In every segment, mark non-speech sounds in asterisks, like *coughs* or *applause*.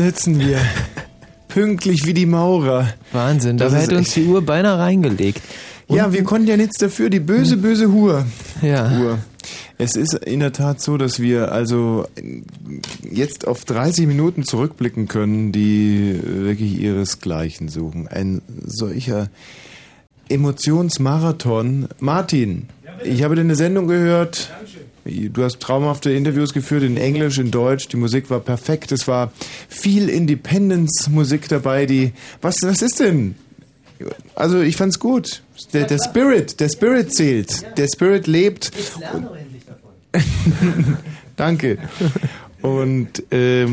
sitzen wir. Pünktlich wie die Maurer. Wahnsinn, da hätte uns die Uhr beinahe reingelegt. Ja, wir konnten ja nichts dafür. Die böse, böse Hur. Ja. Hur. Es ist in der Tat so, dass wir also jetzt auf 30 Minuten zurückblicken können, die wirklich ihresgleichen suchen. Ein solcher Emotionsmarathon. Martin, ich habe deine Sendung gehört. Du hast traumhafte Interviews geführt in Englisch, in Deutsch. Die Musik war perfekt. Es war viel Independence-Musik dabei. Die was, was ist denn? Also ich fand's gut. Der, der Spirit, der Spirit zählt. Der Spirit lebt. Und- *laughs* Danke. Und ähm,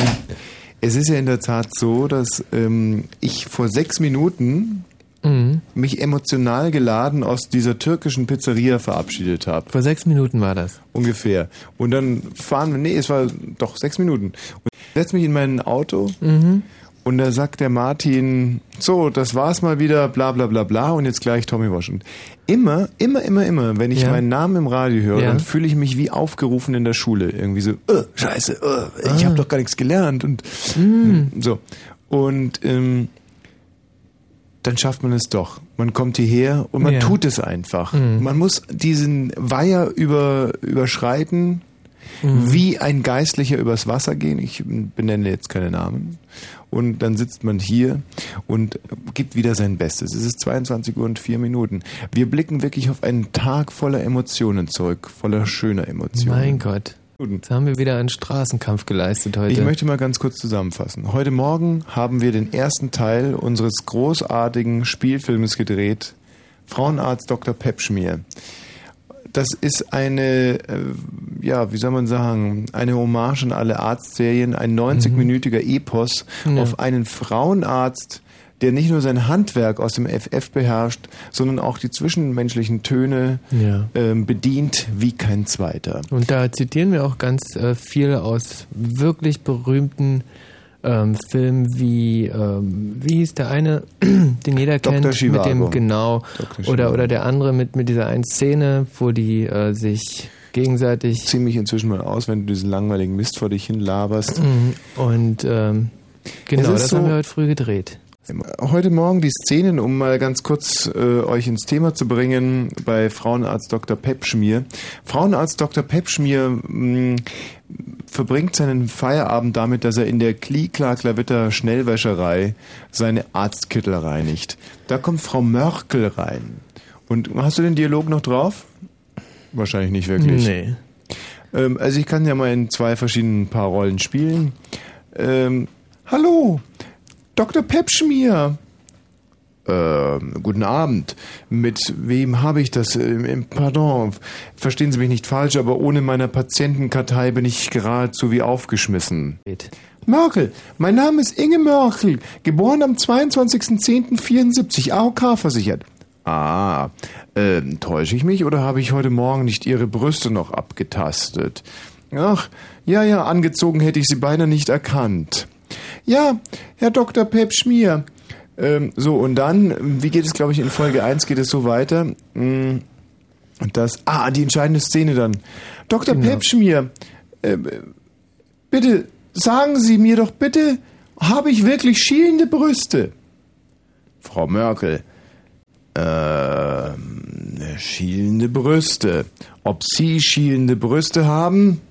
es ist ja in der Tat so, dass ähm, ich vor sechs Minuten Mhm. mich emotional geladen aus dieser türkischen Pizzeria verabschiedet habe. Vor sechs Minuten war das. Ungefähr. Und dann fahren wir, nee, es war doch sechs Minuten. Und ich setze mich in mein Auto Mhm. und da sagt der Martin, so, das war's mal wieder, bla bla bla bla und jetzt gleich Tommy Wash. Und immer, immer, immer, immer, wenn ich Ja. meinen Namen im Radio höre, Ja. dann fühle ich mich wie aufgerufen in der Schule. Irgendwie so, äh, scheiße, äh, ich Ah. habe doch gar nichts gelernt und Mm. so. Und ähm, dann schafft man es doch. Man kommt hierher und man Ja. tut es einfach. Mhm. Man muss diesen Weiher über, überschreiten, Mhm. wie ein Geistlicher übers Wasser gehen. Ich benenne jetzt keine Namen. Und dann sitzt man hier und gibt wieder sein Bestes. Es ist 22 Uhr und vier Minuten. Wir blicken wirklich auf einen Tag voller Emotionen zurück, voller schöner Emotionen. Mein Gott. Jetzt haben wir wieder einen Straßenkampf geleistet heute. Ich möchte mal ganz kurz zusammenfassen. Heute Morgen haben wir den ersten Teil unseres großartigen Spielfilmes gedreht, Frauenarzt Dr. Pepschmier. Das ist eine, äh, ja, wie soll man sagen, eine Hommage an alle Arztserien, ein 90-minütiger Epos Ja. auf einen Frauenarzt, der nicht nur sein Handwerk aus dem FF beherrscht, sondern auch die zwischenmenschlichen Töne Ja. ähm, bedient wie kein zweiter. Und da zitieren wir auch ganz äh, viel aus wirklich berühmten ähm, Filmen wie, ähm, wie hieß der eine, *clears throat* den jeder Dr. kennt, mit Zhivago. dem, genau, oder, oder der andere mit, mit dieser einen Szene, wo die äh, sich gegenseitig ziemlich inzwischen mal aus, wenn du diesen langweiligen Mist vor dich hin laberst. Mhm. und ähm, genau, das so- haben wir heute früh gedreht. Heute Morgen die Szenen, um mal ganz kurz äh, euch ins Thema zu bringen, bei Frauenarzt Dr. Pepschmier. Frauenarzt Dr. Pepschmier mh, verbringt seinen Feierabend damit, dass er in der Kli-Kla-Klavitter Schnellwäscherei seine Arztkittel reinigt. Da kommt Frau Mörkel rein. Und hast du den Dialog noch drauf? Wahrscheinlich nicht wirklich. Nee. Ähm, also ich kann ja mal in zwei verschiedenen Paar Rollen spielen. Ähm, hallo, Dr. Pepschmier. Äh, guten Abend. Mit wem habe ich das? Äh, pardon, verstehen Sie mich nicht falsch, aber ohne meiner Patientenkartei bin ich geradezu wie aufgeschmissen. Merkel, mein Name ist Inge Merkel, geboren am 22.10.74, AOK versichert. Ah, äh, täusche ich mich oder habe ich heute Morgen nicht Ihre Brüste noch abgetastet? Ach, ja, ja, angezogen hätte ich sie beinahe nicht erkannt. Ja, Herr Dr. Pep Schmier. Ähm, so, und dann, wie geht es, glaube ich, in Folge 1 geht es so weiter. Mm, Das, ah, die entscheidende Szene dann. Dr. Genau. Pep Schmier, äh, bitte, sagen Sie mir doch bitte, habe ich wirklich schielende Brüste? Frau Merkel, ähm, schielende Brüste. Ob Sie schielende Brüste haben?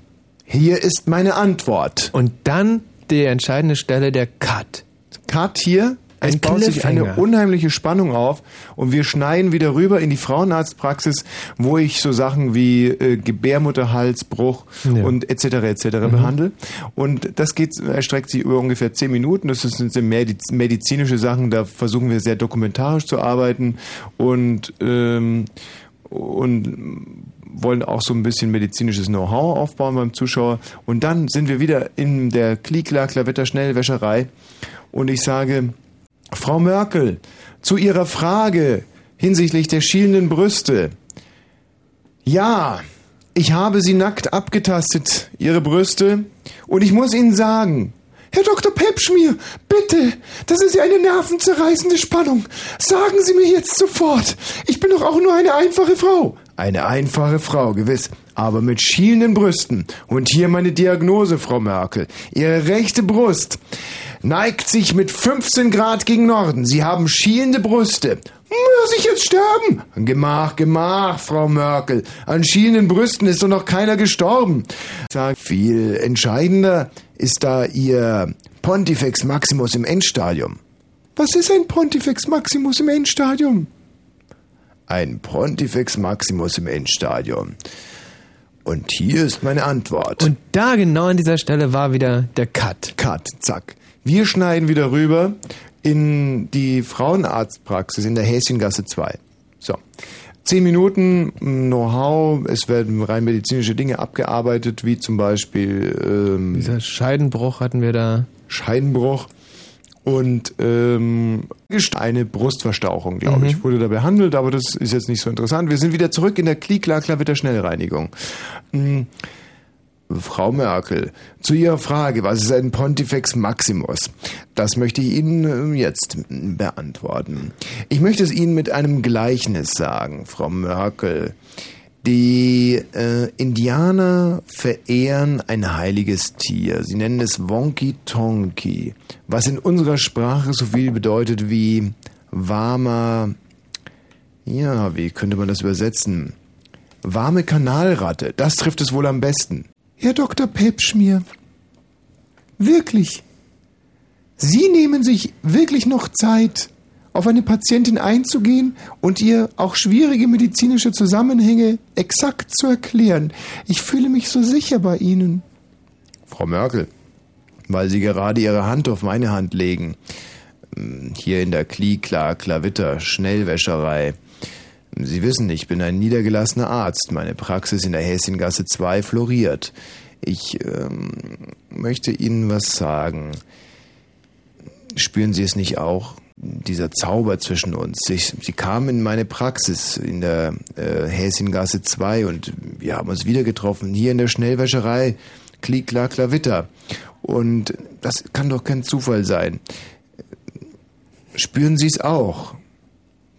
Hier ist meine Antwort. Und dann die entscheidende Stelle der Cut. Cut hier. Es Ein baut sich eine unheimliche Spannung auf und wir schneiden wieder rüber in die Frauenarztpraxis, wo ich so Sachen wie äh, Gebärmutterhalsbruch Ja. Mhm. und etc. etc. behandle. Und das geht, erstreckt sich über ungefähr zehn Minuten. Das sind mediz- medizinische Sachen, da versuchen wir sehr dokumentarisch zu arbeiten und ähm, und wollen auch so ein bisschen medizinisches Know-how aufbauen beim Zuschauer. Und dann sind wir wieder in der Klikla Klavetter Schnellwäscherei und ich sage, Frau Merkel, zu Ihrer Frage hinsichtlich der schielenden Brüste. Ja, ich habe sie nackt abgetastet, Ihre Brüste, und ich muss Ihnen sagen, Herr Dr. Pepschmier, bitte, das ist ja eine nervenzerreißende Spannung. Sagen Sie mir jetzt sofort, ich bin doch auch nur eine einfache Frau. Eine einfache Frau, gewiss, aber mit schielenden Brüsten. Und hier meine Diagnose, Frau Merkel. Ihre rechte Brust neigt sich mit 15 Grad gegen Norden. Sie haben schielende Brüste. Muss ich jetzt sterben? Gemach, gemach, Frau Merkel. An schielenden Brüsten ist doch noch keiner gestorben. Viel entscheidender ist da Ihr Pontifex Maximus im Endstadium. Was ist ein Pontifex Maximus im Endstadium? Ein Pontifex Maximus im Endstadium. Und hier ist meine Antwort. Und da genau an dieser Stelle war wieder der Cut. Cut, zack. Wir schneiden wieder rüber in die Frauenarztpraxis in der Häschengasse 2. So. Zehn Minuten Know-how, es werden rein medizinische Dinge abgearbeitet, wie zum Beispiel ähm, Dieser Scheidenbruch hatten wir da. Scheidenbruch und ähm, eine Brustverstauchung, glaube ich, wurde da behandelt, aber das ist jetzt nicht so interessant. Wir sind wieder zurück in der Klikla-Klavitter Schnellreinigung. Hm. Frau Merkel, zu Ihrer Frage, was ist ein Pontifex Maximus? Das möchte ich Ihnen äh, jetzt beantworten. Ich möchte es Ihnen mit einem Gleichnis sagen, Frau Merkel. Die äh, Indianer verehren ein heiliges Tier. Sie nennen es Wonky Tonky, was in unserer Sprache so viel bedeutet wie warmer, ja, wie könnte man das übersetzen? Warme Kanalratte, das trifft es wohl am besten. Herr Dr. Pepschmier, wirklich, Sie nehmen sich wirklich noch Zeit, auf eine Patientin einzugehen und ihr auch schwierige medizinische Zusammenhänge exakt zu erklären. Ich fühle mich so sicher bei Ihnen. Frau Merkel, weil Sie gerade Ihre Hand auf meine Hand legen, ähm, hier in der Klikla Klavitter Schnellwäscherei. Sie wissen, ich bin ein niedergelassener Arzt. Meine Praxis in der Häschengasse 2 floriert. Ich ähm, möchte Ihnen was sagen. Spüren Sie es nicht auch? Dieser Zauber zwischen uns. Ich, Sie kamen in meine Praxis in der äh, Häschengasse 2 und wir haben uns wieder getroffen, hier in der Schnellwäscherei Klikla Klavitter. Und das kann doch kein Zufall sein. Spüren Sie es auch?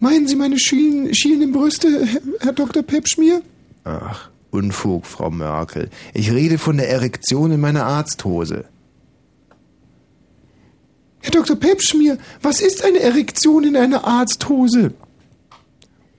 Meinen Sie meine schielen, schielenden Brüste, Herr, Herr Dr. Pepschmier? Ach, Unfug, Frau Merkel. Ich rede von der Erektion in meiner Arzthose. Herr Dr. Pepschmier, was ist eine Erektion in einer Arzthose?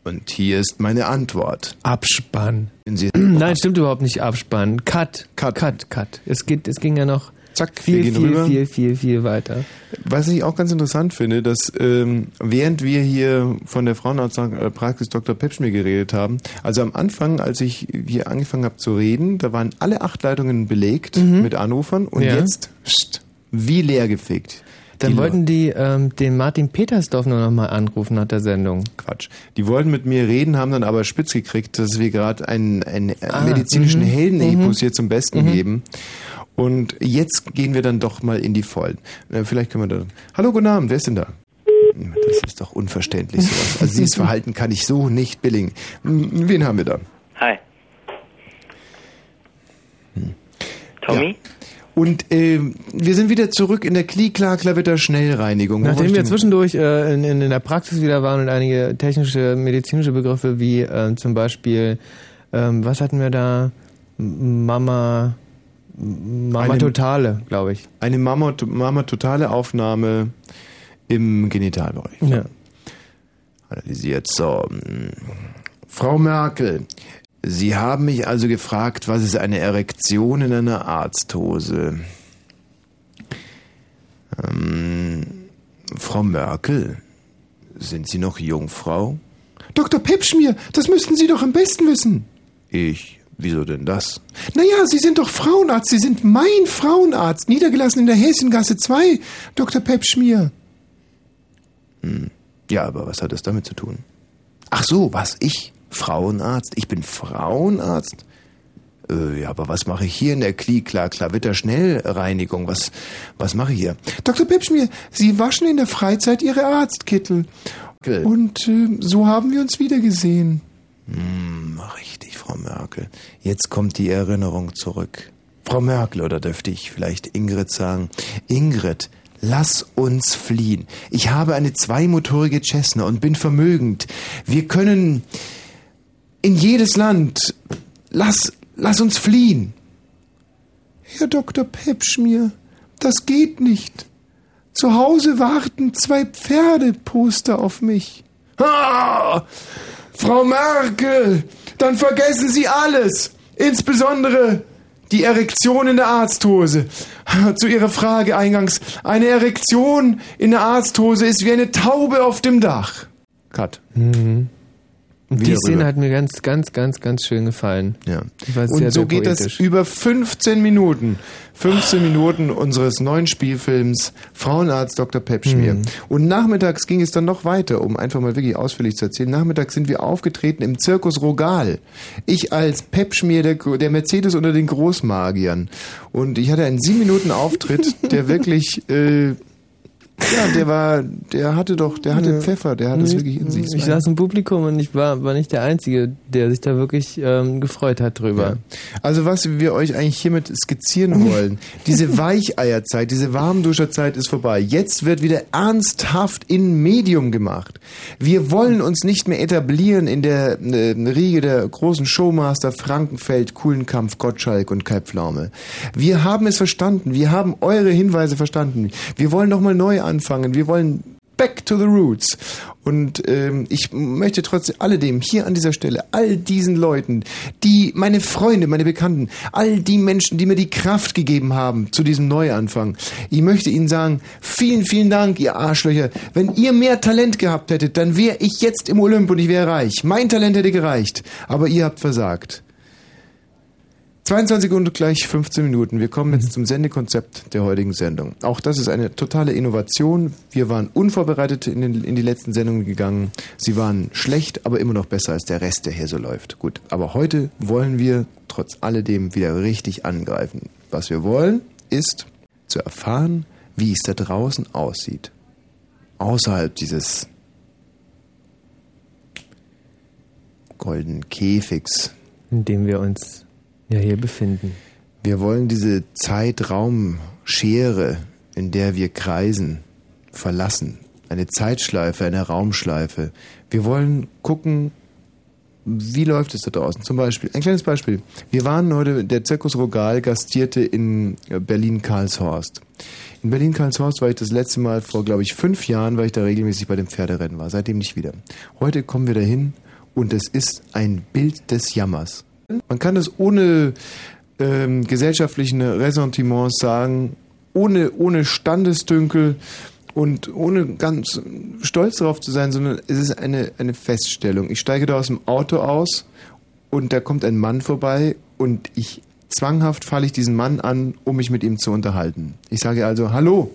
Und hier ist meine Antwort. Abspann. Nein, stimmt überhaupt nicht Abspann. Cut. Cut. Cut, cut. Es, geht, es ging ja noch Zack, viel, viel, rüber. viel, viel, viel weiter. Was ich auch ganz interessant finde, dass ähm, während wir hier von der Frauenarztpraxis Dr. Pepschmier geredet haben, also am Anfang, als ich hier angefangen habe zu reden, da waren alle acht Leitungen belegt mit Anrufern und Ja. jetzt pst, wie leergefegt. Dann Die wollten die ähm, den Martin Petersdorf nur noch mal anrufen nach der Sendung. Quatsch. Die wollten mit mir reden, haben dann aber spitz gekriegt, dass wir gerade einen, einen Ah, medizinischen mhm, Heldenepos mhm. hier zum Besten Mhm. geben. Und jetzt gehen wir dann doch mal in die Vollen. Äh, vielleicht können wir da. Hallo, guten Abend, wer ist denn da? Das ist doch unverständlich sowas. Also dieses *laughs* Verhalten kann ich so nicht billigen. Hm, Wen haben wir da? Hi. Tommy? Und äh, wir sind wieder zurück in der Kli-Klar-Klavitter Schnellreinigung. Wo war Nachdem wir zwischendurch äh, in, in, in der Praxis wieder waren und einige technische, medizinische Begriffe wie ähm, zum Beispiel, ähm, was hatten wir da? Mama, Mama Eine- Totale, glaube ich. Eine Mama, Mama totale Aufnahme im Genitalbereich. Ja. Analysiert. So. hm. Frau Merkel, Sie haben mich also gefragt, was ist eine Erektion in einer Arzthose? Ähm, Frau Merkel, sind Sie noch Jungfrau? Dr. Pepschmier, das müssten Sie doch am besten wissen. Ich? Wieso denn das? Naja, Sie sind doch Frauenarzt. Sie sind mein Frauenarzt, niedergelassen in der Häschengasse 2, Dr. Pepschmier. Hm. Ja, aber was hat das damit zu tun? Ach so, was? Ich? Frauenarzt? Ich bin Frauenarzt? Äh, ja, aber was mache ich hier in der Kli klar Klavitter Schnellreinigung? Was, was mache ich hier? Dr. Pepschmier, Sie waschen in der Freizeit Ihre Arztkittel. Und äh, so haben wir uns wiedergesehen. Hm, richtig, Frau Merkel. Jetzt kommt die Erinnerung zurück. Frau Merkel, oder dürfte ich vielleicht Ingrid sagen? Ingrid, lass uns fliehen. Ich habe eine zweimotorige Cessna und bin vermögend. Wir können in jedes Land. Lass, lass uns fliehen. Herr Dr. Pepschmier, das geht nicht. Zu Hause warten zwei Pferdeposter auf mich. Ah, Frau Merkel, dann vergessen Sie alles, insbesondere die Erektion in der Arzthose. *laughs* Zu Ihrer Frage eingangs, eine Erektion in der Arzthose ist wie eine Taube auf dem Dach. Cut. Mhm. Die Szene rüber. hat mir ganz, ganz, ganz, ganz schön gefallen. Ja. Und sehr, so sehr geht das poetisch. über 15 Minuten. 15 Minuten unseres neuen Spielfilms Frauenarzt Dr. Pepschmier. Mhm. Und nachmittags ging es dann noch weiter, um einfach mal wirklich ausführlich zu erzählen. Nachmittags sind wir aufgetreten im Zirkus Rogal. Ich als Pepschmier, der, der Mercedes unter den Großmagiern. Und ich hatte einen sieben Minuten Auftritt, der wirklich, äh, ja, der war, der hatte doch, der hatte Ja. Pfeffer, der hat es Nee, wirklich in sich. Ich saß im Publikum und ich war, war nicht der Einzige, der sich da wirklich ähm, gefreut hat drüber. Also was wir euch eigentlich hiermit skizzieren *laughs* wollen, diese Weicheierzeit, diese Warmduscherzeit ist vorbei. Jetzt wird wieder ernsthaft in Medium gemacht. Wir wollen uns nicht mehr etablieren in der äh, Riege der großen Showmaster Frankenfeld, Kuhlenkampf, Gottschalk und Kai Pflaume. Wir haben es verstanden. Wir haben eure Hinweise verstanden. Wir wollen nochmal neu anfangen. Wir wollen Back to the Roots. Und ähm, ich möchte trotz alledem hier an dieser Stelle all diesen Leuten, die meine Freunde, meine Bekannten, all die Menschen, die mir die Kraft gegeben haben zu diesem Neuanfang, ich möchte ihnen sagen, vielen, vielen Dank, ihr Arschlöcher. Wenn ihr mehr Talent gehabt hättet, dann wäre ich jetzt im Olymp und ich wäre reich. Mein Talent hätte gereicht, aber ihr habt versagt. 22 und gleich 15 Minuten. Wir kommen jetzt zum Sendekonzept der heutigen Sendung. Auch das ist eine totale Innovation. Wir waren unvorbereitet in, den, in die letzten Sendungen gegangen. Sie waren schlecht, aber immer noch besser als der Rest, der hier so läuft. Gut, aber heute wollen wir trotz alledem wieder richtig angreifen. Was wir wollen, ist zu erfahren, wie es da draußen aussieht. Außerhalb dieses goldenen Käfigs, In dem wir uns ja hier befinden. Wir wollen diese Zeitraumschere, in der wir kreisen, verlassen. Eine Zeitschleife, eine Raumschleife. Wir wollen gucken, wie läuft es da draußen? Zum Beispiel, ein kleines Beispiel. Wir waren heute, der Zirkus Rogal gastierte in Berlin-Karlshorst. In Berlin-Karlshorst war ich das letzte Mal vor, glaube ich, fünf Jahren, weil ich da regelmäßig bei dem Pferderennen war. Seitdem nicht wieder. Heute kommen wir dahin und es ist ein Bild des Jammers. Man kann das ohne ähm, gesellschaftlichen Ressentiments sagen, ohne, ohne Standesdünkel und ohne ganz stolz darauf zu sein, sondern es ist eine, eine Feststellung. Ich steige da aus dem Auto aus und da kommt ein Mann vorbei und ich zwanghaft falle ich diesen Mann an, um mich mit ihm zu unterhalten. Ich sage also, hallo,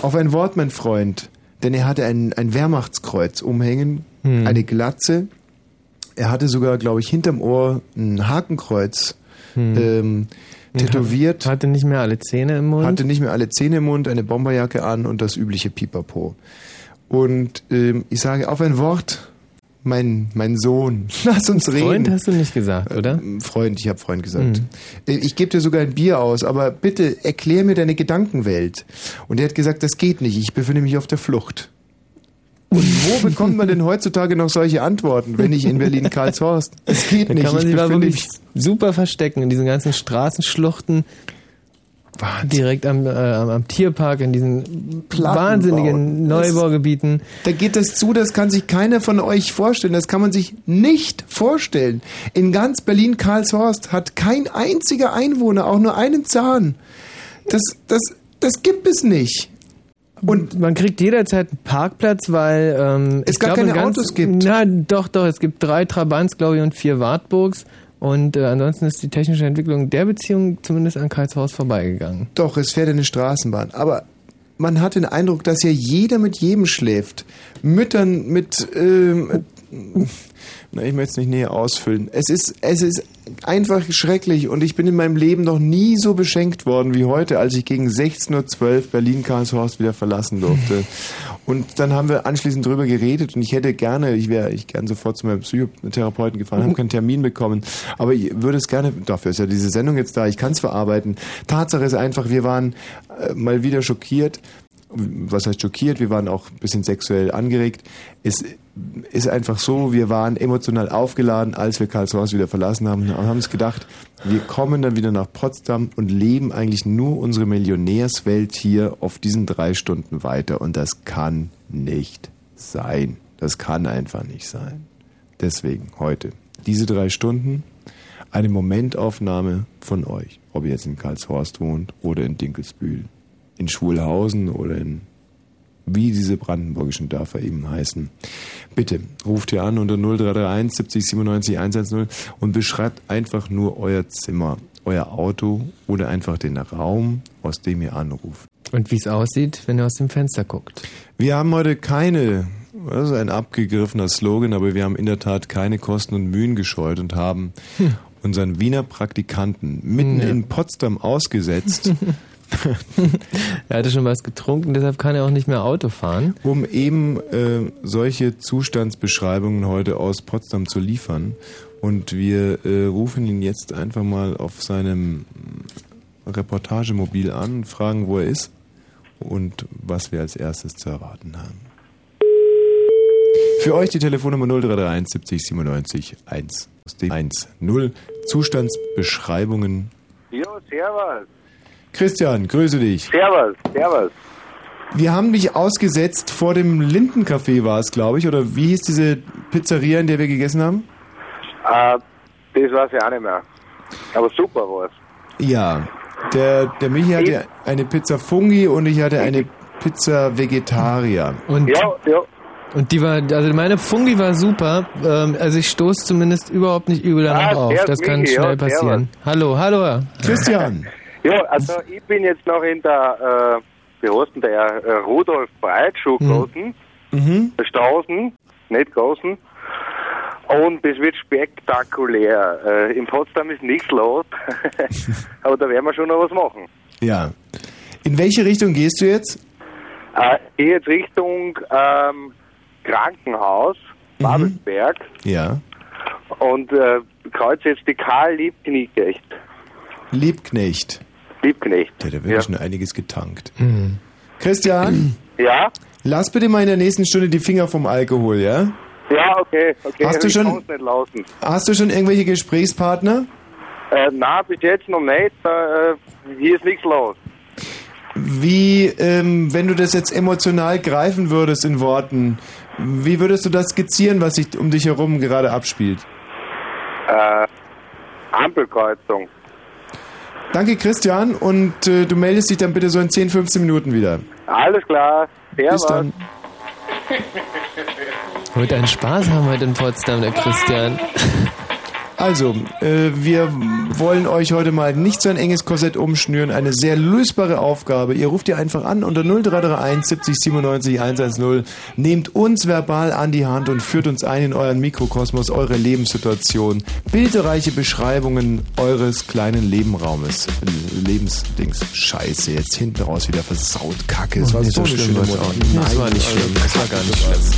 Auf ein Wort, mein Freund. Denn er hatte ein, ein Wehrmachtskreuz umhängen, Hm. eine Glatze. Er hatte sogar, glaube ich, hinterm Ohr ein Hakenkreuz ähm, tätowiert. Hatte nicht mehr alle Zähne im Mund. Hatte nicht mehr alle Zähne im Mund, eine Bomberjacke an und das übliche Pipapo. Und ähm, ich sage auf ein Wort, mein, mein Sohn, *laughs* lass uns reden. Freund hast du nicht gesagt, oder? Ähm, Freund, ich habe Freund gesagt. Äh, Ich gebe dir sogar ein Bier aus, aber bitte erklär mir deine Gedankenwelt. Und er hat gesagt, das geht nicht, ich befinde mich auf der Flucht. Und wo bekommt man denn heutzutage noch solche Antworten, wenn nicht in Berlin-Karlshorst? Es geht Da nicht, kann man ich sich wirklich super verstecken in diesen ganzen Straßenschluchten. Direkt am, äh, am, Tierpark, in diesen wahnsinnigen Neubaugebieten. Da geht das zu, das kann sich keiner von euch vorstellen. Das kann man sich nicht vorstellen. In ganz Berlin-Karlshorst hat kein einziger Einwohner auch nur einen Zahn. Das, das, das gibt es nicht. Und man kriegt jederzeit einen Parkplatz, weil ähm, Es gar glaube, keine in ganz, Autos gibt. Na, doch, doch. Es gibt drei Trabants, glaube ich, und vier Wartburgs. Und äh, ansonsten ist die technische Entwicklung der Beziehung zumindest an Karlshorst vorbeigegangen. Doch, es fährt eine Straßenbahn. Aber man hat den Eindruck, dass ja jeder mit jedem schläft. Müttern mit. Ähm, na, ich möchte es nicht näher ausfüllen. Es ist, es ist einfach schrecklich und ich bin in meinem Leben noch nie so beschenkt worden wie heute, als ich gegen 16.12 Uhr Berlin-Karlshorst wieder verlassen durfte. *laughs* Und dann haben wir anschließend drüber geredet und ich hätte gerne, ich wäre ich gern sofort zu meinem Psychotherapeuten gefahren, habe keinen Termin bekommen, aber ich würde es gerne, dafür ist ja diese Sendung jetzt da, ich kann es verarbeiten. Tatsache ist einfach, wir waren äh, mal wieder schockiert. Was heißt schockiert? Wir waren auch ein bisschen sexuell angeregt. Es ist einfach so, wir waren emotional aufgeladen, als wir Karlshorst wieder verlassen haben und haben uns gedacht, wir kommen dann wieder nach Potsdam und leben eigentlich nur unsere Millionärswelt hier auf diesen drei Stunden weiter und das kann nicht sein. Das kann einfach nicht sein. Deswegen heute diese drei Stunden eine Momentaufnahme von euch, ob ihr jetzt in Karlshorst wohnt oder in Dinkelsbühl, in Schwulhausen oder in wie diese brandenburgischen Dörfer eben heißen. Bitte ruft hier an unter 0331 70 97 110 und beschreibt einfach nur euer Zimmer, euer Auto oder einfach den Raum, aus dem ihr anruft. Und wie es aussieht, wenn ihr aus dem Fenster guckt. Wir haben heute keine, das ist ein abgegriffener Slogan, aber wir haben in der Tat keine Kosten und Mühen gescheut und haben unseren Wiener Praktikanten mitten Ja. in Potsdam ausgesetzt, *laughs* *laughs* er hatte schon was getrunken, deshalb kann er auch nicht mehr Auto fahren. um eben äh, solche Zustandsbeschreibungen heute aus Potsdam zu liefern. Und wir äh, rufen ihn jetzt einfach mal auf seinem Reportagemobil an und fragen, wo er ist und was wir als erstes zu erwarten haben. Für euch die Telefonnummer 0331 70 97 1 10 Zustandsbeschreibungen. Jo, servus. Christian, grüße dich. Servus, servus. Wir haben dich ausgesetzt vor dem Lindencafé war es, glaube ich, oder wie hieß diese Pizzeria, in der wir gegessen haben? Äh, das weiß ich auch nicht mehr. Aber super war's. Ja. Der, der Michi hatte eine Pizza Fungi und ich hatte eine Pizza Vegetarier. Und, Ja, ja. und die war, also meine Fungi war super. Ähm, also ich stoße zumindest überhaupt nicht übel danach Ah, auf. Das kann Michi, ja, schnell passieren. Hallo, hallo. Christian, Ja, also ich bin jetzt noch in der, äh, wie heißt denn der, äh, Rudolf Breit Schulklassen, mhm. der Straußen, nicht Großen. Und das wird spektakulär. Äh, in Potsdam ist nichts los, *laughs* aber da werden wir schon noch was machen. ja. In welche Richtung gehst du jetzt? Äh, ich gehe jetzt Richtung ähm, Krankenhaus, Babelsberg. Ja. und äh, kreuze jetzt die Karl Liebknecht. Liebknecht. Der hat ja wirklich schon einiges getankt. Hm. Christian, *clears throat* Ja? lass bitte mal in der nächsten Stunde die Finger vom Alkohol, ja? Ja, okay, okay. Hast du schon-. Hast du schon irgendwelche Gesprächspartner? Äh, nein, bis jetzt noch nicht. Äh, hier ist nichts los. Wie, ähm, wenn du das jetzt emotional greifen würdest in Worten, wie würdest du das skizzieren, was sich um dich herum gerade abspielt? Äh, Ampelkreuzung. Danke, Christian, und äh, du meldest dich dann bitte so in 10, 15 Minuten wieder. Alles klar. Servus. Bis dann. Wird einen Spaß haben heute in Potsdam, der Christian. *laughs* Also, äh, wir wollen euch heute mal nicht so ein enges Korsett umschnüren. Eine sehr lösbare Aufgabe. Ihr ruft ihr einfach an unter 0331 70 97 110. Nehmt uns verbal an die Hand und führt uns ein in euren Mikrokosmos, eure Lebenssituation. Bilderreiche Beschreibungen eures kleinen Lebenraumes. Lebensdings. Scheiße, jetzt hinten raus wieder versaut. Kacke. Es Oh, war so so schlimm. Nein, Das war nicht schlimm. Das war gar nicht sowas.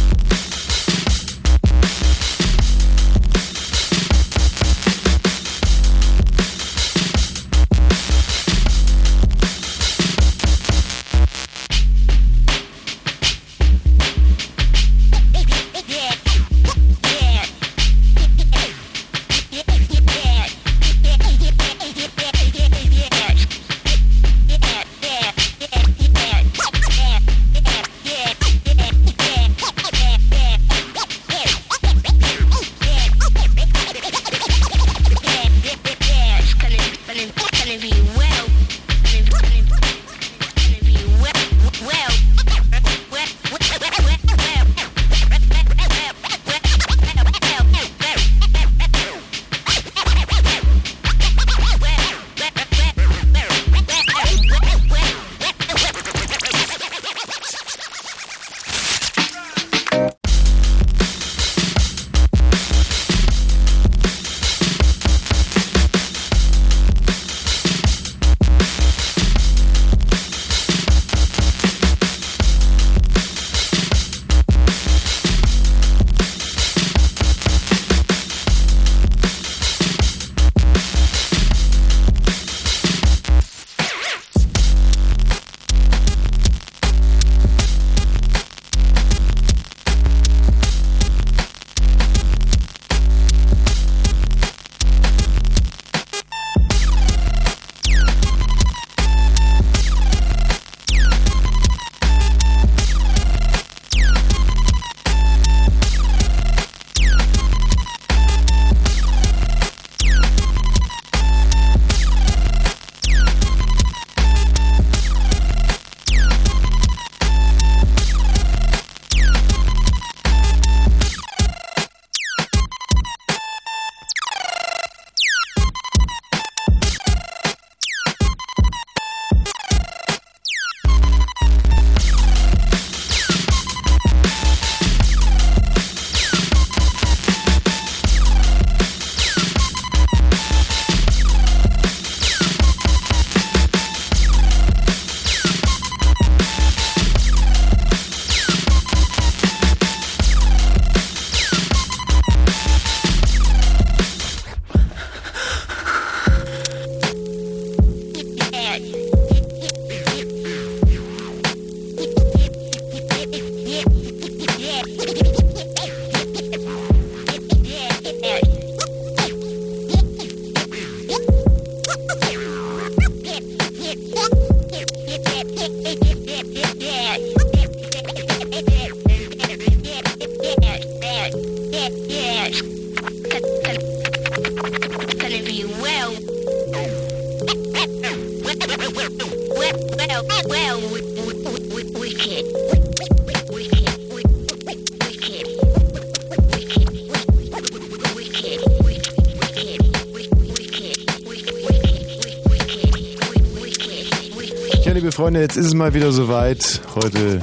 Liebe Freunde, jetzt ist es mal wieder soweit. Heute,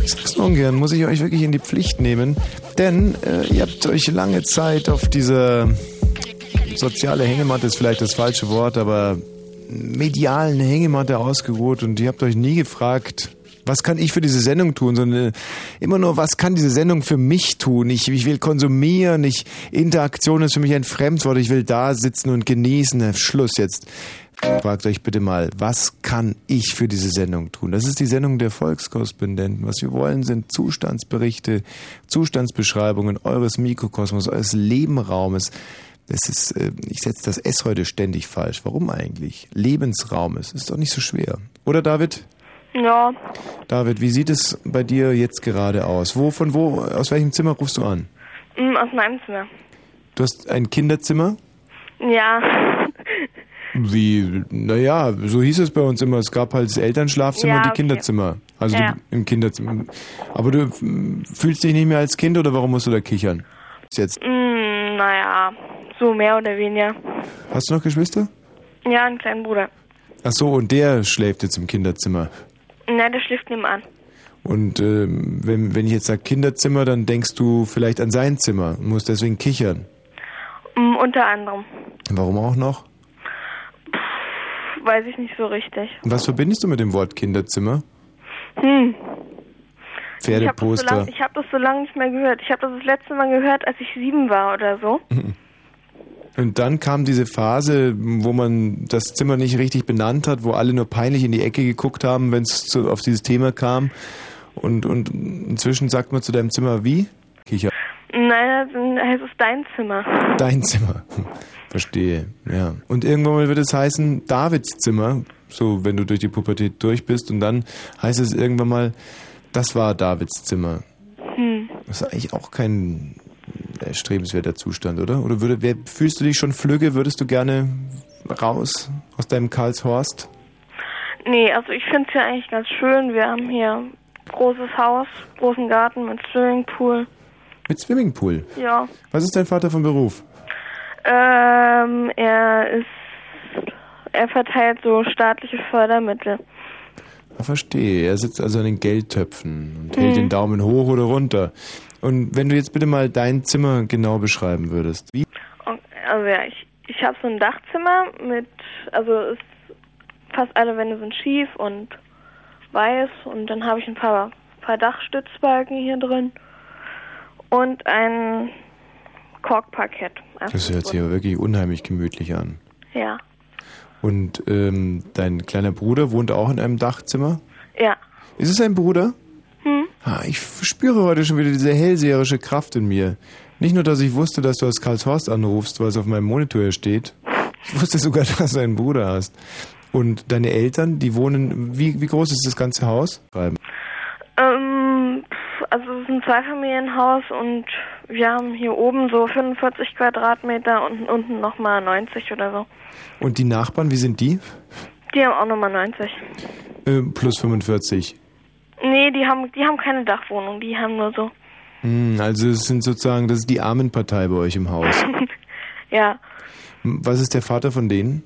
ich sag's nur ungern, muss ich euch wirklich in die Pflicht nehmen. Denn äh, ihr habt euch lange Zeit auf dieser soziale Hängematte ist vielleicht das falsche Wort, aber medialen Hängematte ausgeruht und ihr habt euch nie gefragt, was kann ich für diese Sendung tun, sondern immer nur, was kann diese Sendung für mich tun? Ich, ich will konsumieren, ich, Interaktion ist für mich ein Fremdwort, ich will da sitzen und genießen. Schluss jetzt. Fragt euch bitte mal, was kann ich für diese Sendung tun? Das ist die Sendung der Volkskorrespondenten. Was wir wollen, sind Zustandsberichte, Zustandsbeschreibungen eures Mikrokosmos, eures Lebenraumes. Das ist, äh, ich setze das S heute ständig falsch. Warum eigentlich? Lebensraumes. Ist doch nicht so schwer. Oder David? Ja, David, wie sieht es bei dir jetzt gerade aus? Wo, von wo, aus welchem Zimmer rufst du an? mm, aus meinem Zimmer. Du hast ein Kinderzimmer? Ja, Wie, naja, so hieß es bei uns immer. Es gab halt das Elternschlafzimmer Ja, und die okay. Kinderzimmer. Also Ja. du, im Kinderzimmer. Aber du fühlst dich nicht mehr als Kind oder warum musst du da kichern? Jetzt. mm, naja, So mehr oder weniger. Hast du noch Geschwister? Ja, einen kleinen Bruder. Ach so, und der schläft jetzt im Kinderzimmer. Na, der schläft nebenan. Und ähm, wenn, wenn ich jetzt sage Kinderzimmer, dann denkst du vielleicht an sein Zimmer und musst deswegen kichern. Mm, unter anderem. Warum auch noch? Weiß ich nicht so richtig. Was verbindest du mit dem Wort Kinderzimmer? Hm. Ich habe das, so Pferdeposter. lang- das so lange nicht mehr gehört. Ich habe das das letzte Mal gehört, als ich sieben war oder so. Und dann kam diese Phase, wo man das Zimmer nicht richtig benannt hat, wo alle nur peinlich in die Ecke geguckt haben, wenn es auf dieses Thema kam. Und, und inzwischen sagt man zu deinem Zimmer wie? Kicher. Nein, dann heißt es dein Zimmer. Dein Zimmer. Verstehe, ja. Und irgendwann mal wird es heißen Davids Zimmer, so wenn du durch die Pubertät durch bist. Und dann heißt es irgendwann mal, das war Davids Zimmer. Hm. Das ist eigentlich auch kein erstrebenswerter Zustand, oder? Oder würde, wer, fühlst du dich schon flügge? Würdest du gerne raus aus deinem Karlshorst? Nee, also ich finde es ja eigentlich ganz schön. Wir haben hier ein großes Haus, großen Garten mit Swimmingpool. Mit Swimmingpool. Ja. Was ist dein Vater von Beruf? Ähm, er ist, er verteilt so staatliche Fördermittel. Ah, verstehe. Er sitzt also an den Geldtöpfen und Mhm. hält den Daumen hoch oder runter. Und wenn du jetzt bitte mal dein Zimmer genau beschreiben würdest. Wie? Also ja, ich, ich habe so ein Dachzimmer mit, also ist fast alle Wände sind schief und weiß und dann habe ich ein paar, paar Dachstützbalken hier drin und ein Korkparkett. Das hört sich aber wirklich unheimlich gemütlich an. Ja, Und ähm, dein kleiner Bruder wohnt auch in einem Dachzimmer? ja. Ist es ein Bruder? Hm? Ah, ich spüre heute schon wieder diese hellseherische Kraft in mir. Nicht nur, dass ich wusste, dass du aus Karlshorst anrufst, weil es auf meinem Monitor hier steht. Ich wusste sogar, *laughs* dass du einen Bruder hast. Und deine Eltern, die wohnen, wie, wie groß ist das ganze Haus? Ähm, also es ist ein Zweifamilienhaus und wir haben hier oben so 45 Quadratmeter und unten nochmal 90 oder so. Und die Nachbarn, wie sind die? Die haben auch nochmal 90. Äh, plus 45. Nee, die haben, die haben keine Dachwohnung, die haben nur so. Hm, also es sind sozusagen, das ist die Armenpartei bei euch im Haus. *laughs* Ja, Hm, Was ist der Vater von denen?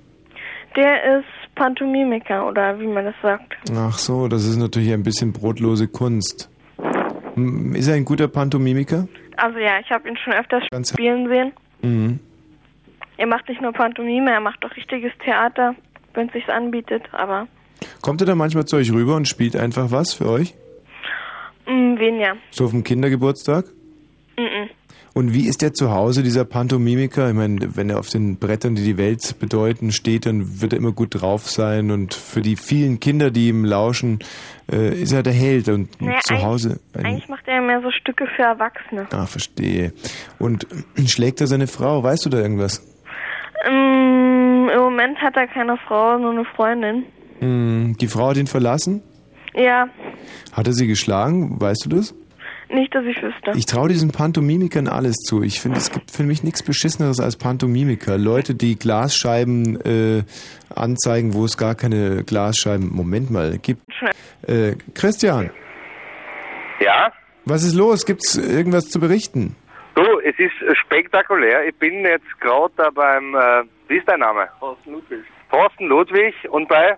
der ist Pantomimiker oder wie man das sagt. Ach so, das ist natürlich ein bisschen brotlose Kunst. Hm, Ist er ein guter Pantomimiker? Also ja, ich habe ihn schon öfters Ganz- spielen sehen. Mhm. Er macht nicht nur Pantomime, er macht auch richtiges Theater, wenn es sich anbietet, aber Kommt er da manchmal zu euch rüber und spielt einfach was für euch? mh, weniger. So auf dem Kindergeburtstag? Mhm. Und wie ist der zu Hause, dieser Pantomimiker? Ich meine, wenn er auf den Brettern, die die Welt bedeuten, steht, dann wird er immer gut drauf sein. Und für die vielen Kinder, die ihm lauschen, äh, ist er der Held. Und Naja, zu Hause... Eigentlich, eigentlich macht er mehr so Stücke für Erwachsene. Ah, verstehe. Und *clears throat* schlägt er seine Frau? Weißt du da irgendwas? Ähm, Im Moment hat er keine Frau, nur eine Freundin. Hm, die Frau hat ihn verlassen? Ja, Hat er sie geschlagen? Weißt du das? Nicht, dass ich wüsste. Ich traue diesen Pantomimikern alles zu. Ich finde, es gibt für mich nichts Beschisseneres als Pantomimiker. Leute, die Glasscheiben äh, anzeigen, wo es gar keine Glasscheiben, Moment mal, gibt. Äh, Christian, Ja? was ist los? Gibt's irgendwas zu berichten? Du, es ist spektakulär. Ich bin jetzt gerade da beim, äh, wie ist dein Name? Thorsten Ludwig. Thorsten Ludwig und bei?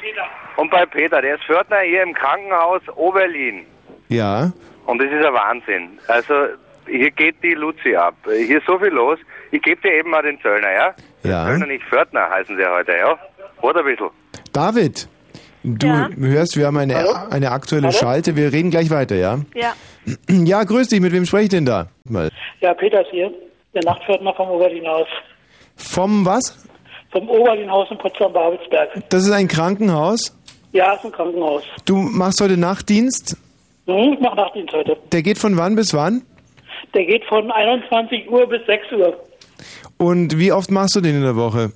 Peter. Und bei Peter, der ist Pförtner hier im Krankenhaus Oberlin. Ja. Und das ist ein Wahnsinn. Also, hier geht die Luzi ab. Hier ist so viel los. Ich gebe dir eben mal den Zöllner, ja? Ja. Zöllner, nicht Pförtner heißen sie heute, ja? Oder ein bisschen. David, du Ja? hörst, wir haben eine, eine aktuelle Schalte. Wir reden gleich weiter, ja? Ja. *clears throat* Ja, grüß dich. Mit wem spreche ich denn da? Mal. Ja, Peters hier, der Nachtpförtner vom Oberlinhaus. Vom was? Vom Oberlinhaus in Potsdam-Babelsberg. Das ist ein Krankenhaus. Ja, ist ein Krankenhaus. Du machst heute Nachtdienst. Hm, ich mache Nachtdienst heute. Der geht von wann bis wann? Der geht von 21 Uhr bis 6 Uhr. Und wie oft machst du den in der Woche?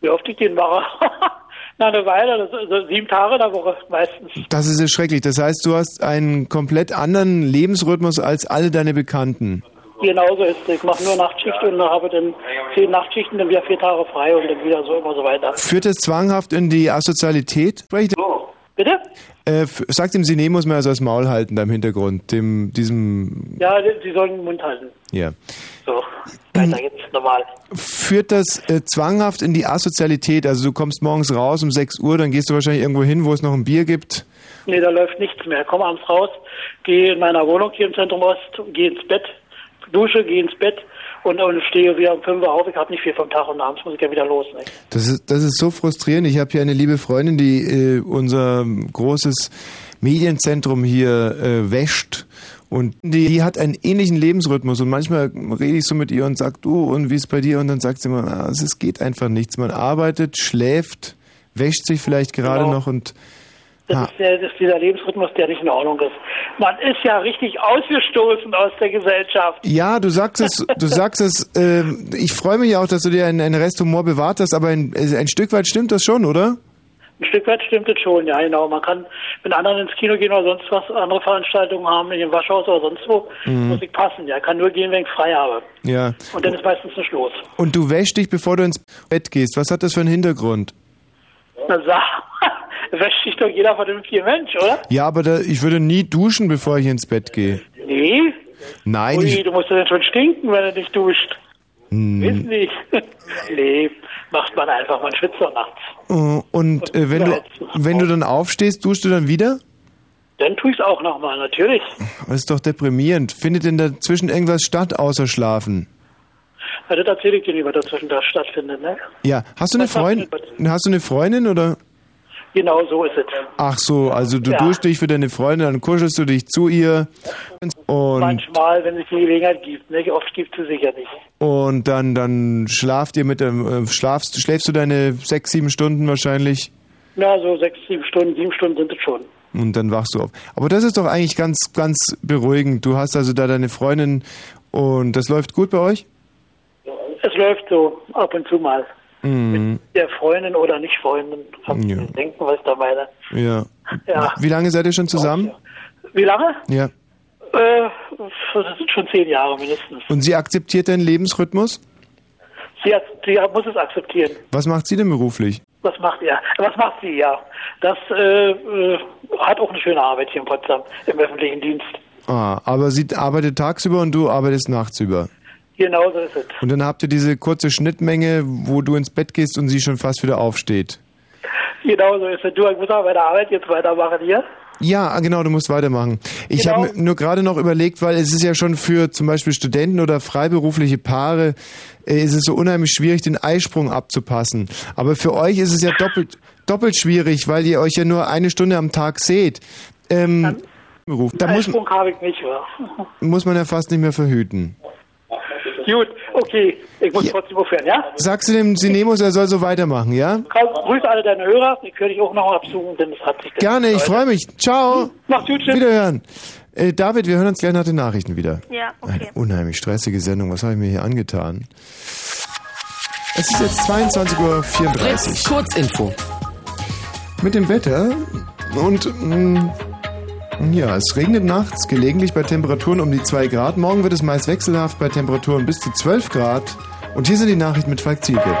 Wie oft ich den mache? *laughs* Na, eine Weile, das ist also sieben Tage in der Woche meistens. Das ist ja schrecklich. Das heißt, du hast einen komplett anderen Lebensrhythmus als alle deine Bekannten. Genauso ist es. Ich mache nur Nachtschicht und habe dann zehn Nachtschichten, dann wieder vier Tage frei und dann wieder so immer so weiter. Führt das zwanghaft in die Asozialität? Sprech- Bitte? Äh, sagt dem Sine muss man also das Maul halten da im Hintergrund, dem, diesem, Ja, die- Sie sollen den Mund halten. ja. So, weiter geht's normal. Führt das äh, zwanghaft in die Asozialität? Also du kommst morgens raus um 6 Uhr, dann gehst du wahrscheinlich irgendwo hin, wo es noch ein Bier gibt. Nee, da läuft nichts mehr. Komm abends raus, gehe in meiner Wohnung hier im Zentrum Ost, gehe ins Bett, dusche, gehe ins Bett und, und stehe wieder um 5 Uhr auf. Ich habe nicht viel vom Tag und abends muss ich ja wieder los. Ne? Das ist, das ist so frustrierend. Ich habe hier eine liebe Freundin, die äh, unser großes Medienzentrum hier äh, wäscht. Und die, die hat einen ähnlichen Lebensrhythmus. Und manchmal rede ich so mit ihr und sag, du, und wie ist bei dir? Und dann sagt sie immer, ah, es geht einfach nichts. Man arbeitet, schläft, wäscht sich vielleicht gerade Genau. noch und Das, ist der, das ist dieser Lebensrhythmus, der nicht in Ordnung ist. Man ist ja richtig ausgestoßen aus der Gesellschaft. Ja, du sagst es, du *laughs* sagst es, äh, ich freue mich auch, dass du dir einen, einen Rest Humor bewahrt hast, aber ein, ein Stück weit stimmt das schon, oder? Ein Stück weit stimmt es schon, ja genau. Man kann mit anderen ins Kino gehen oder sonst was, andere Veranstaltungen haben, in dem Waschhaus oder sonst wo, Mhm. muss ich passen. Ja, kann nur gehen, wenn ich frei habe. Ja. Und dann ist meistens nicht los. Und du wäschst dich, bevor du ins Bett gehst. Was hat das für einen Hintergrund? Na sag, wäscht sich doch jeder vernünftige Mensch, oder? Ja, aber da, ich würde nie duschen, bevor ich ins Bett gehe. Nee. Nein, Ui, ich, du musst ja dann schon stinken, wenn du nicht duscht. Hm. Wissen nicht. *laughs* nee, macht man einfach, man schwitzt doch nachts. äh, und äh, wenn du wenn du dann aufstehst, duschst du dann wieder? Dann tue ich es auch nochmal, natürlich. Das ist doch deprimierend. Findet denn dazwischen irgendwas statt außer Schlafen? Ja, das erzähle ich dir was dazwischen da stattfindet, ne? Ja, hast du eine Was Freundin? Hast du eine Freundin oder? Genau so ist es. Ach so, also du Ja. duschst dich für deine Freundin, dann kuschelst du dich zu ihr und Manchmal, wenn es die Gelegenheit gibt, ne? Oft gibt es sicher nicht. und dann dann schlaft ihr mit dem äh, schlafst schläfst du deine sechs sieben Stunden wahrscheinlich Na, so sechs, sieben Stunden, sieben Stunden sind es schon. und dann wachst du auf. Aber das ist doch eigentlich ganz ganz beruhigend. Du hast also da deine Freundin und das läuft gut bei euch? Es läuft so ab und zu mal. Mhm. Der Freundin oder nicht Freundin, kannst Ja. denken, was ich da meine. Ja. Ja. Wie lange seid ihr schon zusammen? Wie lange? Ja. Äh, das sind schon zehn Jahre mindestens. Und sie akzeptiert deinen Lebensrhythmus? Sie, hat, sie muss es akzeptieren. Was macht sie denn beruflich? Was macht er? Was macht sie, ja? Das äh, äh, hat auch eine schöne Arbeit hier in Potsdam im öffentlichen Dienst. Ah, aber sie arbeitet tagsüber und du arbeitest nachts über. Genau so ist es. Und dann habt ihr diese kurze Schnittmenge, wo du ins Bett gehst und sie schon fast wieder aufsteht. Genau so ist es. Du, ich muss auch bei der Arbeit jetzt weitermachen hier. Ja, ah, genau, du musst weitermachen. Ich Genau. habe mir nur gerade noch überlegt, weil es ist ja schon für zum Beispiel Studenten oder freiberufliche Paare, äh, ist es so unheimlich schwierig, den Eisprung abzupassen. Aber für euch ist es ja doppelt, doppelt schwierig, weil ihr euch ja nur eine Stunde am Tag seht. Ähm, Beruf. Da muss, Eisprung habe ich nicht, wa? muss man ja fast nicht mehr verhüten. Gut, okay. Ich muss trotzdem aufhören, ja? Sagst du dem Sinemus, er soll so weitermachen, ja? Grüße alle deine Hörer. Ich höre dich auch noch absuchen, denn es hat sich... Gerne, ich freue mich. Ciao. Mach's gut, tschüss. Wiederhören. Äh, David, wir hören uns gleich nach den Nachrichten wieder. Ja, Eine unheimlich stressige Sendung. Was habe ich mir hier angetan? Es ist jetzt 22.34 Uhr. Fritz, Kurzinfo. Mit dem Wetter und mh, ja, es regnet nachts gelegentlich bei Temperaturen um die 2 Grad. Morgen wird es meist wechselhaft bei Temperaturen bis zu 12 Grad. Und hier sind die Nachrichten mit Falk Zielke.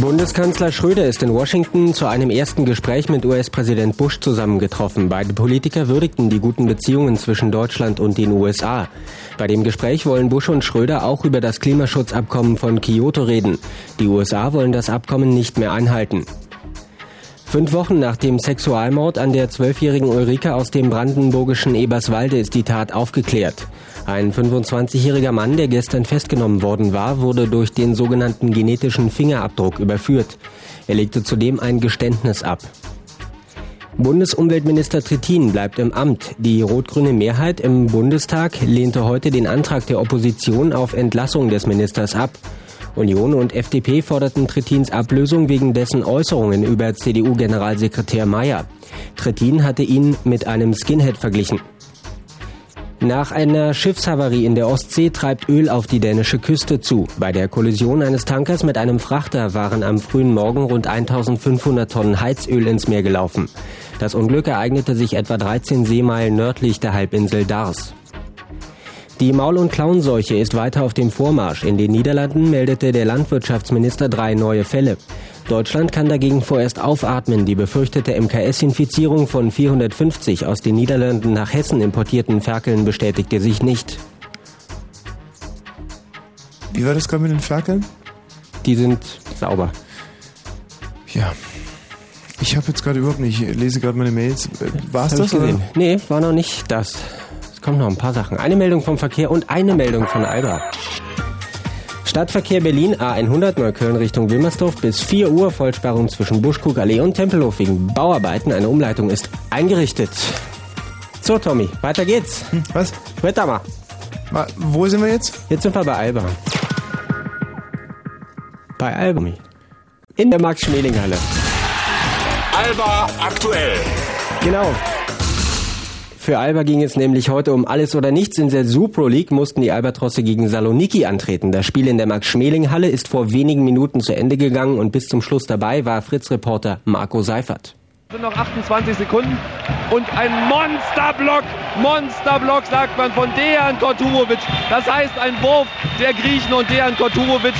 Bundeskanzler Schröder ist in Washington zu einem ersten Gespräch mit US-Präsident Bush zusammengetroffen. Beide Politiker würdigten die guten Beziehungen zwischen Deutschland und den USA. Bei dem Gespräch wollen Bush und Schröder auch über das Klimaschutzabkommen von Kyoto reden. Die USA wollen das Abkommen nicht mehr einhalten. Fünf Wochen nach dem Sexualmord an der zwölfjährigen Ulrike aus dem brandenburgischen Eberswalde ist die Tat aufgeklärt. Ein 25-jähriger Mann, der gestern festgenommen worden war, wurde durch den sogenannten genetischen Fingerabdruck überführt. Er legte zudem ein Geständnis ab. Bundesumweltminister Trittin bleibt im Amt. Die rot-grüne Mehrheit im Bundestag lehnte heute den Antrag der Opposition auf Entlassung des Ministers ab. Union und FDP forderten Trittins Ablösung wegen dessen Äußerungen über CDU-Generalsekretär Mayer. Trittin hatte ihn mit einem Skinhead verglichen. Nach einer Schiffshavarie in der Ostsee treibt Öl auf die dänische Küste zu. Bei der Kollision eines Tankers mit einem Frachter waren am frühen Morgen rund 1500 Tonnen Heizöl ins Meer gelaufen. Das Unglück ereignete sich etwa 13 Seemeilen nördlich der Halbinsel Dars. Die Maul- und Klauenseuche ist weiter auf dem Vormarsch. In den Niederlanden meldete der Landwirtschaftsminister drei neue Fälle. Deutschland kann dagegen vorerst aufatmen. Die befürchtete MKS-Infizierung von 450 aus den Niederlanden nach Hessen importierten Ferkeln bestätigte sich nicht. Wie war das gerade mit den Ferkeln? Die sind sauber. Ja. Ich habe jetzt gerade überhaupt nicht, ich lese gerade meine Mails. Äh, War's Hab das? gesehen. Oder? Nee, war noch nicht das. Es kommen noch ein paar Sachen. Eine Meldung vom Verkehr und eine Meldung von Alba. Stadtverkehr Berlin A100 Neukölln Richtung Wilmersdorf bis 4 Uhr Vollsperrung zwischen Buschkugallee und Tempelhof wegen Bauarbeiten. Eine Umleitung ist eingerichtet. So, Tommy, weiter geht's. Hm, was? Weiter mal. Wa- Wo sind wir jetzt? Jetzt sind wir bei Alba. Bei Alba. In der Max-Schmeling-Halle. Alba aktuell. Genau. Für Alba ging es nämlich heute um alles oder nichts. In der Supro League mussten die Albatrosse gegen Saloniki antreten. Das Spiel in der Max-Schmeling-Halle ist vor wenigen Minuten zu Ende gegangen und bis zum Schluss dabei war Fritz-Reporter Marco Seifert. sind noch 28 Sekunden und ein Monsterblock, Monsterblock sagt man von Dejan Koturovic. Das heißt ein Wurf der Griechen und Dejan Koturovic,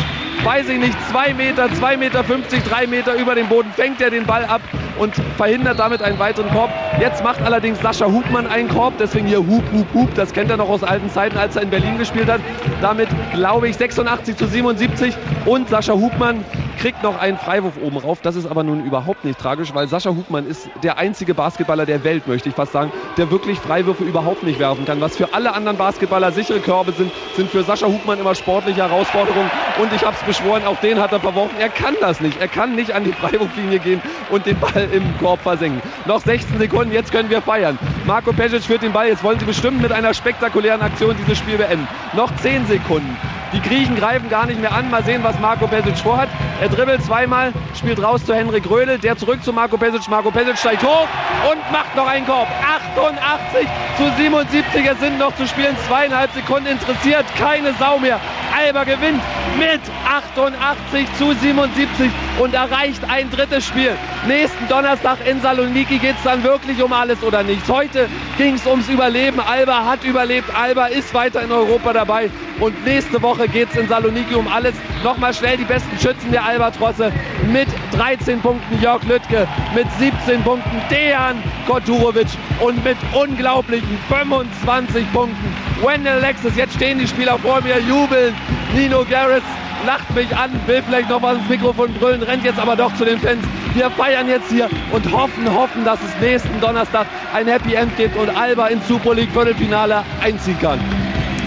weiß ich nicht, 2 Meter, 2 Meter 50, 3 Meter über dem Boden fängt er den Ball ab und verhindert damit einen weiteren Korb. Jetzt macht allerdings Sascha Hubmann einen Korb, deswegen hier Hub, Hub, Hub, das kennt er noch aus alten Zeiten, als er in Berlin gespielt hat. Damit glaube ich 86 zu 77 und Sascha Hubmann kriegt noch einen Freiwurf oben rauf. Das ist aber nun überhaupt nicht tragisch, weil Sascha Hubmann ist der einzige Basketballer der Welt, möchte ich fast sagen, der wirklich Freiwürfe überhaupt nicht werfen kann. Was für alle anderen Basketballer sichere Körbe sind, sind für Sascha Hubmann immer sportliche Herausforderungen. Und ich habe es beschworen, auch den hat er verworfen. Er kann das nicht. Er kann nicht an die Freiwurflinie gehen und den Ball im Korb versenken. Noch 16 Sekunden, jetzt können wir feiern. Marco Pesic führt den Ball. Jetzt wollen sie bestimmt mit einer spektakulären Aktion dieses Spiel beenden. Noch 10 Sekunden. Die Griechen greifen gar nicht mehr an. Mal sehen, was Marco Pesic vorhat. Er dribbelt zweimal, spielt raus zu Henrik Rödel. Der zurück zu Marco Pesic. Marco Pesic steigt hoch und macht noch einen Korb. 88 zu 77. Es sind noch zu spielen. Zweieinhalb Sekunden interessiert. Keine Sau mehr. Alba gewinnt mit 88 zu 77 und erreicht ein drittes Spiel. Nächsten Donnerstag in Saloniki geht es dann wirklich um alles oder nichts. Heute ging es ums Überleben. Alba hat überlebt. Alba ist weiter in Europa dabei. Und nächste Woche geht es in Saloniki um alles. Nochmal schnell die besten Schützen der Albatrosse. Mit 13 Punkten Jörg Lüttke, mit 17 Punkten Dejan Koturovic und mit unglaublichen 25 Punkten Wendell Alexis. Jetzt stehen die Spieler vor mir, jubeln. Nino Garris lacht mich an, will vielleicht noch was ins Mikrofon brüllen, rennt jetzt aber doch zu den Fans. Wir feiern jetzt hier und hoffen, hoffen, dass es nächsten Donnerstag ein Happy End gibt und Alba ins Super League Viertelfinale einziehen kann.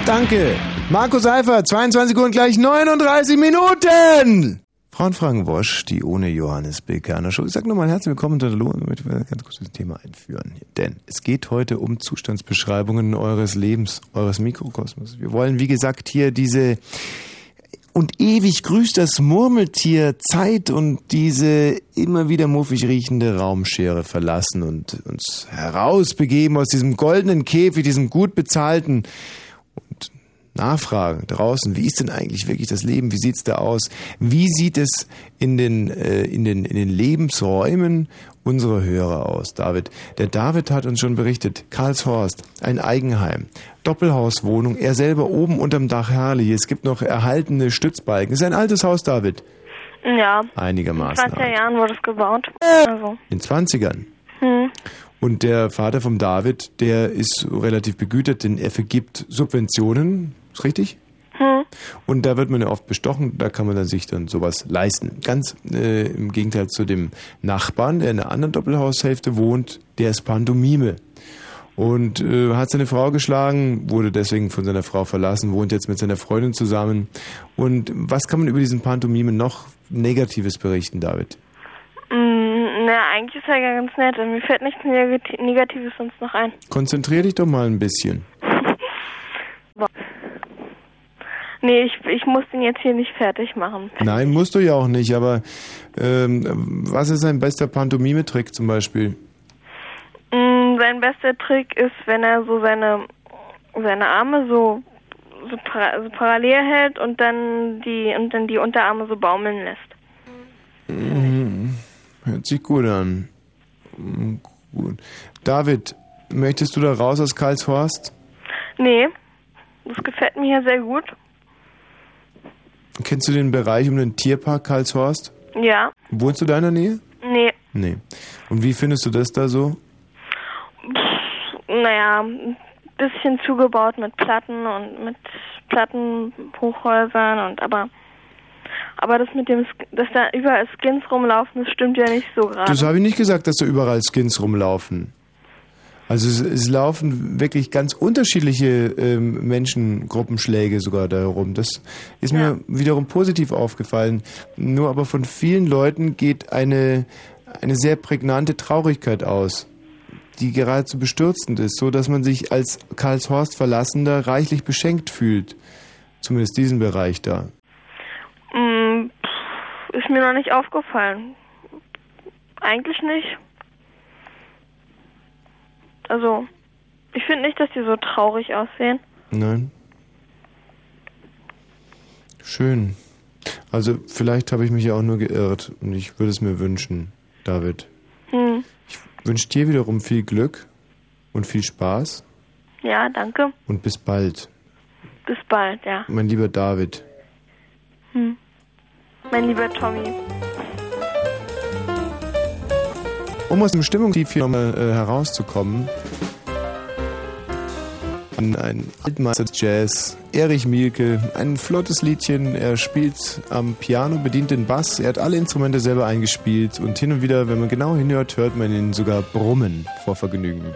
Danke. Marco Seifer, 22 Uhr und gleich 39 Minuten. Frauen fragen Wosch, die ohne Johannes Bilkerner Show. Ich sag nochmal herzlich willkommen der Lohn, damit wir ganz kurz das Thema einführen. Denn es geht heute um Zustandsbeschreibungen eures Lebens, eures Mikrokosmos. Wir wollen, wie gesagt, hier diese und ewig grüßt das Murmeltier Zeit und diese immer wieder muffig riechende Raumschere verlassen und uns herausbegeben aus diesem goldenen Käfig, diesem gut bezahlten und nachfragen draußen, wie ist denn eigentlich wirklich das Leben? Wie sieht's da aus? Wie sieht es in den, äh, in den, in den Lebensräumen unserer Hörer aus, David? Der David hat uns schon berichtet, Karlshorst, ein Eigenheim, Doppelhauswohnung, er selber oben unterm Dach herrlich, es gibt noch erhaltene Stützbalken. Es ist ein altes Haus, David. Ja. Einigermaßen. In 20er Jahren wurde es gebaut. Also. In 20ern. Hm. Und der Vater vom David, der ist relativ begütert, denn er vergibt Subventionen. Ist richtig? Hm. Und da wird man ja oft bestochen, da kann man dann sich dann sowas leisten. Ganz äh, im Gegenteil zu dem Nachbarn, der in einer anderen Doppelhaushälfte wohnt, der ist Pantomime. Und äh, hat seine Frau geschlagen, wurde deswegen von seiner Frau verlassen, wohnt jetzt mit seiner Freundin zusammen. Und was kann man über diesen Pantomime noch Negatives berichten, David? Mm, na, eigentlich ist er ja ganz nett. Mir fällt nichts Negati- Negatives sonst noch ein. Konzentrier dich doch mal ein bisschen. Nee, ich, ich muss den jetzt hier nicht fertig machen. Nein, musst du ja auch nicht, aber ähm, was ist sein bester Pantomime-Trick zum Beispiel? Mm, sein bester Trick ist, wenn er so seine, seine Arme so, so, para so parallel hält und dann die und dann die Unterarme so baumeln lässt. Mhm. Hört sich gut an. Mhm, Gut. David, möchtest du da raus aus Karlshorst? Nee, das gefällt mir hier sehr gut. Kennst du den Bereich um den Tierpark Karlshorst? Ja. Wohnst du da in der Nähe? Nee. Nee. Und wie findest du das da so? Naja, ein bisschen zugebaut mit Platten und mit Plattenhochhäusern und aber aber das mit dem dass da überall Skins rumlaufen, das stimmt ja nicht so gerade. Das habe ich nicht gesagt, dass da überall Skins rumlaufen. Also es, es laufen wirklich ganz unterschiedliche ähm, Menschengruppenschläge sogar da herum. Das ist mir wiederum positiv aufgefallen. Nur aber von vielen Leuten geht eine, eine sehr prägnante Traurigkeit aus, die geradezu bestürzend ist, so dass man sich als Karlshorst Verlassender reichlich beschenkt fühlt. Zumindest diesen Bereich da. Mm, ist mir noch nicht aufgefallen. Eigentlich nicht. Also, ich finde nicht, dass die so traurig aussehen. Nein. Schön. Also vielleicht habe ich mich ja auch nur geirrt und ich würde es mir wünschen, David. Hm. Ich wünsche dir wiederum viel Glück und viel Spaß Ja, danke. und bis bald, Bis bald, ja. mein lieber David. Hm. Mein lieber Tommy. Um aus dem Stimmungstief hier nochmal äh, herauszukommen, ein, ein Altmeister Jazz, Erich Mielke, ein flottes Liedchen, er spielt am Piano, bedient den Bass, er hat alle Instrumente selber eingespielt. Und hin und wieder, wenn man genau hinhört, hört man ihn sogar brummen vor Vergnügen.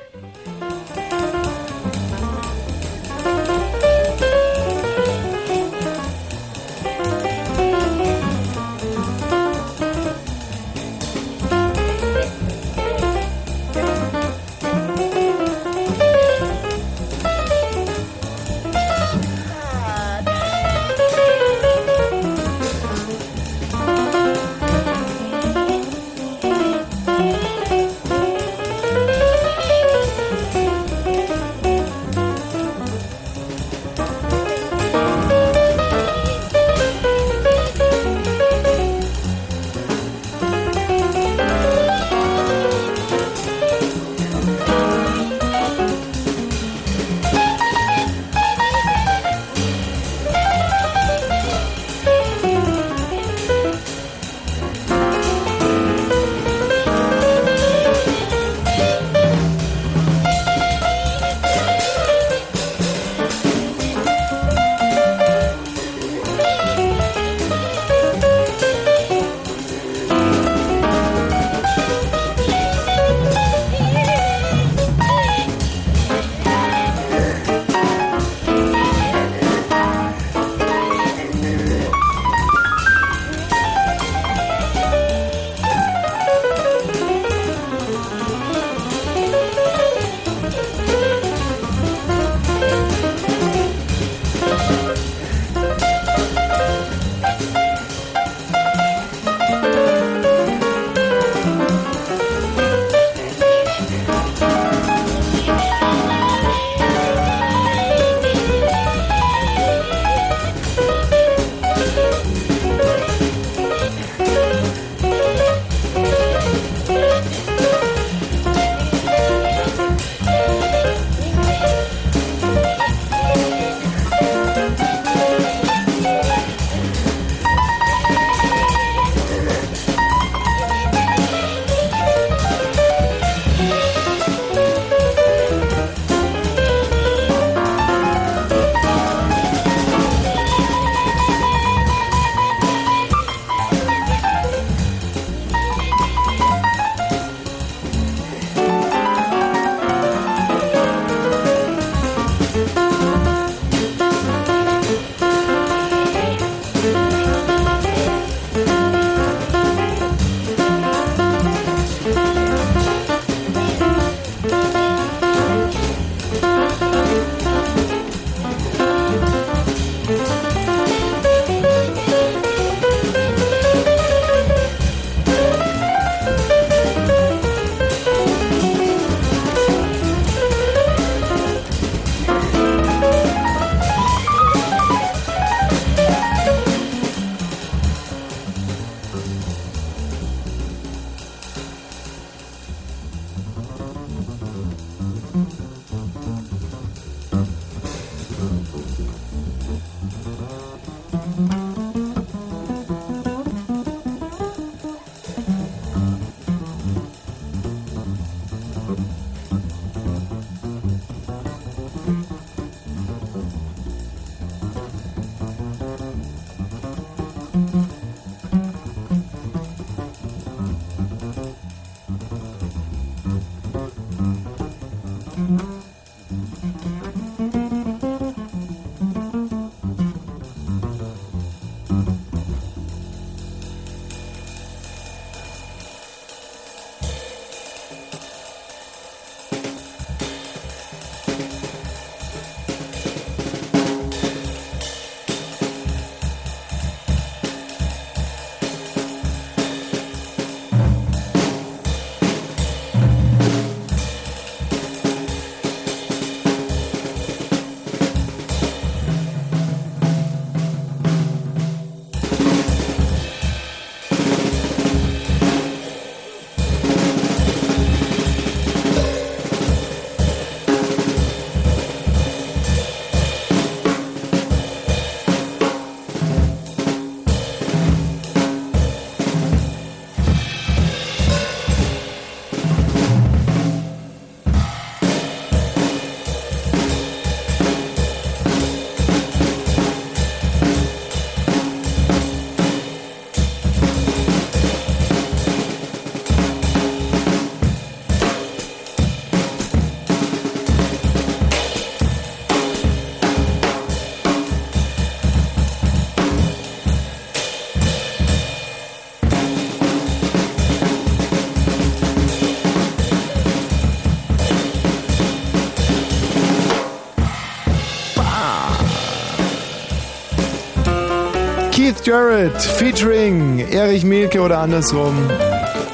Jarrett featuring Erich Mielke oder andersrum.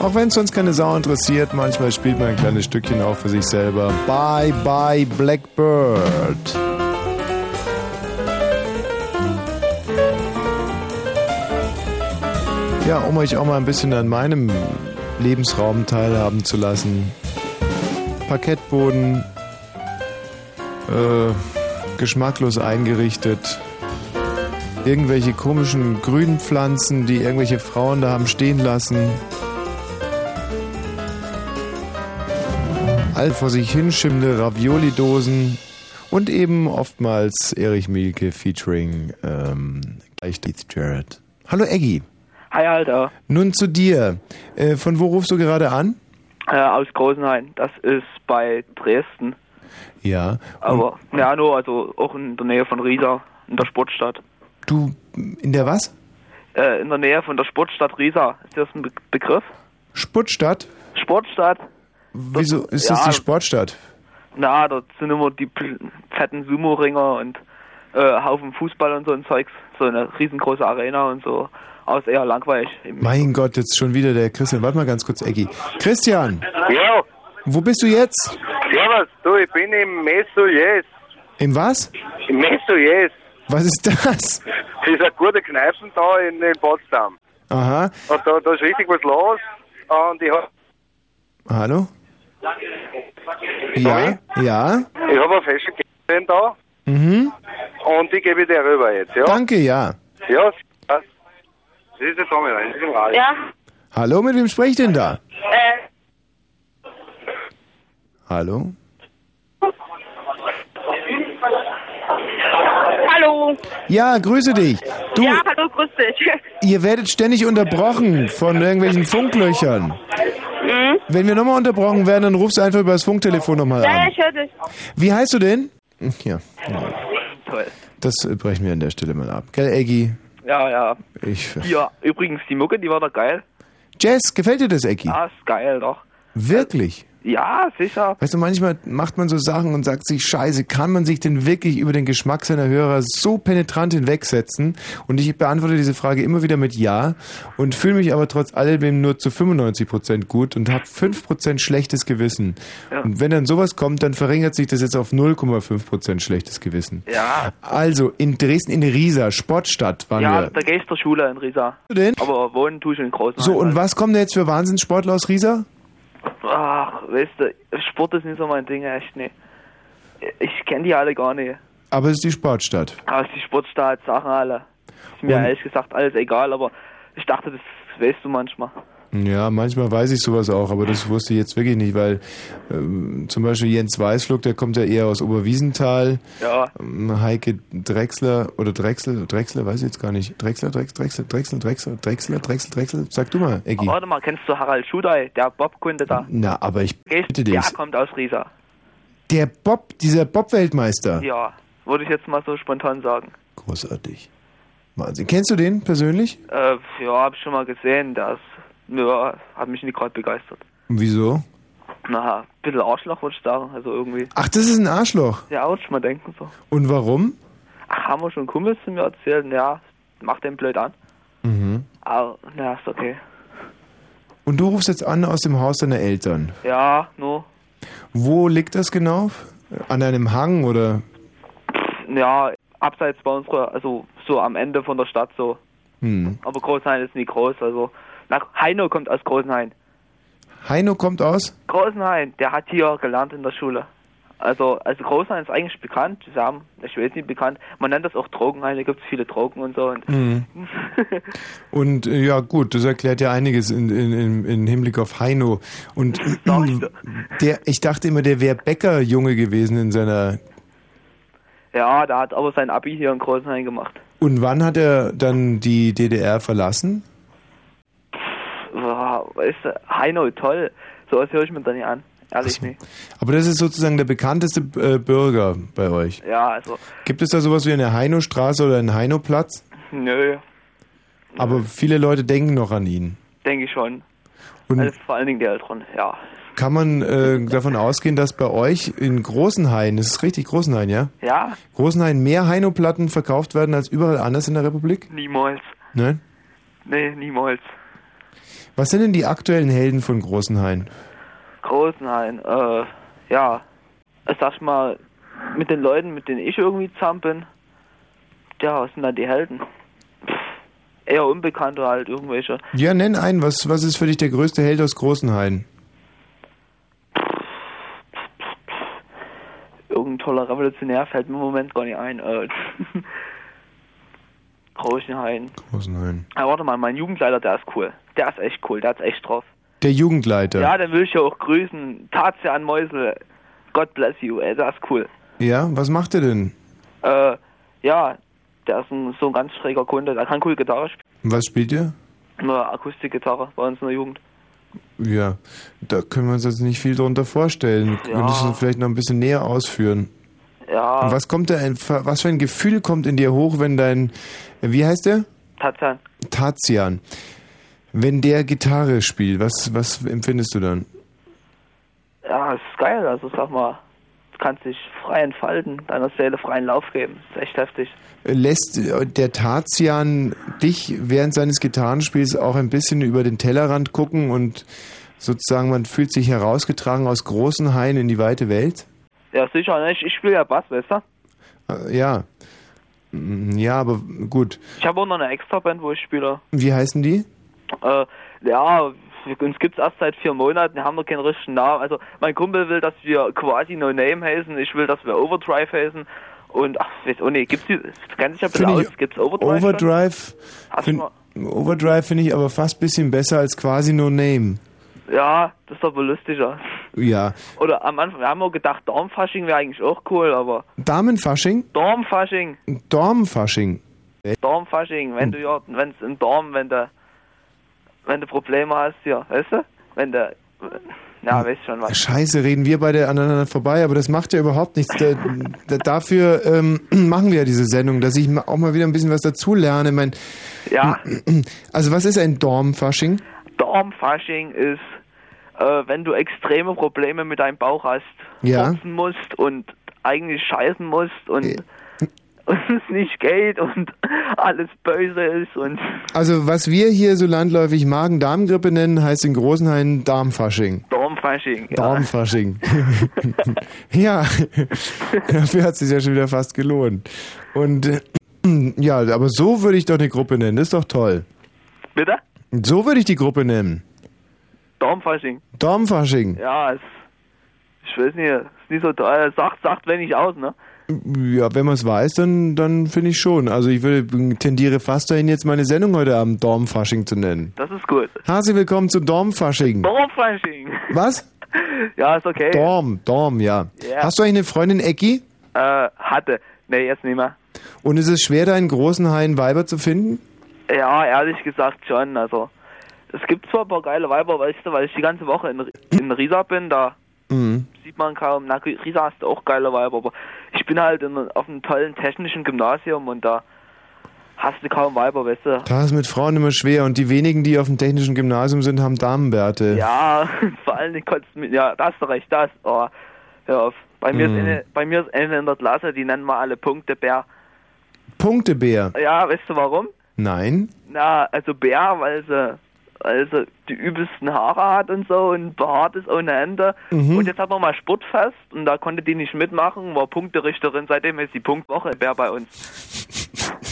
Auch wenn es sonst keine Sau interessiert, manchmal spielt man ein kleines Stückchen auch für sich selber. Bye bye Blackbird. Ja, um euch auch mal ein bisschen an meinem Lebensraum teilhaben zu lassen. Parkettboden, äh, geschmacklos eingerichtet. Irgendwelche komischen grünen Pflanzen, die irgendwelche Frauen da haben stehen lassen. All vor sich hinschimmende Ravioli-Dosen und eben oftmals Erich Mielke featuring ähm, gleich Keith Jarrett. Hallo Eggy. Hi, Alter. Nun zu dir. Äh, von wo rufst du gerade an? Äh, aus Großenhain. Das ist bei Dresden. Ja. Aber, ja, nur, also auch in der Nähe von Riesa, in der Sportstadt. Du, in der was? Äh, in der Nähe von der Sportstadt Riesa. Ist das ein Be Begriff? Sportstadt? Sportstadt? Wieso ist ja, das die Sportstadt? Na, dort sind immer die fetten Sumo-Ringer und äh, Haufen Fußball und so ein Zeugs. So eine riesengroße Arena und so. Aber ist eher langweilig. Mein Gott, jetzt schon wieder der Christian. Warte mal ganz kurz, Eggy. Christian, Ja, wo bist du jetzt? servus, du, ich bin im Messo Yes. Im was? Im Messo Yes. Was ist das? Das ist eine gute Kneipe da in, in Potsdam. Aha. Und da, da ist richtig was los. Und ich habe Hallo? Ja, ja. ich hab eine Fashion gesehen da Mhm. und die gebe ich dir rüber jetzt, ja? Danke, ja. Ja, das ist der Tommy rein, das ist im Radio. Ja, Hallo, mit wem spreche ich denn da? äh, Hallo? Hallo. Ja, grüße dich. Du, Ja, hallo, grüß dich. ihr werdet ständig unterbrochen von irgendwelchen Funklöchern. Mhm. Wenn wir nochmal unterbrochen werden, dann rufst du einfach über das Funktelefon nochmal Ja, ja, an. ich höre dich. Wie heißt du denn? Ja, Toll. das brechen wir an der Stelle mal ab. Gell, Eggy? Ja, ja. Ich, Ja, übrigens, die Mucke, die war doch geil. Jess, gefällt dir das, Eggy? Ja, ist geil, doch. Wirklich? Ja, sicher. Weißt du, manchmal macht man so Sachen und sagt sich, scheiße, kann man sich denn wirklich über den Geschmack seiner Hörer so penetrant hinwegsetzen? Und ich beantworte diese Frage immer wieder mit Ja und fühle mich aber trotz alledem nur zu 95% gut und habe 5% schlechtes Gewissen. Ja. Und wenn dann sowas kommt, dann verringert sich das jetzt auf 0,5% schlechtes Gewissen. Ja. Also, in Dresden, in Riesa, Sportstadt waren Ja, wir. da gehe ich zur Schule in Riesa. denn? Aber wohnen tue ich in Großenhain. So, und was kommen da jetzt für Wahnsinnssportler aus Riesa? Ach, weißt du, Sport ist nicht so mein Ding, echt nicht. Ich kenne die alle gar nicht. Aber es ist die Sportstadt. Aber die Sportstadt, Sachen alle. Ist mir Und- ehrlich gesagt alles egal, aber ich dachte, das weißt du manchmal. Ja, manchmal weiß ich sowas auch, aber das wusste ich jetzt wirklich nicht, weil ähm, zum Beispiel Jens Weißflug, der kommt ja eher aus Oberwiesenthal. Ja. Ähm, Heike Drechsler oder Drechsel, Drechsler, weiß ich jetzt gar nicht. Drechsler, Drechsel, Drechsel, Drechsel, Drechsler, Drechsel, Drechsel. Sag du mal, Eggy. Warte mal, kennst du Harald Schudai, der Bobkunde da? Na, aber ich bitte Der dich. kommt aus Riesa. Der Bob, dieser Bob-Weltmeister. Ja, würde ich jetzt mal so spontan sagen. Großartig. Wahnsinn. Kennst du den persönlich? Äh, ja, hab ich schon mal gesehen, der ist, ja, hat mich nicht gerade begeistert. Wieso? Na, ein bisschen Arschloch, würde ich sagen, also irgendwie. Ach, das ist ein Arschloch. Ja, würde ich mal denken so. Und warum? Ach, haben wir schon Kumpels zu mir erzählt, ja, macht den blöd an. Mhm. Aber, na, ist okay. Und du rufst jetzt an aus dem Haus deiner Eltern. Ja, nur, Wo liegt das genau? An einem Hang oder? ja, abseits bei unserer, also so am Ende von der Stadt so. Hm. Aber Großenhain ist nie groß, also. Na, Heino kommt aus Großenhain. Heino kommt aus? Großenhain, der hat hier gelernt in der Schule. Also, also Großenhain ist eigentlich bekannt, haben, ich weiß nicht bekannt, man nennt das auch Drogenhain, da gibt es viele Drogen und so. Und Mhm. *laughs* Und äh, ja gut, das erklärt ja einiges in, in, in, in Hinblick auf Heino. Und *laughs* der, ich dachte immer, der wäre Bäckerjunge gewesen in seiner. ja, der hat aber sein Abi hier in Großenhain gemacht. Und wann hat er dann die DDR verlassen? Wow, weißt du, Heino, toll. So was höre ich mir dann nicht an. Ehrlich nicht. Aber das ist sozusagen der bekannteste äh, Bürger bei euch. Ja, also, Gibt es da sowas wie eine Heino-Straße oder einen Heino-Platz? nö, Aber viele Leute denken noch an ihn. denke ich schon. Und Also vor allen Dingen die Älteren, ja. kann man äh, davon ausgehen, dass bei euch in Großenhain, das ist richtig Großenhain, ja? Ja, Großenhain mehr Heino-Platten verkauft werden als überall anders in der Republik? niemals. Nein? Nee, niemals. Was sind denn die aktuellen Helden von Großenhain? Großenhain, äh, ja. Ich sag mal, mit den Leuten, mit denen ich irgendwie zusammen bin, ja, was sind dann die Helden? Pff, eher Unbekannte halt, irgendwelche. Ja, nenn einen. Was, was ist für dich der größte Held aus Großenhain? Irgendein toller Revolutionär fällt mir im Moment gar nicht ein. Äh, *laughs* Großenhain. Großenhain. Ah, warte mal, mein Jugendleiter, der ist cool. Der ist echt cool, der ist echt drauf. Der Jugendleiter. Ja, den will ich ja auch grüßen. Tatsian Mäusel, God bless you, ey, der ist cool. Ja, was macht er denn? Äh, ja, der ist ein, so ein ganz schräger Kunde, der kann cool Gitarre spielen. Was spielt er? Eine Akustikgitarre bei uns in der Jugend. Ja, da können wir uns jetzt nicht viel drunter vorstellen. Ja. Könntest du vielleicht noch ein bisschen näher ausführen? Ja, Und was kommt da, was für ein Gefühl kommt in dir hoch, wenn dein, wie heißt der? Tatsian. Tatsian. Wenn der Gitarre spielt, was, was empfindest du dann? Ja, es ist geil, also sag mal, du kannst dich frei entfalten, deiner Seele freien Lauf geben. ist echt heftig. Lässt der Tatsian dich während seines Gitarrenspiels auch ein bisschen über den Tellerrand gucken und sozusagen man fühlt sich herausgetragen aus großen Haien in die weite Welt? Ja, sicher, ne? ich, spiele ja Bass, weißt du? Äh, Ja. Mm, Ja, aber gut. Ich habe auch noch eine Extra-Band, wo ich spiele. Wie heißen die? Äh, ja, uns gibt's erst seit vier Monaten, wir haben noch keinen richtigen Namen. Also mein Kumpel will, dass wir quasi No Name heißen, ich will, dass wir Overdrive heißen. Und ach, weiß auch nicht, gibt's die, das kennt sich ja Finde aus, gibt's Overdrive? Overdrive. Find, Overdrive finde ich aber fast ein bisschen besser als quasi No Name. Ja, das ist doch wohl lustiger. Ja. Oder am Anfang, wir haben auch gedacht, Dormfasching wäre eigentlich auch cool, aber Damenfasching? Dormfasching, Dormfasching. Dormfasching, wenn du ja, wenn's im Dorm, wenn du, wenn du Probleme hast, ja, weißt du? Wenn du, ja, weißt schon was. Scheiße, reden wir beide aneinander vorbei, aber das macht ja überhaupt nichts. Da, da, dafür ähm, *clears throat* machen wir ja diese Sendung, dass ich auch mal wieder ein bisschen was dazulerne. Mein, Ja. Also was ist ein Dormfasching? Dormfasching ist, äh, wenn du extreme Probleme mit deinem Bauch hast, Ja. musst und eigentlich scheißen musst und, *laughs* und es nicht geht und *laughs* alles böse ist und *laughs* Also was wir hier so landläufig Magen-Darm-Grippe nennen, heißt in Großenhain Darmfasching. Dormfasching. Ja. Darmfasching. ja, dafür hat es sich ja schon wieder fast gelohnt. Und *clears throat* ja, aber so würde ich doch eine Gruppe nennen, das ist doch toll. Bitte? So würde ich die Gruppe nennen. Dormfasching. Dormfasching. Ja, es, ich weiß nicht, ist nicht so toll. Sagt, sagt wenig aus, ne? Ja, wenn man es weiß, dann, dann finde ich schon. Also ich würde tendiere fast dahin, jetzt meine Sendung heute Abend Dormfasching zu nennen. Das ist gut. Herzlich willkommen zu Dormfasching. Dormfasching. Was? *laughs* Ja, ist okay. Dorm, Dorm, ja. Ja. Hast du eigentlich eine Freundin Ecki? Äh, hatte. Nee, jetzt nicht mehr. Und ist es schwer, da in großen Haien Weiber zu finden? Ja, ehrlich gesagt schon. Also, es gibt zwar ein paar geile Weiber, weißt du, weil ich die ganze Woche in, in Riesa bin, da Mhm. sieht man kaum. Na, Riesa hast du auch geile Weiber, aber ich bin halt in, auf einem tollen technischen Gymnasium und da hast du kaum Weiber, weißt du. Da ist mit Frauen immer schwer und die wenigen, die auf dem technischen Gymnasium sind, haben Damenbärte. Ja, *laughs* vor allen Dingen konntest du mit, ja, da hast du recht, das, oh, hör auf. Bei mir, Mhm. ist eine, bei mir ist eine in der Klasse, die nennen wir alle Punktebär. Punktebär. Ja, weißt du warum? Nein. Na, also Bär, weil sie, weil sie die übelsten Haare hat und so und behaart ist ohne Ende. Mhm. Und jetzt hat man mal Sportfest und da konnte die nicht mitmachen, war Punkterichterin, seitdem ist die Punktwoche Bär bei uns. *laughs*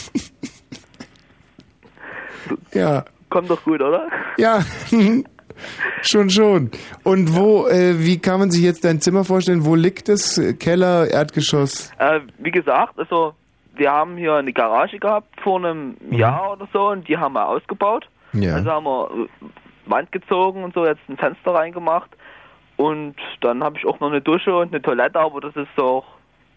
Ja. Kommt doch gut, oder? Ja. *laughs* schon, schon. Und wo, äh, wie kann man sich jetzt dein Zimmer vorstellen? Wo liegt es? Keller, Erdgeschoss? Äh, wie gesagt, also wir haben hier eine Garage gehabt vor einem Jahr oder so und die haben wir ausgebaut. Mhm. Ja. Also haben wir äh, Wand gezogen und so, jetzt ein Fenster reingemacht. Und dann habe ich auch noch eine Dusche und eine Toilette, aber das ist so,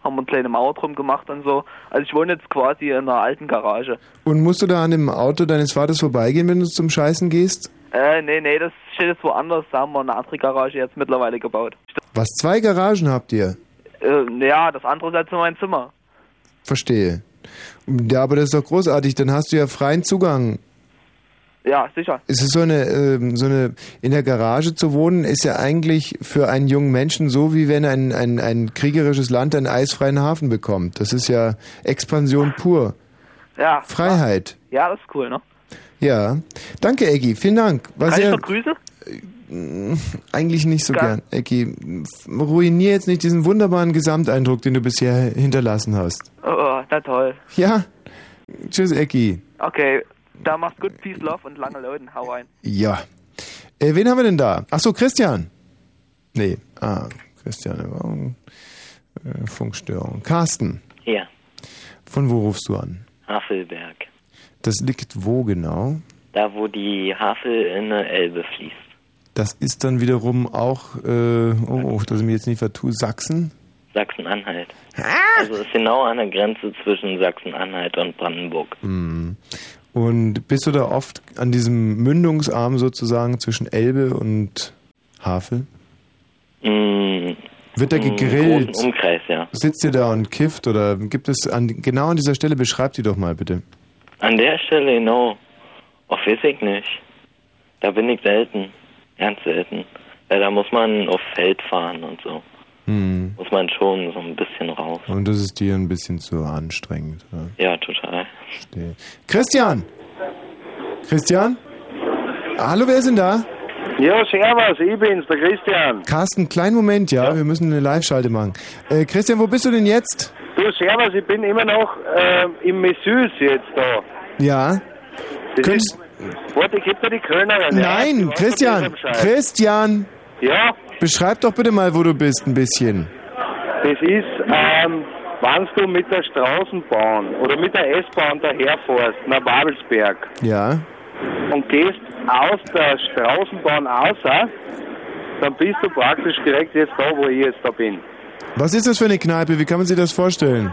haben wir eine kleine Mauer drum gemacht und so. Also ich wohne jetzt quasi in einer alten Garage. Und musst du da an dem Auto deines Vaters vorbeigehen, wenn du zum Scheißen gehst? Äh, nee, nee, das steht jetzt woanders. Da haben wir eine andere Garage jetzt mittlerweile gebaut. Was, zwei Garagen habt ihr? Äh, ja, das andere ist jetzt in mein Zimmer. Verstehe. Ja, aber das ist doch großartig, dann hast du ja freien Zugang. Ja, sicher. Es ist so eine, ähm, so eine, in der Garage zu wohnen, ist ja eigentlich für einen jungen Menschen so, wie wenn ein, ein, ein kriegerisches Land einen eisfreien Hafen bekommt. Das ist ja Expansion pur. Ja. Freiheit. Ja, das ist cool, ne? Ja. Danke, Eggy. Vielen Dank. War Kann ich sehr, noch grüßen? *laughs* Eigentlich nicht so Gar- gern. F- ruinier jetzt nicht diesen wunderbaren Gesamteindruck, den du bisher hinterlassen hast. Oh, oh, na toll. Ja. Tschüss, Eggy. Okay, da macht's gut, Peace, Love und lange Leuten. Hau rein. Ja. Äh, wen haben wir denn da? Ach so, Christian. Nee. Ah, Christian. Warum? Äh, Funkstörung. Carsten. Ja, Von wo rufst du an? Havelberg. Das liegt wo genau? Da, wo die Havel in der Elbe fließt. Das ist dann wiederum auch, äh, oh, oh, dass ich mich jetzt nicht vertue, Sachsen? Sachsen-Anhalt. Also ist genau an der Grenze zwischen Sachsen-Anhalt und Brandenburg. Hm. Und bist du da oft an diesem Mündungsarm sozusagen zwischen Elbe und Havel? Mm, Wird da gegrillt? Umkreis, ja. Sitzt ihr da und kifft oder gibt es an, genau an dieser Stelle, beschreib die doch mal bitte. An der Stelle, genau. Auf weiß ich nicht. Da bin ich selten. Ganz selten. Weil da muss man auf Feld fahren und so. Hm. Muss man schon so ein bisschen raus. Und das ist dir ein bisschen zu anstrengend. Oder? Ja, total. Verstehe. Christian! Christian? Hallo, wer ist denn da? Ja, servus, ich bin's, der Christian. Carsten, kleinen Moment, ja, wir müssen eine Live-Schalte machen. Äh, Christian, wo bist du denn jetzt? Du, servus, ich bin immer noch äh, im Messüs jetzt da. Ja. Das Könntest- ist, warte, ich geb dir die Kölnerin. Nein, Christian! Christian! Ja, Beschreib doch bitte mal, wo du bist, ein bisschen. das ist, ähm, wenn du mit der Straßenbahn oder mit der S-Bahn daherfährst nach Babelsberg Ja. und gehst aus der Straßenbahn raus, dann bist du praktisch direkt jetzt da, wo ich jetzt da bin. Was ist das für eine Kneipe? Wie kann man sich das vorstellen?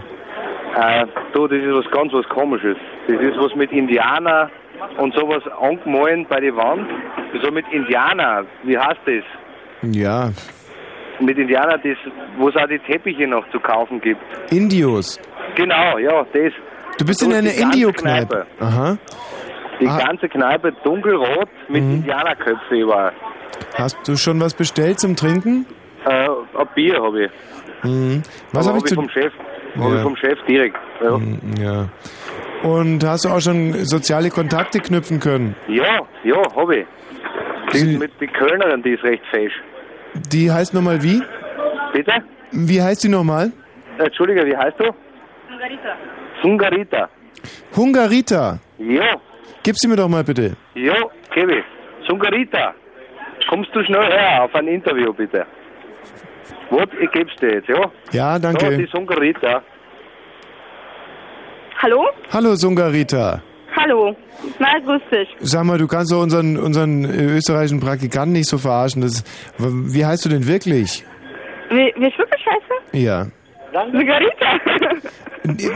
Äh, du, das ist was ganz was komisches. Das ist was mit Indianer und sowas angemalt bei der Wand. So mit Indianer, wie heißt das? Ja. Mit Indianer, das, wo es auch die Teppiche noch zu kaufen gibt. Indios. Genau, ja, das. Du bist in einer Indio-Kneipe. Aha. Die Ah. ganze Kneipe dunkelrot mit Mhm. Indianerköpfe überall. Hast du schon was bestellt zum Trinken? Äh, ein Bier habe ich. Mhm. Was habe ich zu... vom Chef. Hab Ja. ich vom Chef direkt. Ja, Mhm, Ja. Und hast du auch schon soziale Kontakte knüpfen können? ja, ja habe ich. Die, mit die Kölnerin, die ist recht fesch. Die heißt nochmal wie? Bitte? Wie heißt die nochmal? Entschuldige, wie heißt du? Sungarita. Hungarita. Ja, Gib sie mir doch mal bitte. ja, Kevi. Sungarita. Kommst du schnell her auf ein Interview, bitte? Warte, ich geb's dir jetzt, ja? Ja, danke. Ja, die Sungarita. Hallo? Hallo Sungarita. Hallo. Na, grüß dich. Sag mal, du kannst doch unseren, unseren äh, österreichischen Praktikanten nicht so verarschen. Das, wie heißt du denn wirklich? Wie, wie wirklich scheiße? Ja. Margarita.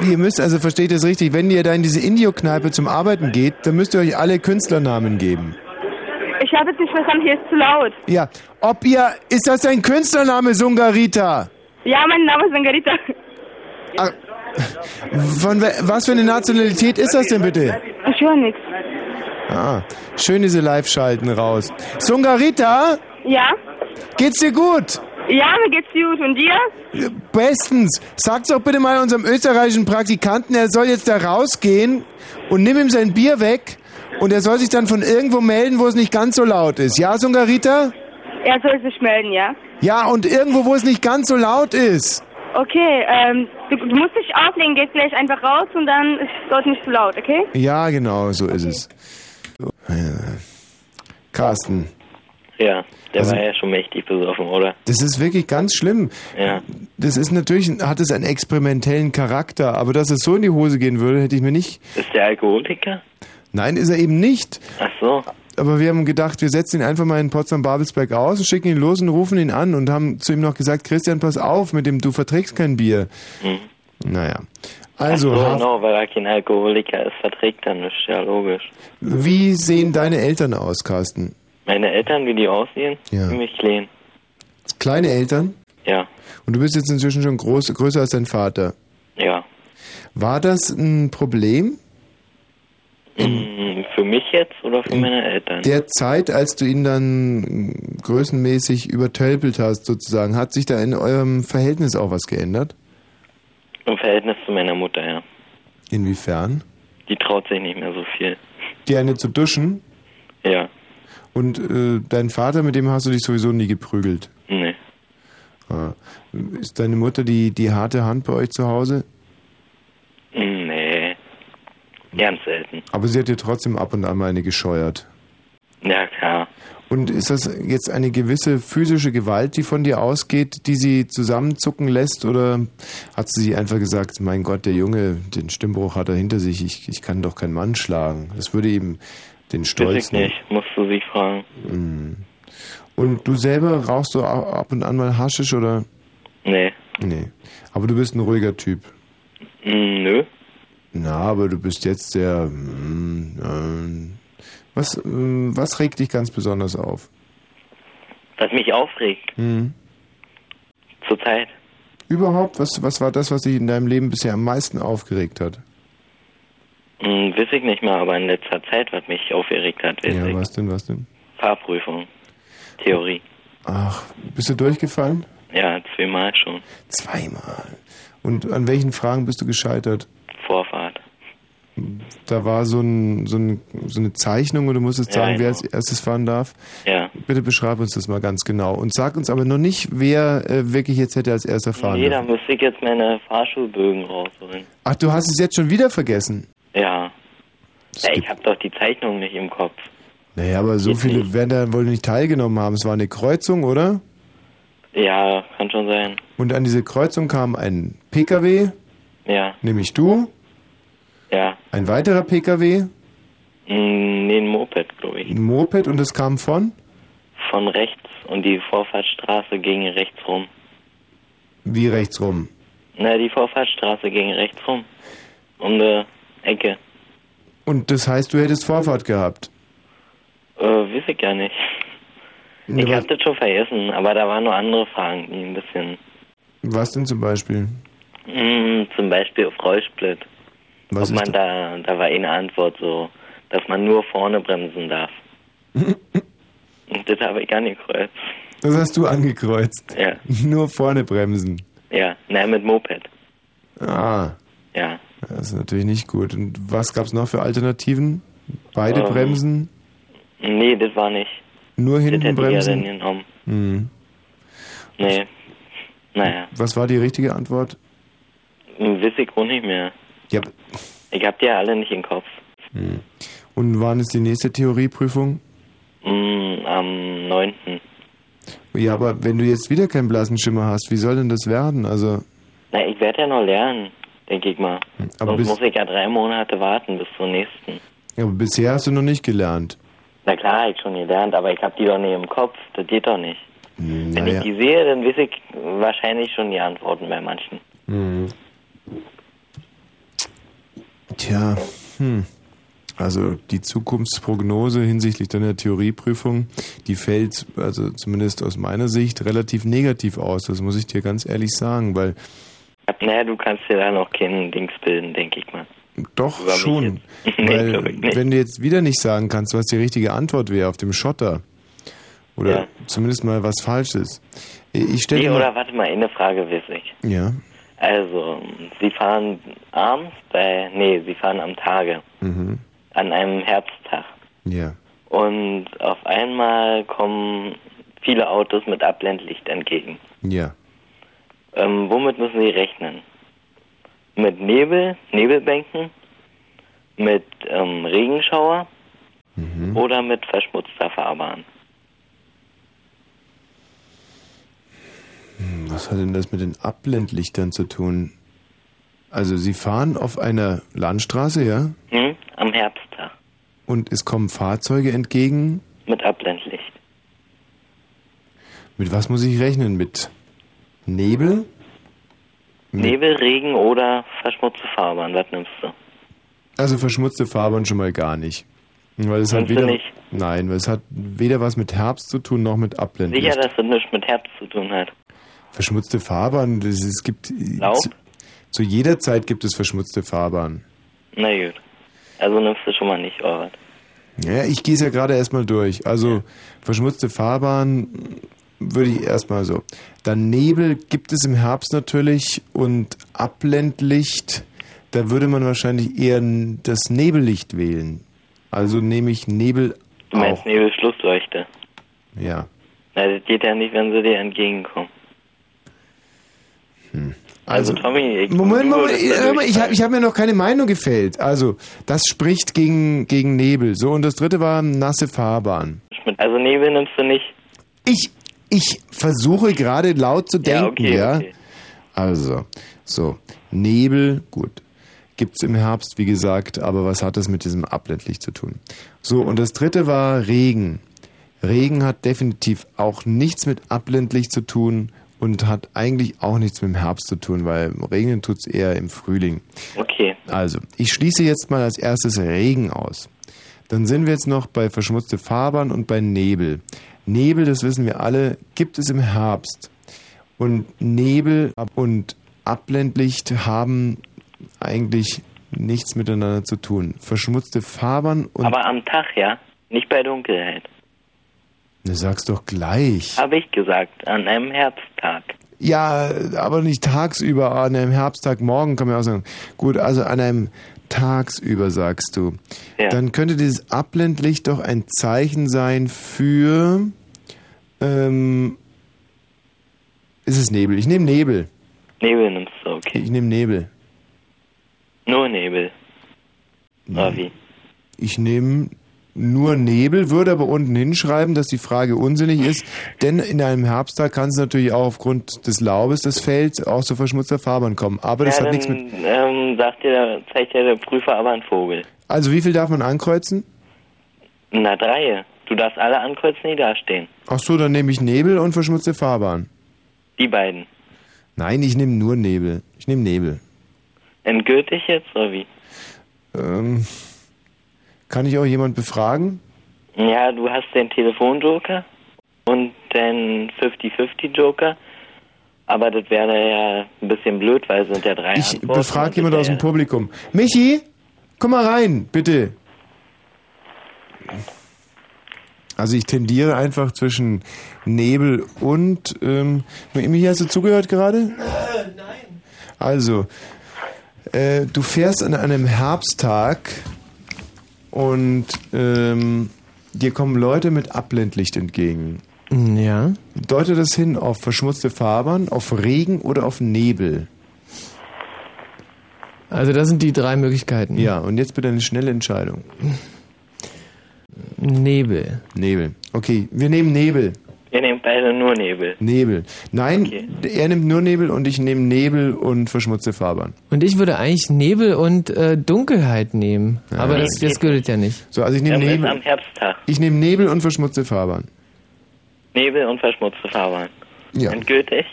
Ihr müsst, also versteht das richtig, wenn ihr da in diese Indio-Kneipe zum Arbeiten geht, dann müsst ihr euch alle Künstlernamen geben. Ich habe jetzt nicht verstanden, hier ist zu laut. Ja. Ob ihr, ist das dein Künstlername, Sungarita? Ja, mein Name ist Margarita. Ah, Von was für eine Nationalität ist das denn bitte? Ich höre nichts. Ah, schön diese Live-Schalten raus. Sungarita, Ja? geht's dir gut? Ja, mir geht's gut. Und dir? Bestens. Sag's doch bitte mal unserem österreichischen Praktikanten, er soll jetzt da rausgehen und nimm ihm sein Bier weg und er soll sich dann von irgendwo melden, wo es nicht ganz so laut ist. Ja, Sungarita? Er soll sich melden, ja? Ja, und irgendwo, wo es nicht ganz so laut ist. Okay, ähm, du, du musst dich auflegen, gehst gleich einfach raus und dann ist dort nicht zu laut, okay? Ja, genau, so ist es. Ja. Carsten, Ja, der Also- war ja schon mächtig besoffen, oder? das ist wirklich ganz schlimm. Ja. Das ist natürlich, hat es einen experimentellen Charakter, aber dass es so in die Hose gehen würde, hätte ich mir nicht. Ist der Alkoholiker? Nein, ist er eben nicht. Ach so. Aber wir haben gedacht, wir setzen ihn einfach mal in Potsdam-Babelsberg aus und schicken ihn los und rufen ihn an und haben zu ihm noch gesagt, Christian, pass auf, mit dem du verträgst kein Bier. Hm. Naja. Also, Ach so, genau, weil er kein Alkoholiker ist, verträgt er nichts, ja logisch. wie sehen deine Eltern aus, Carsten? Meine Eltern, wie die aussehen? Ja. Ziemlich klein. Kleine Eltern? Ja, Und du bist jetzt inzwischen schon groß, größer als dein Vater. ja. War das ein Problem? Hm, Für mich jetzt oder für meine Eltern? Der Zeit, als du ihn dann mm, größenmäßig übertölpelt hast, sozusagen, hat sich da in eurem Verhältnis auch was geändert? Im Verhältnis zu meiner Mutter, ja. Inwiefern? Die traut sich nicht mehr so viel. Gerne zu duschen? Ja. Und äh, dein Vater, mit dem hast du dich sowieso nie geprügelt? Nee. Ah. Ist deine Mutter die, die harte Hand bei euch zu Hause? Nee. Ganz selten. Aber sie hat dir trotzdem ab und an mal eine gescheuert. Ja, klar. Und ist das jetzt eine gewisse physische Gewalt, die von dir ausgeht, die sie zusammenzucken lässt? Oder hat sie einfach gesagt, mein Gott, der Junge, den Stimmbruch hat er hinter sich, ich, ich kann doch keinen Mann schlagen? Das würde ihm den Weiß Stolz ich nicht. Musst du sie fragen. Mhm. Und du selber rauchst du ab und an mal Haschisch oder? Nee. Nee. Aber du bist ein ruhiger Typ. Mm, nö. Na, aber du bist jetzt sehr. ähm, was, ähm, was regt dich ganz besonders auf? Was mich aufregt Hm. zurzeit. Überhaupt, was, was war das, was dich in deinem Leben bisher am meisten aufgeregt hat? Hm, weiß ich nicht mehr, aber in letzter Zeit, was mich aufgeregt hat, weiß Ja, ich. was denn, was denn? Fahrprüfung. Theorie. Ach, bist du durchgefallen? Ja, zweimal schon. Zweimal. Und an welchen Fragen bist du gescheitert? Vorfahrt. Da war so, ein, so, ein, so eine Zeichnung und du musstest Ja, sagen, wer genau. als erstes fahren darf. Ja. Bitte beschreib uns das mal ganz genau. Und sag uns aber noch nicht, wer äh, wirklich jetzt hätte als erster fahren Nee, da dürfen. müsste ich jetzt meine Fahrschulbögen rausholen. Ach, du hast es jetzt schon wieder vergessen? Ja. Ja, ich habe doch die Zeichnung nicht im Kopf. Naja, aber so viele werden da wohl nicht teilgenommen haben. Es war eine Kreuzung, oder? Ja, kann schon sein. Und an diese Kreuzung kam ein PKW, Ja, nämlich du, ja. ein weiterer PKW, Mm, nee, ein Moped, glaube ich. ein Moped und es kam von? Von rechts und die Vorfahrtsstraße ging rechts rum. Wie rechts rum? Na, die Vorfahrtsstraße ging rechts rum. Um die Ecke. Und das heißt, du hättest Vorfahrt gehabt. Äh, weiß ich gar nicht. Ich hab das schon vergessen, aber da waren nur andere Fragen, die ein bisschen. Was denn zum Beispiel? Mm, zum Beispiel auf Rollsplit. Was Ob man da, da war eine Antwort so, dass man nur vorne bremsen darf. *laughs* Und das habe ich angekreuzt. Das hast du angekreuzt. Ja, *laughs* Nur vorne bremsen. ja. Na, mit Moped. Ah, Ja. das ist natürlich nicht gut. Und was gab's noch für Alternativen? Beide Ähm, bremsen? Nee, das war nicht. Nur Das hinten hätte ich ja bremsen? dann genommen. Hm. Nee. Naja, Was war die richtige Antwort? weiß ich auch nicht mehr. Ja. Ich hab die ja alle nicht im Kopf. Hm. Und wann ist die nächste Theorieprüfung? Mm, am 9. Ja, aber wenn du jetzt wieder keinen blassen Schimmer hast, wie soll denn das werden? Also, Na, ich werde ja noch lernen, denke ich mal. aber Sonst muss ich ja drei Monate warten bis zur nächsten. aber bisher hast du noch nicht gelernt. Na klar, ich schon gelernt, aber ich hab die doch nicht im Kopf. Das geht doch nicht. Wenn Naja. ich die sehe, dann weiß ich wahrscheinlich schon die Antworten bei manchen. Hm. Tja, hm. Also die Zukunftsprognose hinsichtlich deiner Theorieprüfung, die fällt, also zumindest aus meiner Sicht, relativ negativ aus. Das muss ich dir ganz ehrlich sagen, weil Naja, du kannst dir da noch keinen Dings bilden, denke ich mal. doch Über schon. *laughs* Nee, Weil wenn du jetzt wieder nicht sagen kannst, was die richtige Antwort wäre auf dem Schotter, oder Ja. zumindest mal was Falsches. Ich stelle Nee, oder warte mal, eine Frage weiß ich. Ja. Also, Sie fahren abends bei, nee, Sie fahren am Tage, Mhm. an einem Herbsttag. Ja. Und auf einmal kommen viele Autos mit Abblendlicht entgegen. Ja. Ähm, womit müssen Sie rechnen? Mit Nebel, Nebelbänken, mit ähm, Regenschauer Mhm. oder mit verschmutzter Fahrbahn? Hm, Was hat denn das mit den Abblendlichtern zu tun? Also Sie fahren auf einer Landstraße, ja? Hm? Am Herbsttag Und es kommen Fahrzeuge entgegen. mit Abblendlicht. Mit was muss ich rechnen? Mit Nebel? Nebel, Regen oder verschmutzte Fahrbahn, was nimmst du? Also verschmutzte Fahrbahn schon mal gar nicht. Weil es hat weder, nicht? Nein, weil es hat weder was mit Herbst zu tun noch mit Abblendlicht. Sicher, dass das nichts mit Herbst zu tun hat. Verschmutzte Fahrbahn, das, es gibt Laub? zu, zu jeder Zeit gibt es verschmutzte Fahrbahn. Na gut. Also nimmst du schon mal nicht, oder? Ja, ich gehe es ja gerade erstmal durch. Also verschmutzte Fahrbahn würde ich erstmal so. Dann Nebel gibt es im Herbst natürlich und Abblendlicht, da würde man wahrscheinlich eher das Nebellicht wählen. Also nehme ich Nebel Du meinst. Nebelschlussleuchte. Ja. Na, das geht ja nicht, wenn sie dir entgegenkommen. Also, Tommy, ich Moment, Moment, mal, ich habe ich hab mir noch keine Meinung gefällt. Also, das spricht gegen, gegen Nebel. So, und das dritte war nasse Fahrbahn. Also Nebel nimmst du nicht. Ich, ich versuche gerade laut zu Ja, denken, okay, ja. okay. Also, so, Nebel, gut. Gibt's im Herbst, wie gesagt, aber was hat das mit diesem Abblendlicht zu tun? So, und das dritte war Regen. Regen hat definitiv auch nichts mit Abblendlicht zu tun und hat eigentlich auch nichts mit dem Herbst zu tun, weil regnen tut's eher im Frühling. Okay. Also, ich schließe jetzt mal als erstes Regen aus. Dann sind wir jetzt noch bei verschmutzte Fahrbahn und bei Nebel. Nebel, das wissen wir alle, gibt es im Herbst. Und Nebel und Abblendlicht haben eigentlich nichts miteinander zu tun. Verschmutzte Fahrbahn und... Aber am Tag, ja? Nicht bei Dunkelheit. Ne, sag's doch gleich. Habe ich gesagt, an einem Herbsttag. Ja, aber nicht tagsüber, an einem Herbsttag, morgen kann man auch sagen. Gut, also an einem tagsüber sagst du. Ja. Dann könnte dieses Abblendlicht doch ein Zeichen sein für. Ähm, ist es Nebel? Ich nehme Nebel. Nebel nimmst du, okay. Ich nehme Nebel. Nur Nebel. Oder wie? Ich nehme nur Nebel, würde aber unten hinschreiben, dass die Frage unsinnig ist, denn in einem Herbsttag kann es natürlich auch aufgrund des Laubes, das fällt, auch zu verschmutzter Fahrbahn kommen. Aber das ja, hat nichts mit. ähm, sagt der- zeigt dir der Prüfer aber einen Vogel. Also wie viel darf man ankreuzen? Na, drei. Du darfst alle ankreuzen, die da stehen. Ach so, dann nehme ich Nebel und verschmutzte Fahrbahn. Die beiden. Nein, ich nehme nur Nebel. Ich nehme Nebel. Endgültig jetzt, oder wie? Ähm, kann ich auch jemand befragen? Ja, du hast den Telefonjoker und den 50-50-Joker. Aber das wäre ja ein bisschen blöd, weil es sind ja drei Ich Antworten. befrage jemand aus dem Publikum. Michi, komm mal rein, bitte. Also ich tendiere einfach zwischen Nebel und... Ähm, Michi, hast du zugehört gerade? nein. Also, äh, du fährst an einem Herbsttag und ähm, dir kommen Leute mit Abblendlicht entgegen. Ja. Deutet das hin auf verschmutzte Fahrbahn, auf Regen oder auf Nebel? Also das sind die drei Möglichkeiten. Ja, und jetzt bitte eine schnelle Entscheidung. Nebel. Nebel. Okay, wir nehmen Nebel. Ihr nehmt beide nur Nebel. Nebel. Nein, er nimmt nur Nebel und ich nehme Nebel und verschmutzte Fahrbahn. Und ich würde eigentlich Nebel und äh, Dunkelheit nehmen. Aber das, das gilt ja nicht. So, also ich nehme Nebel. am Herbsttag. Ich nehme Nebel und verschmutzte Fahrbahn. Nebel und verschmutzte Fahrbahn. Ja. Endgültig?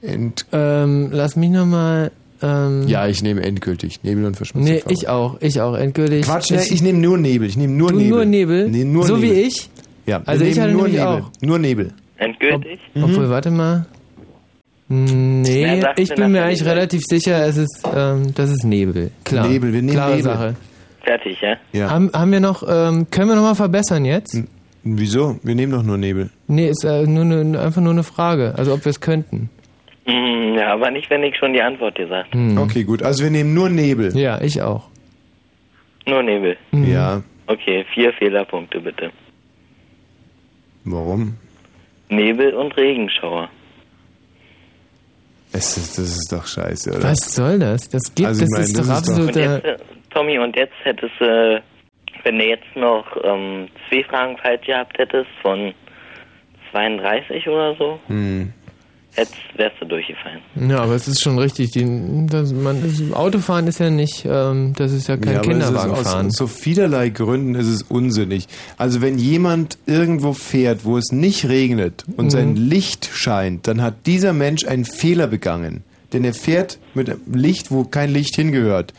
Ent Ähm, lass mich nochmal. Ähm, ja, ich nehme endgültig Nebel und verschmutzte Nee, Fahrbahn. ich auch. Ich auch. Endgültig. Quatsch, ne, ich nehme nur Nebel. Ich nehme nur Du Nebel. nur Nebel? Nee, nur so Nebel. wie ich? Ja, wir Also ich nehmen hatte nur Nebel. auch. Nur Nebel. Endgültig? Obwohl, warte mal. Nee, ich bin mir eigentlich Nebel- relativ sicher, es ist, ähm, das ist Nebel. Klar. Nebel, wir nehmen Klare Nebel. Sache. Fertig, ja? Ja. Haben, haben wir noch, ähm, können wir nochmal verbessern jetzt? Wieso? Wir nehmen doch nur Nebel. Nee, ist äh, nur ne, einfach nur eine Frage. Also ob wir es könnten. Hm, ja, aber nicht, wenn ich schon die Antwort gesagt Hm. Okay, gut. Also wir nehmen nur Nebel. Ja, ich auch. Nur Nebel. Mhm. Ja. Okay, vier Fehlerpunkte bitte. Warum? Nebel und Regenschauer. Es ist, das ist doch scheiße, oder? Was soll das? Das gibt, Also das meine, ist das doch ist jetzt, äh, Tommy, und jetzt hättest du, wenn du jetzt noch ähm, zwei Fragen falsch gehabt hättest von 32 oder so, Hm. Jetzt wärst du durchgefallen. Ja, aber es ist schon richtig. Die, das, man, das Autofahren ist ja nicht, ähm, das ist ja kein ja, aber es ist Kinderwagenfahren. aus so vielerlei Gründen ist es unsinnig. Also wenn jemand irgendwo fährt, wo es nicht regnet und Mhm. sein Licht scheint, dann hat dieser Mensch einen Fehler begangen. Denn er fährt mit einem Licht, wo kein Licht hingehört.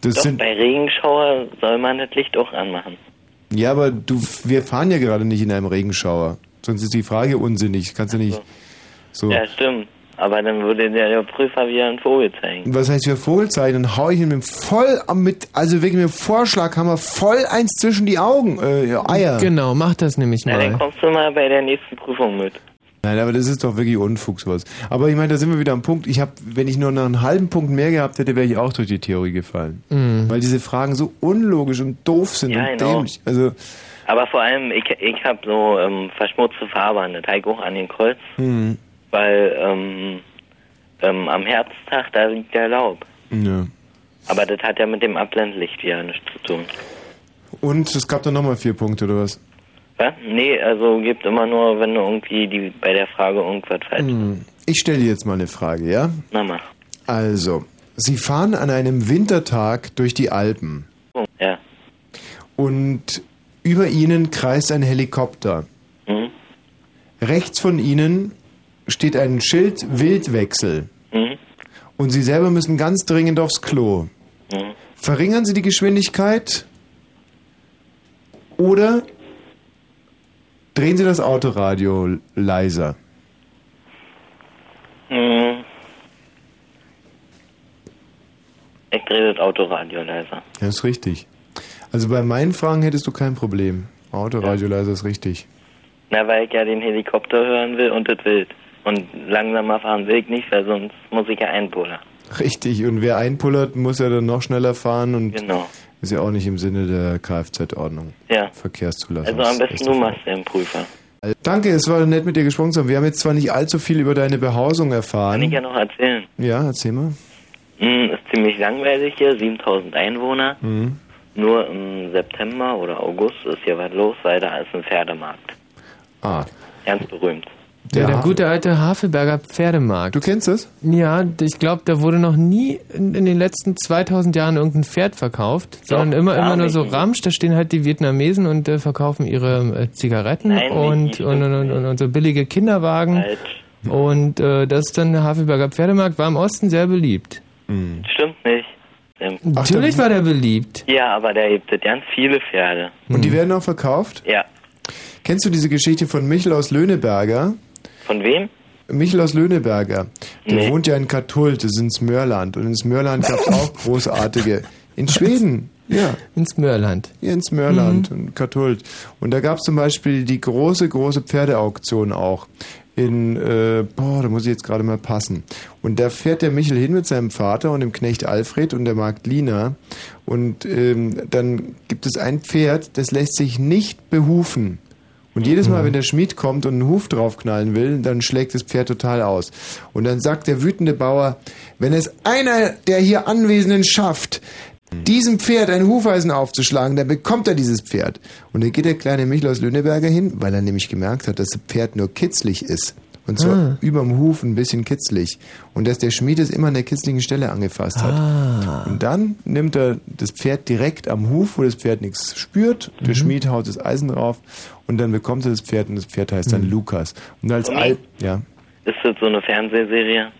Das Doch, sind, bei Regenschauer soll man das Licht auch anmachen. ja, aber du, wir fahren ja gerade nicht in einem Regenschauer. Sonst ist die Frage unsinnig. Kannst du nicht so. Ja, stimmt. Aber dann würde der, der Prüfer wieder einen Vogel zeigen. Was heißt für Vogelzeichen? Dann hau ich ihm voll am mit, also wirklich mit dem Vorschlaghammer voll eins zwischen die Augen, äh, Eier. Genau, mach das nämlich Na, dann mal. kommst du mal bei der nächsten Prüfung mit. Nein, aber das ist doch wirklich Unfug sowas. Aber ich meine, da sind wir wieder am Punkt. Ich habe, wenn ich nur noch einen halben Punkt mehr gehabt hätte, wäre ich auch durch die Theorie gefallen. Mhm. Weil diese Fragen so unlogisch und doof sind Ja, und genau. dämlich. Also, Aber vor allem, ich, ich habe so ähm, verschmutzte Fahrbahn, das habe ich auch an den Kreuz, hm, weil ähm, ähm, am Herbsttag, da liegt der Laub. ja. Aber das hat ja mit dem Abblendlicht wieder nichts zu tun. Und es gab dann nochmal vier Punkte, oder was? Was? Nee, also gibt immer nur, wenn du irgendwie die, bei der Frage irgendwas falsch Hm. Ich stelle dir jetzt mal eine Frage, ja? Na mach. Also, Sie fahren an einem Wintertag durch die Alpen Ja. und über Ihnen kreist ein Helikopter. Mhm. Rechts von Ihnen steht ein Schild Wildwechsel. Mhm. Und Sie selber müssen ganz dringend aufs Klo. Mhm. Verringern Sie die Geschwindigkeit oder drehen Sie das Autoradio leiser. Mhm. Ich drehe das Autoradio leiser. Ja, ist richtig. Also bei meinen Fragen hättest du kein Problem. Autoradio leiser ist richtig. Na, weil ich ja den Helikopter hören will und das Wild. Und langsamer fahren will ich nicht, weil sonst muss ich ja einpullern. Richtig. Und wer einpullert, muss ja dann noch schneller fahren und Genau. ist ja auch nicht im Sinne der Kfz-Ordnung. Ja. Verkehrszulassung. Also am besten du machst den Prüfer. Danke, es war nett mit dir gesprochen zu haben. Wir haben jetzt zwar nicht allzu viel über deine Behausung Kann erfahren. ich ja noch erzählen. Ja, erzähl mal. Hm, ist ziemlich langweilig hier, 7000 Einwohner. Mhm. Nur im September oder August ist hier was los, weil da ist ein Pferdemarkt. Ah. Ganz berühmt. Ja, der gute alte Havelberger Pferdemarkt. Du kennst das? Ja, ich glaube, da wurde noch nie in, in den letzten 2000 Jahren irgendein Pferd verkauft, sondern Doch, immer gar immer nur so Ramsch, da stehen halt die Vietnamesen und äh, verkaufen ihre äh, Zigaretten Nein, und, nicht, und, und, und, und so billige Kinderwagen. Und äh, das ist dann der Havelberger Pferdemarkt, war im Osten sehr beliebt. Stimmt nicht. Ähm, Natürlich war der beliebt. Ja, aber da gibt es ganz viele Pferde. Und die werden auch verkauft? Ja. Kennst du diese Geschichte von Michel aus Löhneberger? Von wem? Michel aus Löhneberger. Der Nee. wohnt ja in Katult, das ist in Smörland. Und in Smörland gab es *laughs* auch großartige. In Schweden, ja. In Smörland. Ja, in Smörland Mhm. und Katult. Und da gab es zum Beispiel die große, große Pferdeauktion auch. In, äh, boah, da muss ich jetzt gerade mal passen. Und da fährt der Michel hin mit seinem Vater und dem Knecht Alfred und der Magd Lina. Und ähm, dann gibt es ein Pferd, das lässt sich nicht behufen. Und jedes Mal, wenn der Schmied kommt und einen Huf draufknallen will, dann schlägt das Pferd total aus. Und dann sagt der wütende Bauer, wenn es einer der hier Anwesenden schafft, diesem Pferd ein Hufeisen aufzuschlagen, dann bekommt er dieses Pferd. Und dann geht der kleine Michel aus Lüneberger hin, weil er nämlich gemerkt hat, dass das Pferd nur kitzlig ist. Und zwar Ah. überm Huf ein bisschen kitzlig. Und dass der Schmied es immer an der kitzligen Stelle angefasst hat. Ah. Und dann nimmt er das Pferd direkt am Huf, wo das Pferd nichts spürt. Der Mhm. Schmied haut das Eisen drauf und dann bekommt er das Pferd und das Pferd heißt dann Mhm. Lukas. Und als? Al ja. Ist das so eine Fernsehserie?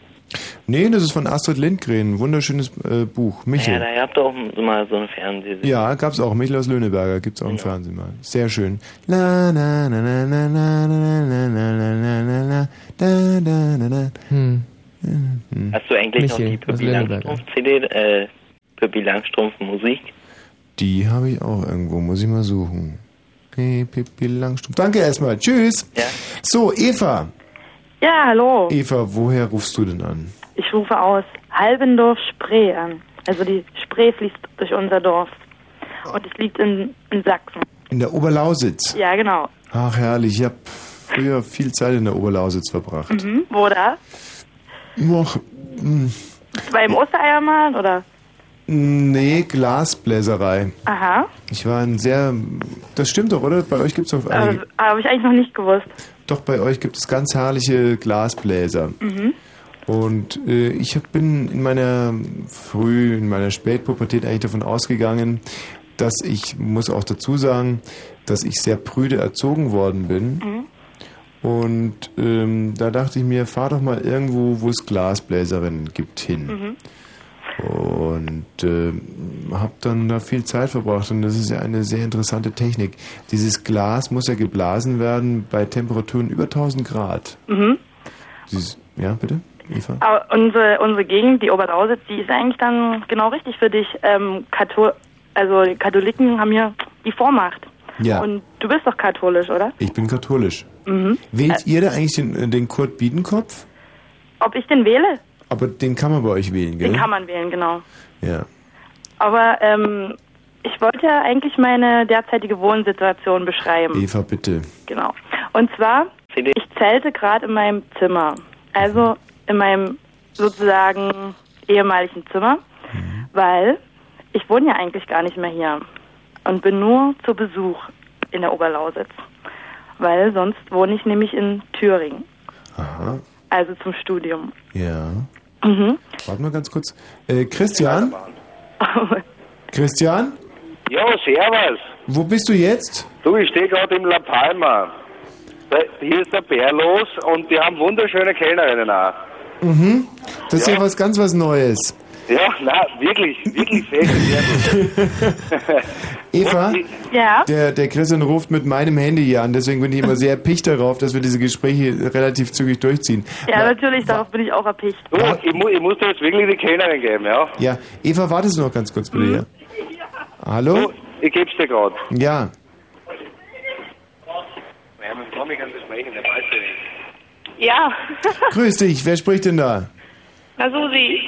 Nee, das ist von Astrid Lindgren. Wunderschönes äh, Buch. Michel. Ja, da habt ihr auch mal so eine Fernsehserie. Ja, gab's auch. Michel aus Löhneberger gibt's auch im. Fernsehen mal. Sehr schön. Hast du eigentlich Michel, noch die Pippi Langstrumpf-CD, äh, Pippi Langstrumpf-Musik? Die habe ich auch irgendwo. Muss ich mal suchen. Hey, Pippi Langstrumpf. Danke erstmal. Tschüss. Ja. So, Eva. Ja, hallo. Eva, woher rufst du denn an? Ich rufe aus Halbendorf Spree an. Also die Spree fließt durch unser Dorf. Und es liegt in, in Sachsen. In der Oberlausitz. Ja, genau. Ach, herrlich. Ich habe früher viel Zeit in der Oberlausitz verbracht. Mhm. Wo da? Och, hm, Beim Ostereiermarkt oder? nee, Glasbläserei. Aha. Ich war ein sehr. Das stimmt doch, oder? Bei euch gibt es doch Äh, einige. Habe ich eigentlich noch nicht gewusst. Doch, bei euch gibt es ganz herrliche Glasbläser. Mhm. Und äh, ich hab, bin in meiner früh, in meiner Spätpubertät eigentlich davon ausgegangen, dass ich, muss auch dazu sagen, dass ich sehr prüde erzogen worden bin. Mhm. Und ähm, da dachte ich mir, fahr doch mal irgendwo, wo es Glasbläserinnen gibt, hin. Mhm. Und äh, habe dann da viel Zeit verbracht und das ist ja eine sehr interessante Technik. Dieses Glas muss ja geblasen werden bei Temperaturen über 1000 Grad. Mhm. Dieses, ja, bitte, Eva? Aber unsere, unsere Gegend, die Oberlausitz, die ist eigentlich dann genau richtig für dich. Ähm, Kathol also die Katholiken haben hier die Vormacht. Ja. Und du bist doch katholisch, oder? Ich bin katholisch. Mhm. Wählt Äh, ihr da eigentlich den, den Kurt Biedenkopf? ob ich den wähle? Aber den kann man bei euch wählen, gell? Den kann man wählen, genau. Ja. Aber ähm, ich wollte ja eigentlich meine derzeitige Wohnsituation beschreiben. Eva, bitte. Genau. Und zwar, ich zelte gerade in meinem Zimmer. Also in meinem sozusagen ehemaligen Zimmer, weil ich wohne ja eigentlich gar nicht mehr hier und bin nur zu Besuch in der Oberlausitz. Weil sonst wohne ich nämlich in Thüringen, Aha. also zum Studium. Ja. Mhm. Warte mal ganz kurz. Äh, Christian? *laughs* Christian? Ja, servus. Wo bist du jetzt? Du, ich stehe gerade im La Palma. Da, hier ist der Bär los und die haben wunderschöne Kellnerinnen auch. Mhm. Das ist ja Ja. was ganz was Neues. Ja, na, wirklich, wirklich sehr, sehr gut. *laughs* Eva? Ja? Der, der Christian ruft mit meinem Handy hier an, deswegen bin ich immer sehr erpicht darauf, dass wir diese Gespräche relativ zügig durchziehen. Ja, natürlich, darauf bin ich auch erpicht. Du, ich, mu ich muss dir jetzt wirklich die Kellnerin geben, ja? Ja, Eva, wartest du noch ganz kurz bitte hier. Hallo? Du, ich geb's dir gerade. Ja. Ja, mit Tommy kannst du sprechen, der weiß ja nicht. Ja. Grüß dich, wer spricht denn da? Na Susi.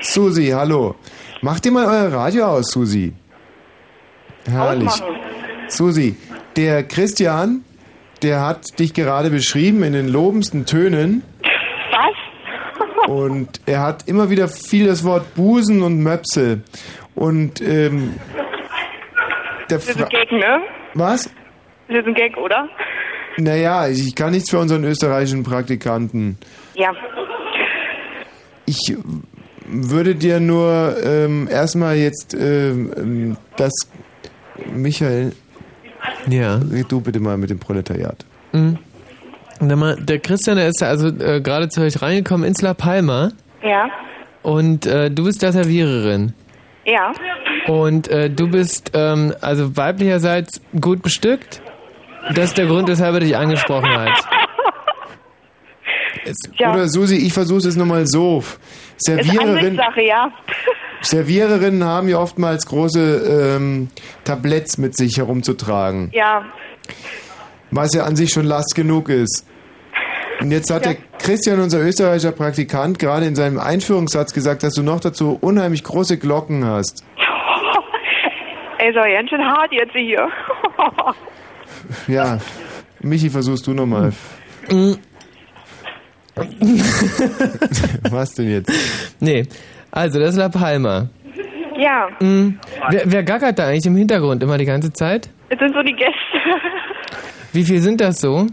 Susi, hallo. Macht ihr mal euer Radio aus, Susi. Herrlich. Ausmachen. Susi, der Christian, der hat dich gerade beschrieben in den lobendsten Tönen. Was? Und er hat immer wieder viel das Wort Busen und Möpse. Und ähm, der Das ist ein Gag, ne? Was? Das ist ein Gag, oder? Naja, ich kann nichts für unseren österreichischen Praktikanten. Ja. Ich würde dir nur ähm, erstmal jetzt ähm, das. Michael. Ja. Red du bitte mal mit dem Proletariat. Mhm. Der Christian, der ist ja also äh, gerade zu euch reingekommen ins La Palma Ja. und äh, du bist da Serviererin. Ja. Und äh, du bist ähm, also weiblicherseits gut bestückt. Das ist der Grund, weshalb er dich angesprochen hat. Oder Susi, ich versuche es nochmal so. Ist Serviererin, Ansichtssache, ja. Serviererinnen haben ja oftmals große ähm, Tabletts mit sich herumzutragen, Ja. was ja an sich schon Last genug ist. Und jetzt hat der Christian, unser österreichischer Praktikant, gerade in seinem Einführungssatz gesagt, dass du noch dazu unheimlich große Glocken hast. *laughs* Ey, ist aber ganz schön hart jetzt hier. *laughs* Ja, Michi, versuchst du nochmal. Was denn jetzt? Nee, also das ist La Palma. ja. Mhm. Wer, wer gackert da eigentlich im Hintergrund immer die ganze Zeit? Jetzt sind so die Gäste. Wie viel sind das so?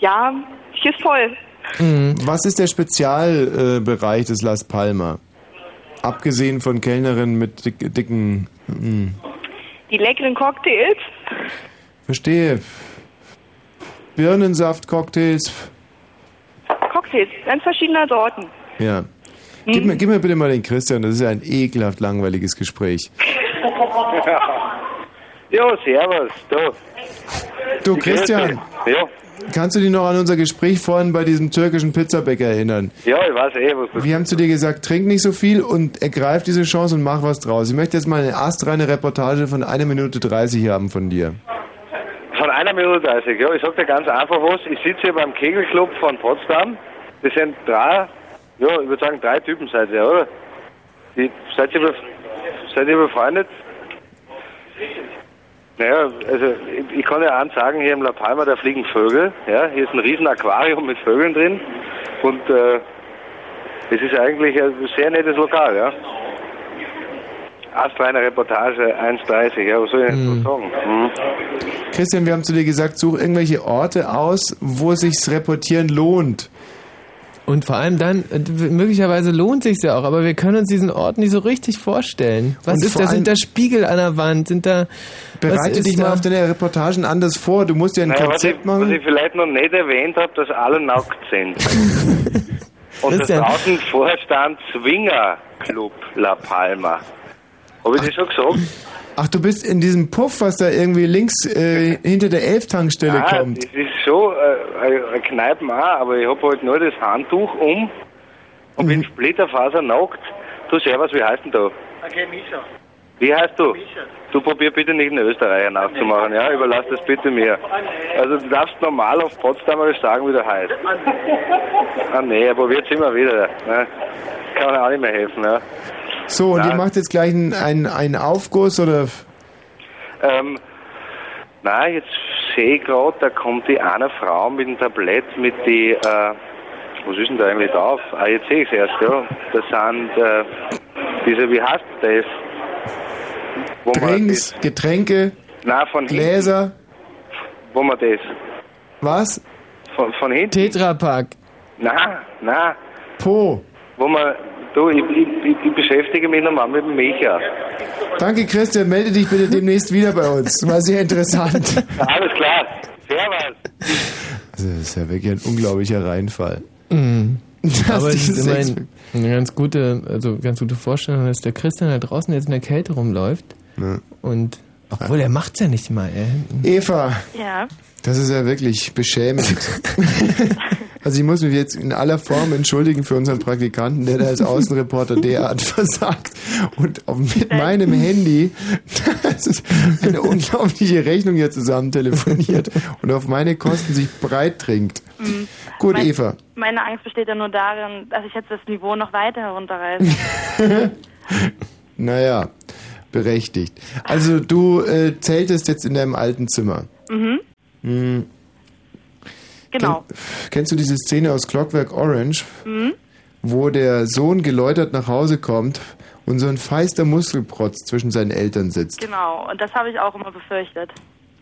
ja, hier ist voll. Mhm. Was ist der Spezialbereich äh, des Las Palma? Abgesehen von Kellnerinnen mit dick, dicken. mm. Die leckeren Cocktails. Verstehe. Birnensaft-Cocktails. Cocktails, ganz verschiedener Sorten. Ja. Gib, mir, gib mir bitte mal den Christian, das ist ja ein ekelhaft langweiliges Gespräch. *laughs* Ja, servus, du. Du, Christian? Ja, kannst du dich noch an unser Gespräch vorhin bei diesem türkischen Pizzabäcker erinnern? ja, ich weiß eh, was du Wir haben zu dir gesagt, trink nicht so viel und ergreif diese Chance und mach was draus. Ich möchte jetzt mal eine astreine Reportage von 1 Minute 30 haben von dir. Von einer Minute 30, ja. Ich sag dir ganz einfach was. Ich sitze hier beim Kegelclub von Potsdam. Das sind drei, ja, ich würde sagen drei Typen seid ihr, oder? Die, seid, ihr, seid ihr befreundet? Naja, also ich, ich kann ja eins sagen, hier im La Palma, da fliegen Vögel. Ja, hier ist ein riesen Aquarium mit Vögeln drin. Und äh, es ist eigentlich ein sehr nettes Lokal, ja. Astreine Reportage 1,30, ja, was soll ich denn so sagen? Mhm. Christian, wir haben zu dir gesagt, such irgendwelche Orte aus, wo sich's reportieren lohnt. Und vor allem dann, äh, möglicherweise lohnt sich ja auch, aber wir können uns diesen Ort nicht so richtig vorstellen. Was Und ist vor da? Sind da Spiegel an der Wand? Sind da. Bereite dich da? mal auf deine Reportagen anders vor. Du musst ja ein Naja, was, ich, Konzept was machen. ich vielleicht noch nicht erwähnt habe, dass alle nackt sind. *laughs* Und Christian. draußen Vorstand Swinger Club La Palma. Habe ich das schon gesagt? Ach, du bist in diesem Puff, was da irgendwie links äh, hinter der Elftankstelle *laughs* Ah, kommt. das ist schon äh, eine- eine Kneipe auch, aber ich habe halt nur das Handtuch um und Mhm. bin splitterfaser nackt. Du Servus, wie heißt denn da? Okay, Misha. Wie heißt du? Du probier bitte nicht einen Österreicher nachzumachen, ja? Überlass das bitte mir. Also du darfst normal auf Potsdamerisch sagen, wie du heißt. Ah nee, er probiert immer wieder. Ne? Kann mir auch nicht mehr helfen, ja? So, und Na. ihr macht jetzt gleich einen, einen, einen Aufguss oder... Ähm, na, jetzt sehe ich gerade, da kommt die eine Frau mit dem Tablett mit die, äh, was ist denn da eigentlich drauf? Ah, jetzt sehe ich es erst, ja. Das sind äh, diese, wie heißt das? Wo Drinks, Getränke, das, na, von hinten, Gläser, wo man das, was? von, von hinten, Tetrapack. na, na, Po. wo man, du, ich, ich, ich, beschäftige mich nochmal mit dem Micha. Danke, Christian. Melde dich bitte demnächst wieder bei uns. War sehr interessant. *laughs* Alles klar, Servus. Also, das ist ja wirklich ein unglaublicher Reinfall. Mhm. Das Aber es ist immerhin eine ganz gute, also ganz gute Vorstellung, dass der Christian da draußen jetzt in der Kälte rumläuft. Ja. Und obwohl er macht's ja nicht mal, ey. Eva, Ja. das ist ja wirklich beschämend. *laughs* Also ich muss mich jetzt in aller Form entschuldigen für unseren Praktikanten, der da als Außenreporter derart *laughs* versagt und mit meinem Handy das ist eine unglaubliche Rechnung hier zusammen telefoniert und auf meine Kosten sich breit trinkt. Mhm. Gut, Mein- Eva. Meine Angst besteht ja nur darin, dass ich jetzt das Niveau noch weiter herunterreiße. *laughs* Naja, berechtigt. Also du äh, zeltest jetzt in deinem alten Zimmer. mhm. Hm. Genau. Kennst du diese Szene aus Clockwork Orange, Mhm. wo der Sohn geläutert nach Hause kommt und so ein feister Muskelprotz zwischen seinen Eltern sitzt? Genau. Und das habe ich auch immer befürchtet.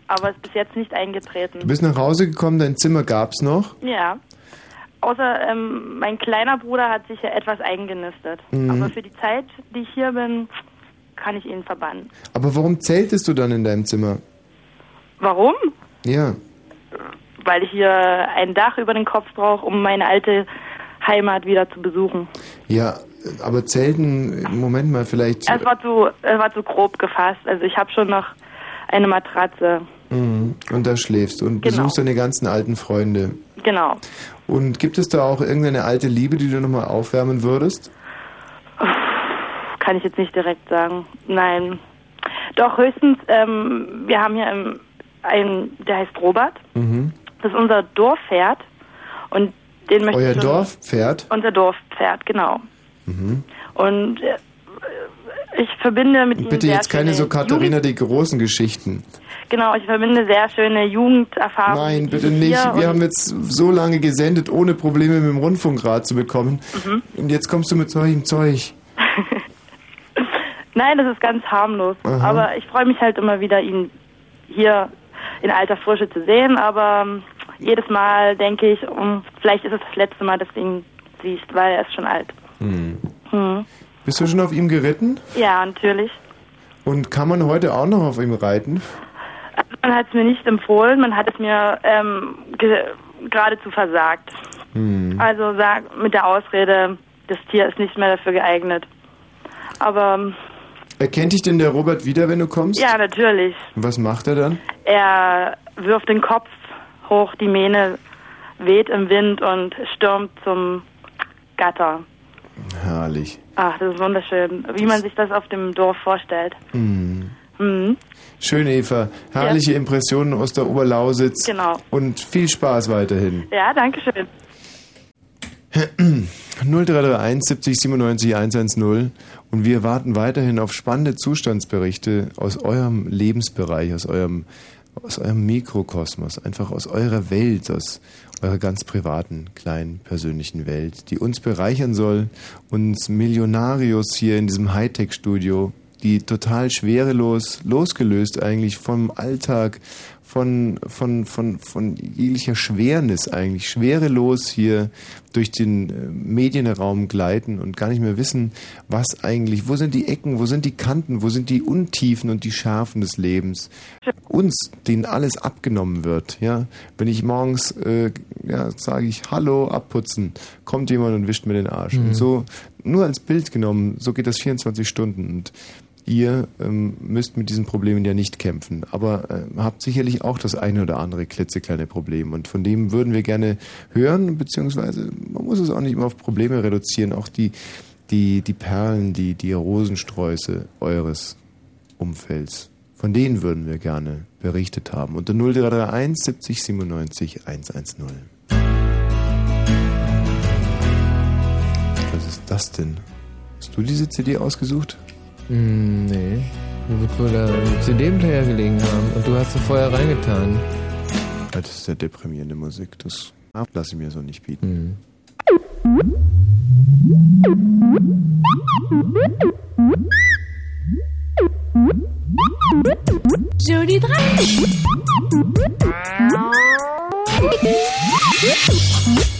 Aber es ist bis jetzt nicht eingetreten. Du bist nach Hause gekommen, dein Zimmer gab's noch. Ja. Außer ähm, mein kleiner Bruder hat sich ja etwas eingenistet. Mhm. Aber für die Zeit, die ich hier bin, kann ich ihn verbannen. Aber warum zeltest du dann in deinem Zimmer? Warum? Ja. Weil ich hier ein Dach über den Kopf brauche, um meine alte Heimat wieder zu besuchen. Ja, aber Zelten, Moment mal, vielleicht. Es war zu, es war zu grob gefasst. Also ich habe schon noch eine Matratze. Mhm. Und da schläfst du und Genau. besuchst deine ganzen alten Freunde. Genau. Und gibt es da auch irgendeine alte Liebe, die du nochmal aufwärmen würdest? Kann ich jetzt nicht direkt sagen. Nein. Doch, höchstens, ähm, wir haben hier ähm, einen, der heißt Robert. Mhm. Das ist unser Dorfpferd. Und den möchte Euer Dorfpferd? Unser Dorfpferd, genau. Mhm. Und äh, ich verbinde mit ihm Bitte jetzt keine so Katharina die großen Geschichten. Genau, ich verbinde sehr schöne Jugenderfahrungen. Nein, bitte nicht. Wir haben jetzt so lange gesendet, ohne Probleme mit dem Rundfunkrat zu bekommen. Mhm. Und jetzt kommst du mit solchem Zeug. *laughs* Nein, das ist ganz harmlos. Aha. Aber ich freue mich halt immer wieder, ihn hier in alter Frische zu sehen. Aber ähm, jedes Mal denke ich, um, vielleicht ist es das letzte Mal, dass du ihn siehst, weil er ist schon alt. Hm. Hm. Bist du schon auf ihm geritten? Ja, natürlich. Und kann man heute auch noch auf ihm reiten? Man hat es mir nicht empfohlen, man hat es mir ähm, ge- geradezu versagt. Hm. Also sag mit der Ausrede, das Tier ist nicht mehr dafür geeignet. Aber ähm, Erkennt dich denn der Robert wieder, wenn du kommst? ja, natürlich. Und was macht er dann? Er wirft den Kopf hoch, die Mähne weht im Wind und stürmt zum Gatter. Herrlich. Ach, das ist wunderschön, wie man sich das auf dem Dorf vorstellt. Hm. Mhm. Schön, Eva. Herrliche Impressionen aus der Oberlausitz. Genau. Und viel Spaß weiterhin. Ja, danke schön. 0331 70 97 110 und wir warten weiterhin auf spannende Zustandsberichte aus eurem Lebensbereich, aus eurem, aus eurem Mikrokosmos, einfach aus eurer Welt, aus eurer ganz privaten, kleinen, persönlichen Welt, die uns bereichern soll, uns Millionarios hier in diesem Hightech-Studio, die total schwerelos, losgelöst eigentlich vom Alltag, von, von, von, von jeglicher Schwernis eigentlich, schwerelos hier durch den äh, Medienraum gleiten und gar nicht mehr wissen, was eigentlich, wo sind die Ecken, wo sind die Kanten, wo sind die Untiefen und die Schärfen des Lebens. Uns, denen alles abgenommen wird, ja. Wenn ich morgens, äh, ja, sage ich, hallo, abputzen, kommt jemand und wischt mir den Arsch. Mhm. Und so, nur als Bild genommen, so geht das 24 Stunden und Ihr ähm, müsst mit diesen Problemen ja nicht kämpfen, aber äh, habt sicherlich auch das eine oder andere klitzekleine Problem. Und von dem würden wir gerne hören, beziehungsweise man muss es auch nicht immer auf Probleme reduzieren, auch die, die, die Perlen, die, die Rosensträuße eures Umfelds. Von denen würden wir gerne berichtet haben. Unter 0331 70 97 110. Was ist das denn? Hast du diese CD ausgesucht? Hm, nee. Wird wohl der CD-Player gelegen haben und du hast sie vorher reingetan. Das ist ja deprimierende Musik. Das lasse ich mir so nicht bieten. Joli Joli *laughs*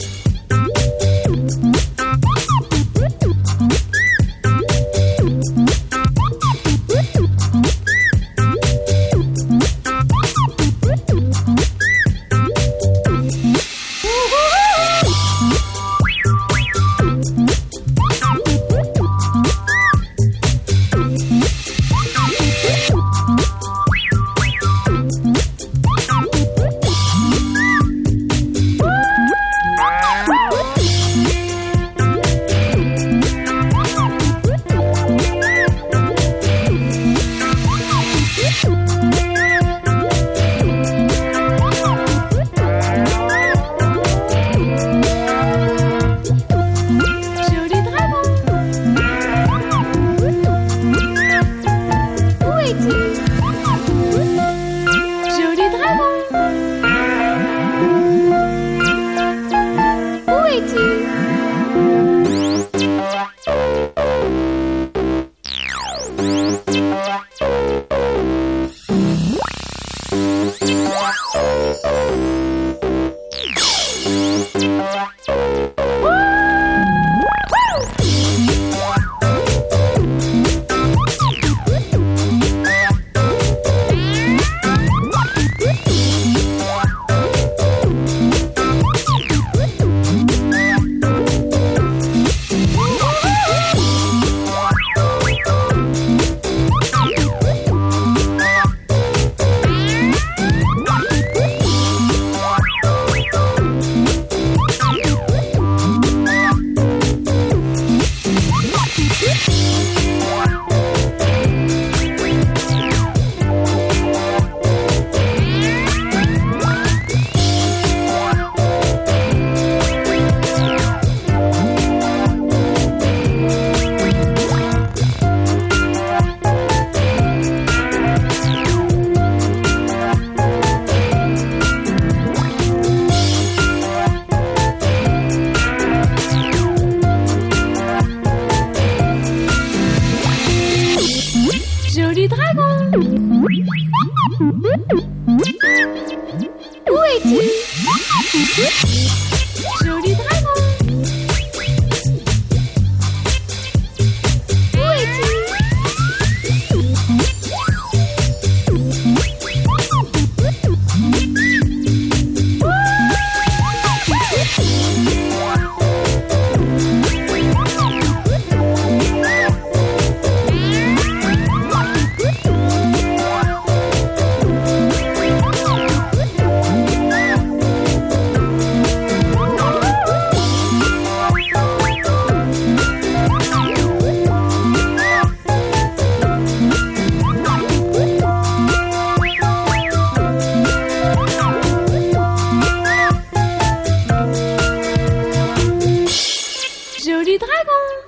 Joli dragon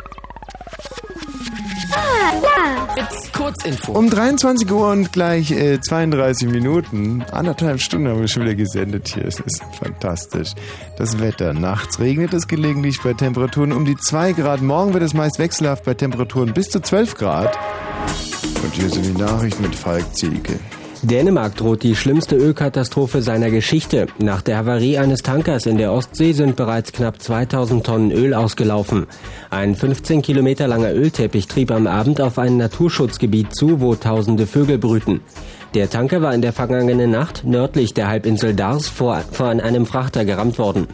Ah, là Fritz Kurzinfo. Um 23 Uhr und gleich äh, 32 Minuten, anderthalb Stunden haben wir schon wieder gesendet hier. Es ist fantastisch. Das Wetter. Nachts regnet es gelegentlich bei Temperaturen um die 2 Grad. Morgen wird es meist wechselhaft bei Temperaturen bis zu 12 Grad. Und hier sind die Nachrichten mit Falk Zielke. Dänemark droht die schlimmste Ölkatastrophe seiner Geschichte. Nach der Havarie eines Tankers in der Ostsee sind bereits knapp 2000 Tonnen Öl ausgelaufen. Ein 15 Kilometer langer Ölteppich trieb am Abend auf ein Naturschutzgebiet zu, wo tausende Vögel brüten. Der Tanker war in der vergangenen Nacht nördlich der Halbinsel Dars vor, vor einem Frachter gerammt worden.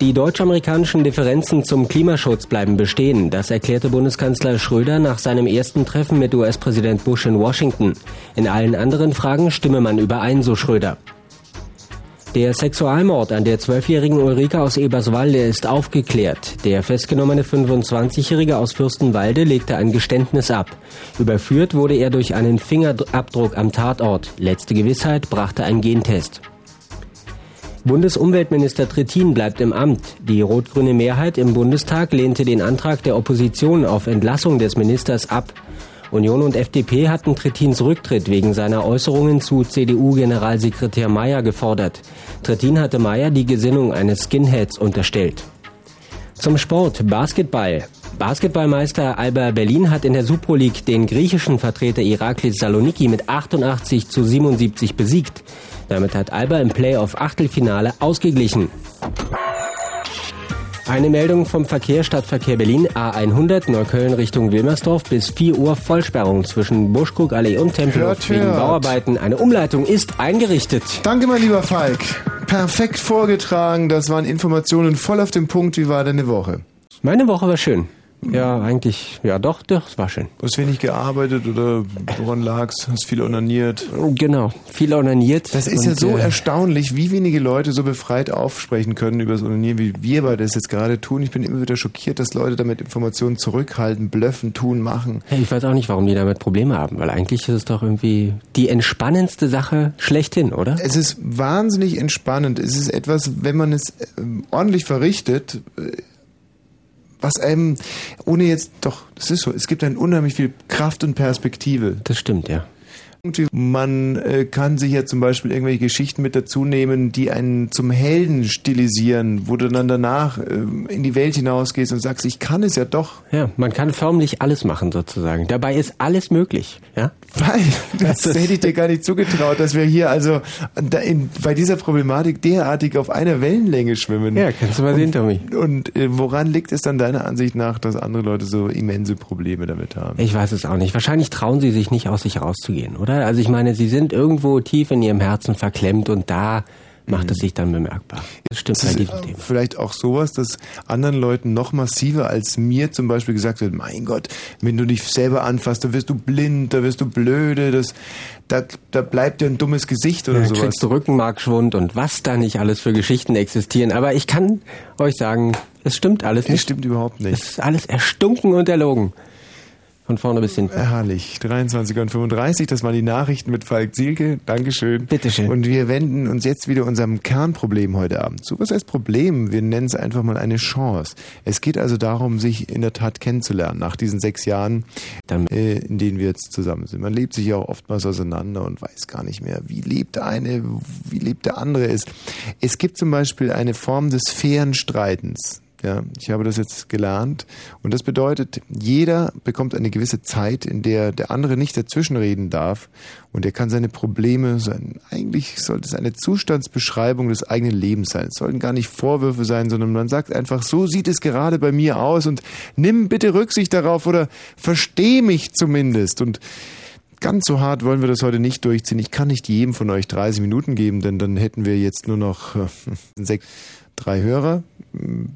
Die deutsch-amerikanischen Differenzen zum Klimaschutz bleiben bestehen. Das erklärte Bundeskanzler Schröder nach seinem ersten Treffen mit US-Präsident Bush in Washington. In allen anderen Fragen stimme man überein, so Schröder. Der Sexualmord an der zwölfjährigen Ulrike aus Eberswalde ist aufgeklärt. Der festgenommene 25-Jährige aus Fürstenwalde legte ein Geständnis ab. Überführt wurde er durch einen Fingerabdruck am Tatort. Letzte Gewissheit brachte ein Gentest. Bundesumweltminister Trittin bleibt im Amt. Die rot-grüne Mehrheit im Bundestag lehnte den Antrag der Opposition auf Entlassung des Ministers ab. Union und FDP hatten Trittins Rücktritt wegen seiner Äußerungen zu CDU-Generalsekretär Mayer gefordert. Trittin hatte Mayer die Gesinnung eines Skinheads unterstellt. Zum Sport Basketball. Basketballmeister Alba Berlin hat in der Super League den griechischen Vertreter Iraklis Saloniki mit 88 zu 77 besiegt. Damit hat Alba im Playoff-Achtelfinale ausgeglichen. Eine Meldung vom Verkehr Stadtverkehr Berlin A100 Neukölln Richtung Wilmersdorf bis 4 Uhr Vollsperrung zwischen Buschkuckallee und Tempelhof wegen. Bauarbeiten. Eine Umleitung ist eingerichtet. Danke, mein lieber Falk. Perfekt vorgetragen. Das waren Informationen voll auf den Punkt. Wie war deine Woche? Meine Woche war schön. Ja, eigentlich, ja doch, doch, es war schön. Hast wenig gearbeitet oder woran lag's? Hast viel onaniert? Genau, viel onaniert. Das ist ja so äh, erstaunlich, wie wenige Leute so befreit aufsprechen können über das Onanieren, wie wir beide das jetzt gerade tun. Ich bin immer wieder schockiert, dass Leute damit Informationen zurückhalten, blöffen, tun, machen. Hey, ich weiß auch nicht, warum die damit Probleme haben, weil eigentlich ist es doch irgendwie die entspannendste Sache schlechthin, oder? Es ist wahnsinnig entspannend. Es ist etwas, wenn man es ähm, ordentlich verrichtet, äh, was einem, ohne jetzt, doch, das ist so, es gibt einem unheimlich viel Kraft und Perspektive. Das stimmt, ja. Man äh, kann sich ja zum Beispiel irgendwelche Geschichten mit dazu nehmen, die einen zum Helden stilisieren, wo du dann danach äh, in die Welt hinausgehst und sagst, ich kann es ja doch. Ja, man kann förmlich alles machen sozusagen. Dabei ist alles möglich, ja? Weil, *laughs* das, Das hätte ich dir gar nicht zugetraut, dass wir hier also in, bei dieser Problematik derartig auf einer Wellenlänge schwimmen. Ja, kannst du mal sehen, Tommy. Und äh, woran liegt es dann deiner Ansicht nach, dass andere Leute so immense Probleme damit haben? Ich weiß es auch nicht. Wahrscheinlich trauen sie sich nicht aus sich rauszugehen, oder? Also ich meine, sie sind irgendwo tief in ihrem Herzen verklemmt und da macht es sich dann bemerkbar. Das stimmt bei Das ist diesem äh, Thema. vielleicht auch sowas, dass anderen Leuten noch massiver als mir zum Beispiel gesagt wird, mein Gott, wenn du dich selber anfasst, da wirst du blind, da wirst du blöde, das, da, da bleibt dir ein dummes Gesicht oder Ja, sowas. kriegst du Rückenmarkschwund und was da nicht alles für Geschichten existieren. Aber ich kann euch sagen, es stimmt alles Es nicht. stimmt überhaupt nicht. Es ist alles erstunken und erlogen. Von vorne bis hinten. Herrlich. 23 und 35, das waren die Nachrichten mit Falk Zielke. Dankeschön. Bitteschön. Und wir wenden uns jetzt wieder unserem Kernproblem heute Abend zu. Was heißt Problem? Wir nennen es einfach mal eine Chance. Es geht also darum, sich in der Tat kennenzulernen nach diesen sechs Jahren, äh, in denen wir jetzt zusammen sind. Man lebt sich ja auch oftmals auseinander und weiß gar nicht mehr, wie lebt der eine, wie lebt der andere ist. Es gibt zum Beispiel eine Form des fairen Streitens. Ja, ich habe das jetzt gelernt. Und das bedeutet, jeder bekommt eine gewisse Zeit, in der der andere nicht dazwischenreden darf. Und er kann seine Probleme, sein, eigentlich sollte es eine Zustandsbeschreibung des eigenen Lebens sein. Es sollten gar nicht Vorwürfe sein, sondern man sagt einfach, so sieht es gerade bei mir aus und nimm bitte Rücksicht darauf oder versteh mich zumindest. Und Ganz so hart wollen wir das heute nicht durchziehen. Ich kann nicht jedem von euch 30 Minuten geben, denn dann hätten wir jetzt nur noch äh, *laughs* sechs, drei Hörer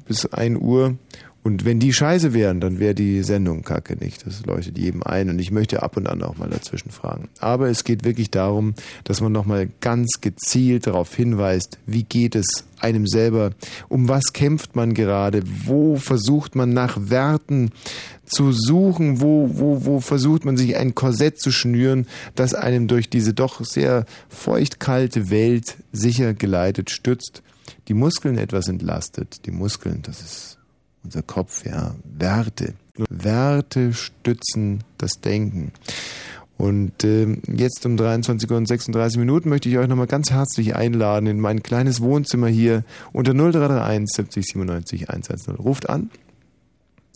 bis 1 Uhr. Und wenn die scheiße wären, dann wäre die Sendung kacke nicht. Das leuchtet jedem ein. Und ich möchte ab und an auch mal dazwischen fragen. Aber es geht wirklich darum, dass man nochmal ganz gezielt darauf hinweist, wie geht es einem selber, um was kämpft man gerade, wo versucht man nach Werten zu suchen, wo, wo, wo versucht man sich ein Korsett zu schnüren, das einem durch diese doch sehr feuchtkalte Welt sicher geleitet stützt, die Muskeln etwas entlastet. Die Muskeln, das ist unser Kopf, ja, Werte. Werte stützen das Denken. Und ähm, jetzt um 23 Uhr und 36 Minuten möchte ich euch nochmal ganz herzlich einladen in mein kleines Wohnzimmer hier unter 0331 70 97 110. Ruft an.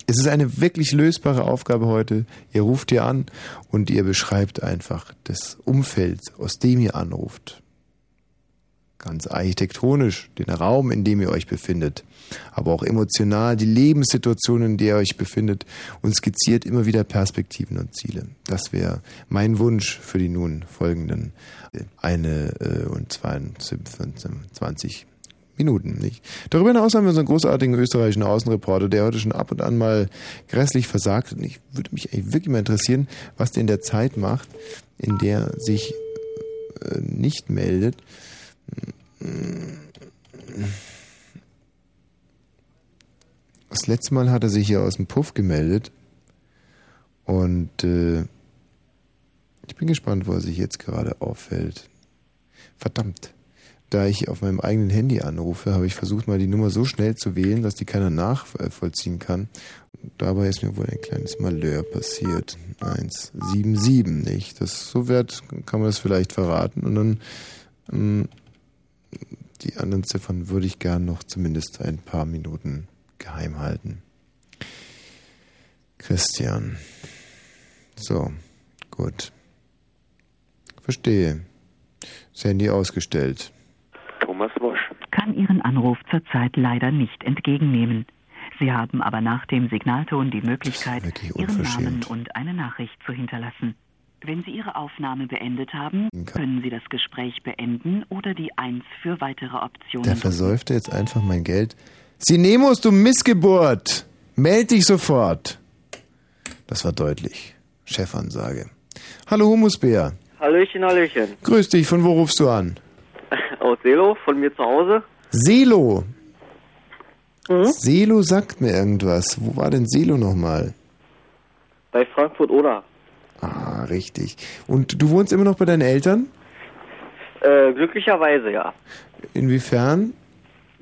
Es ist eine wirklich lösbare Aufgabe heute. Ihr ruft hier an und ihr beschreibt einfach das Umfeld, aus dem ihr anruft. Ganz architektonisch, den Raum, in dem ihr euch befindet, aber auch emotional die Lebenssituation, in der ihr euch befindet und skizziert immer wieder Perspektiven und Ziele. Das wäre mein Wunsch für die nun folgenden eine äh, und 22 Minuten. Nicht? Darüber hinaus haben wir unseren großartigen österreichischen Außenreporter, der heute schon ab und an mal grässlich versagt. Und ich würde mich eigentlich wirklich mal interessieren, was der in der Zeit macht, in der sich äh, nicht meldet. Das letzte Mal hat er sich hier aus dem Puff gemeldet. Und äh, ich bin gespannt, wo er sich jetzt gerade auffällt. Verdammt. Da ich auf meinem eigenen Handy anrufe, habe ich versucht, mal die Nummer so schnell zu wählen, dass die keiner nachvollziehen kann. Dabei ist mir wohl ein kleines Malheur passiert. 177, nicht? Das, so wert kann man das vielleicht verraten. Und dann ähm, die anderen Ziffern würde ich gern noch zumindest ein paar Minuten geheim halten. Christian. So, gut. Verstehe. Das Handy ausgestellt. Thomas Wosch. kann Ihren Anruf zurzeit leider nicht entgegennehmen. Sie haben aber nach dem Signalton die Möglichkeit, Ihren Namen und eine Nachricht zu hinterlassen. Wenn Sie Ihre Aufnahme beendet haben, können Sie das Gespräch beenden oder die 1 für weitere Optionen. Der versäufte jetzt einfach mein Geld. Sinemus, du Missgeburt! Meld dich sofort! Das war deutlich. Chefansage. Hallo Humusbär. Hallöchen, Hallöchen. Grüß dich, von wo rufst du an? *laughs* Aus Selo, von mir zu Hause. Selo. Selo sagt mir irgendwas. Wo war denn Selo nochmal? Bei Frankfurt oder? Ah, richtig. Und du wohnst immer noch bei deinen Eltern? Äh, glücklicherweise ja. Inwiefern?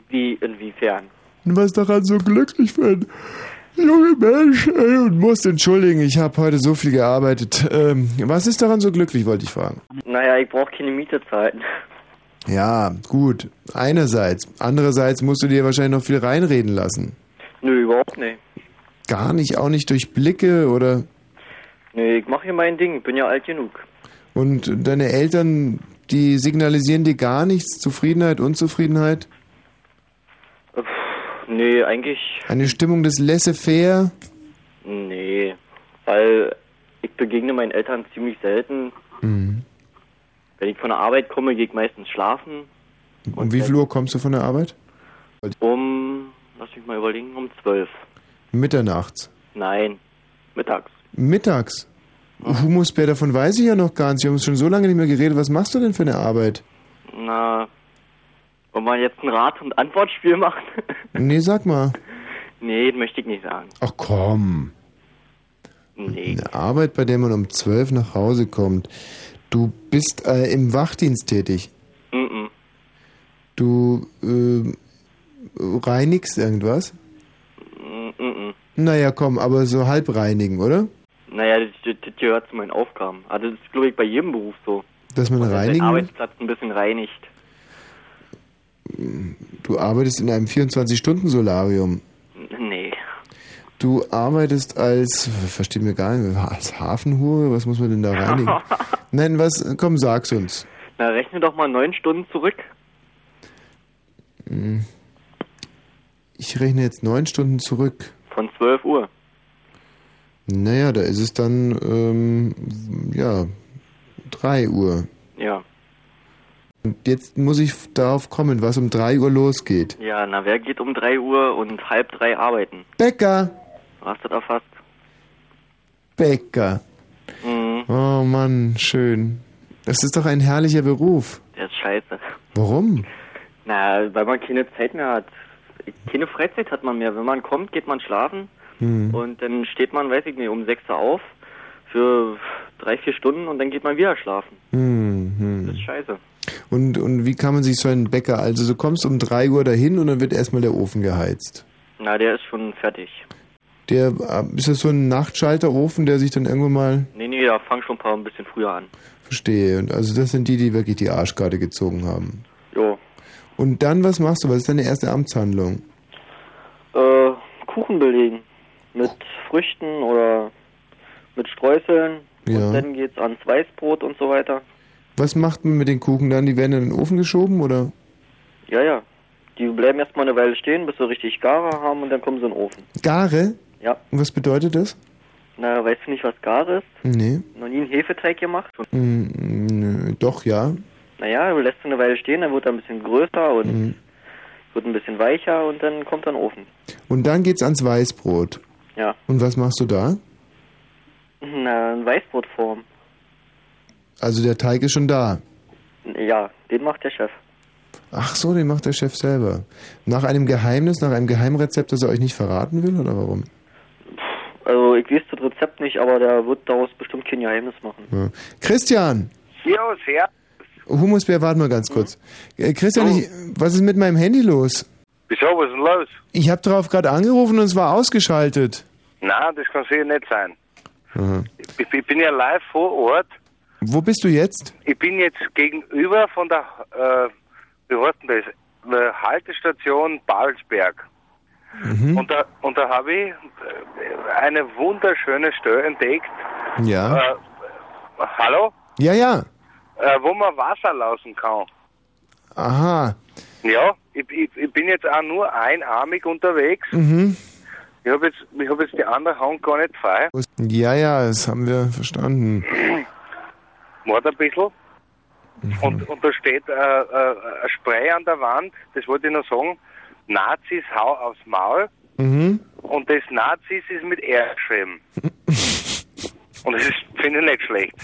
Wie, inwiefern? Und was daran so glücklich für ein junger Mensch? Ey, und musst entschuldigen, ich habe heute so viel gearbeitet. Ähm, was ist daran so glücklich, wollte ich fragen. Naja, ich brauche keine Miete zahlen. Ja, gut. Einerseits. Andererseits musst du dir wahrscheinlich noch viel reinreden lassen. Nö, überhaupt nicht. Gar nicht, auch nicht durch Blicke oder. Nö, ich mache hier mein Ding, bin ja alt genug. Und deine Eltern, die signalisieren dir gar nichts? Zufriedenheit, Unzufriedenheit? Pff, Nee, eigentlich. Eine Stimmung des Laissez-faire? Nee. Weil ich begegne meinen Eltern ziemlich selten. Mhm. Wenn ich von der Arbeit komme, gehe ich meistens schlafen. Um wie viel Uhr kommst du von der Arbeit? Um, lass mich mal überlegen, um zwölf. Mitternachts. Nein, mittags. Mittags? Humusbär, davon weiß ich ja noch gar nichts. Wir haben schon so lange nicht mehr geredet. Was machst du denn für eine Arbeit? Na, wollen wir jetzt ein Rat- und Antwortspiel machen? *laughs* Nee, sag mal. nee, das möchte ich nicht sagen. Ach komm. Nee. Eine Arbeit, bei der man um zwölf nach Hause kommt. Du bist äh, im Wachdienst tätig. Mhm. Du äh, reinigst irgendwas? Mhm. Naja, komm, aber so halb reinigen, oder? Naja, das, das, gehört zu meinen Aufgaben. Also das ist, glaube ich, bei jedem Beruf so. Dass man der reinigen? Arbeitsplatz ein bisschen reinigt. Du arbeitest in einem 24-Stunden-Solarium. Nee. Du arbeitest als, versteht mir gar nicht, als Hafenhure? Was muss man denn da reinigen? *laughs* Nein, was, komm, sag's uns. Na, rechne doch mal neun Stunden zurück. Hm. Ich rechne jetzt neun Stunden zurück. Von 12 Uhr. Naja, da ist es dann, ähm, ja, drei Uhr. Ja. Und jetzt muss ich darauf kommen, was um drei Uhr losgeht. Ja, na, wer geht um 3 Uhr und halb drei arbeiten? Bäcker! Hast du da fast? Bäcker. Mhm. Oh Mann, schön. Das ist doch ein herrlicher Beruf. Der ist scheiße. Warum? Na, weil man keine Zeit mehr hat. Keine Freizeit hat man mehr. Wenn man kommt, geht man schlafen Hm. und dann steht man, weiß ich nicht, um 6 Uhr auf für drei, vier Stunden und dann geht man wieder schlafen. Hm, Das ist scheiße. Und, und wie kann man sich so einen Bäcker, also du kommst um drei Uhr dahin und dann wird erstmal der Ofen geheizt. Na, der ist schon fertig. Der, äh, ist das so ein Nachtschalterofen, der sich dann irgendwann mal, Nee, nee, da fang schon ein paar ein bisschen früher an. verstehe. Und also das sind die, die wirklich die Arschkarte gezogen haben. Jo. Und dann, was machst du? Was ist deine erste Amtshandlung? Äh, Kuchen belegen. Mit Früchten oder mit Streuseln. Ja. Und dann geht's ans Weißbrot und so weiter. Was macht man mit den Kuchen dann? Die werden in den Ofen geschoben oder? Ja, ja. Die bleiben erstmal eine Weile stehen, bis sie richtig Gare haben und dann kommen sie in den Ofen. Gare? Ja. Und was bedeutet das? Na, weißt du nicht, was Gare ist? Nee. Noch nie einen Hefeteig gemacht? Hm, nö, doch, ja. Naja, du lässt ihn eine Weile stehen, dann wird er ein bisschen größer und Hm. wird ein bisschen weicher und dann kommt er in den Ofen. Und dann geht's ans Weißbrot. Ja. Und was machst du da? Na, in Weißbrotform. Also der Teig ist schon da. Ja, den macht der Chef. Ach so, den macht der Chef selber. Nach einem Geheimnis, nach einem Geheimrezept, das er euch nicht verraten will, oder warum? Also ich weiß das Rezept nicht, aber der wird daraus bestimmt kein Geheimnis machen. Ja. Christian! Jo, sehr. Humusbär, warte mal ganz kurz. Äh, Christian, ich, was ist mit meinem Handy los? Wieso, was ist denn los? Ich habe darauf gerade angerufen und es war ausgeschaltet. Nein, das kann sicher nicht sein. Aha. Ich, ich bin ja live vor Ort. Wo bist du jetzt? Ich bin jetzt gegenüber von der, äh, wie heißt denn das, äh, Haltestation Balsberg. Mhm. Und da, und da habe ich äh, eine wunderschöne Stelle entdeckt. Ja. Äh, hallo? Ja, ja. Äh, wo man Wasser laufen kann. Aha. Ja, ich, ich, ich bin jetzt auch nur einarmig unterwegs. Mhm. Ich habe jetzt, ich hab jetzt die andere Hand gar nicht frei. Ja, ja, das haben wir verstanden. *clears throat* Warte ein bisschen. Mhm. Und, und da steht äh, äh, ein Spray an der Wand, das wollte ich noch sagen. Nazis hau aufs Maul. Mhm. Und das Nazis ist mit R geschrieben. *laughs* und das finde ich nicht schlecht.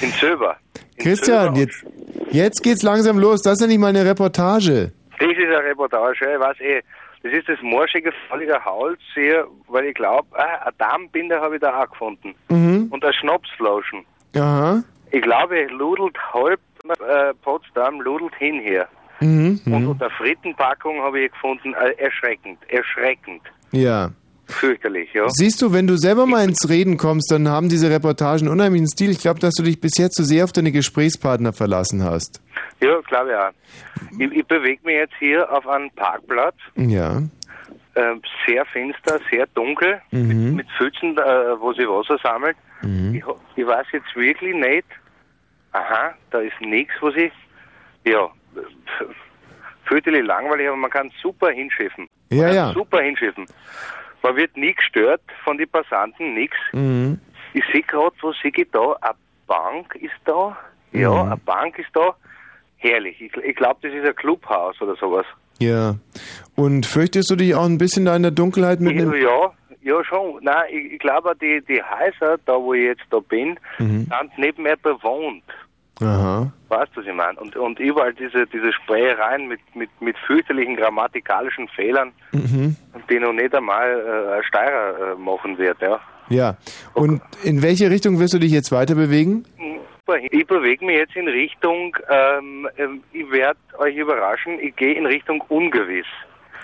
In Silber. Christian, jetzt, jetzt geht's langsam los. Das ist ja nicht mal eine Reportage. Das ist eine Reportage, ich weiß eh. Das ist das morschige, fallige Holz hier, weil ich glaube, ah, ein Darmbinder habe ich da auch gefunden. Mhm. Und eine Schnapsflaschen. Aha. Ich glaube, ludelt halb äh, Potsdam, ludelt hin hier. Mhm. Und mhm. unter Frittenpackung habe ich gefunden, äh, erschreckend, erschreckend. Ja. Fürchterlich, ja. Siehst du, wenn du selber mal ins Reden kommst, dann haben diese Reportagen unheimlichen Stil. Ich glaube, dass du dich bisher zu sehr auf deine Gesprächspartner verlassen hast. Ja, glaube ich auch. Ich, ich bewege mich jetzt hier auf einem Parkplatz, Ja. äh, sehr finster, sehr dunkel, Mhm. mit Pfützen, äh, wo sie Wasser sammelt. Mhm. Ich, ich weiß jetzt wirklich nicht, aha, da ist nichts, was ich, ja, f- fürchterlich langweilig, aber man kann super hinschiffen. Ja, ja. Super hinschiffen. Man wird nie gestört von den Passanten, nix. Mhm. Ich sehe gerade, wo sehe ich da? Eine Bank ist da. Ja, Mhm. eine Bank ist da. Herrlich. Ich, ich glaube, das ist ein Clubhaus oder sowas. Ja. Und fürchtest du dich auch ein bisschen da in der Dunkelheit mit einem... Ja, ja schon. Nein, ich, ich glaube, die, die Häuser, da wo ich jetzt da bin, Mhm. sind nicht mehr bewohnt. Aha. Weißt du, was ich meine? Und, und überall diese, diese Sprayereien mit, mit, mit fürchterlichen grammatikalischen Fehlern, Mhm. die noch nicht einmal äh, ein Steirer äh, machen wird, ja. Ja. Und in welche Richtung wirst du dich jetzt weiter bewegen? Ich bewege mich jetzt in Richtung, ähm, ähm, ich werde euch überraschen, ich gehe in Richtung ungewiss.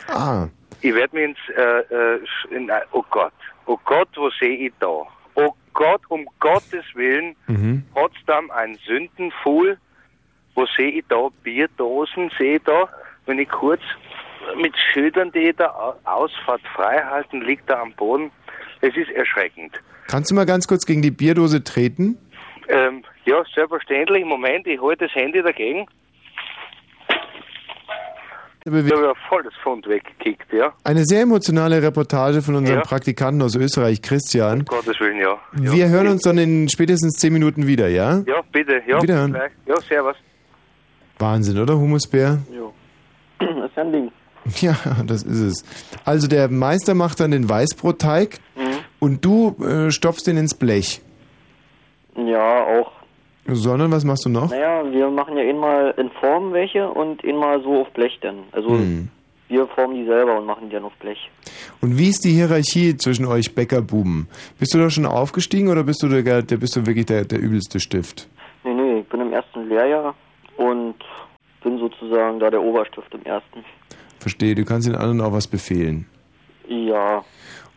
Ah. Ich werde mich ins, äh, äh, in, oh Gott, oh Gott, wo sehe ich da? Oh Gott, um Gottes Willen, Mhm. Potsdam ein Sündenfuhl. Wo sehe ich da? Bierdosen sehe ich da. Wenn ich kurz mit Schildern, die da au- Ausfahrt frei halten, liegt da am Boden. Es ist erschreckend. Kannst du mal ganz kurz gegen die Bierdose treten? Ähm, ja, selbstverständlich. Moment, ich halte das Handy dagegen. Ich habe ja voll das Pfund weggekickt, ja. Eine sehr emotionale Reportage von unserem Ja. Praktikanten aus Österreich, Christian. Um Gottes Willen, ja. ja. Wir hören uns dann in spätestens zehn Minuten wieder, ja? Ja, bitte. Ja, Wiederhören. gleich. Ja, servus. Wahnsinn, oder, Humusbär? Jo. Das ist ja *clears throat* ein Ding. *laughs* Ja, das ist es. Also der Meister macht dann den Weißbrotteig Mhm. und du äh, stopfst den ins Blech. Ja, auch. Sondern, was machst du noch? Naja, wir machen ja ihn mal in Form welche und ihn mal so auf Blech dann. Also Hm. wir formen die selber und machen die dann auf Blech. Und wie ist die Hierarchie zwischen euch Bäckerbuben? Bist du da schon aufgestiegen oder bist du der, der bist du wirklich der, der übelste Stift? Nee, nee, ich bin im ersten Lehrjahr und bin sozusagen da der Oberstift im ersten. Verstehe, du kannst den anderen auch was befehlen. Ja,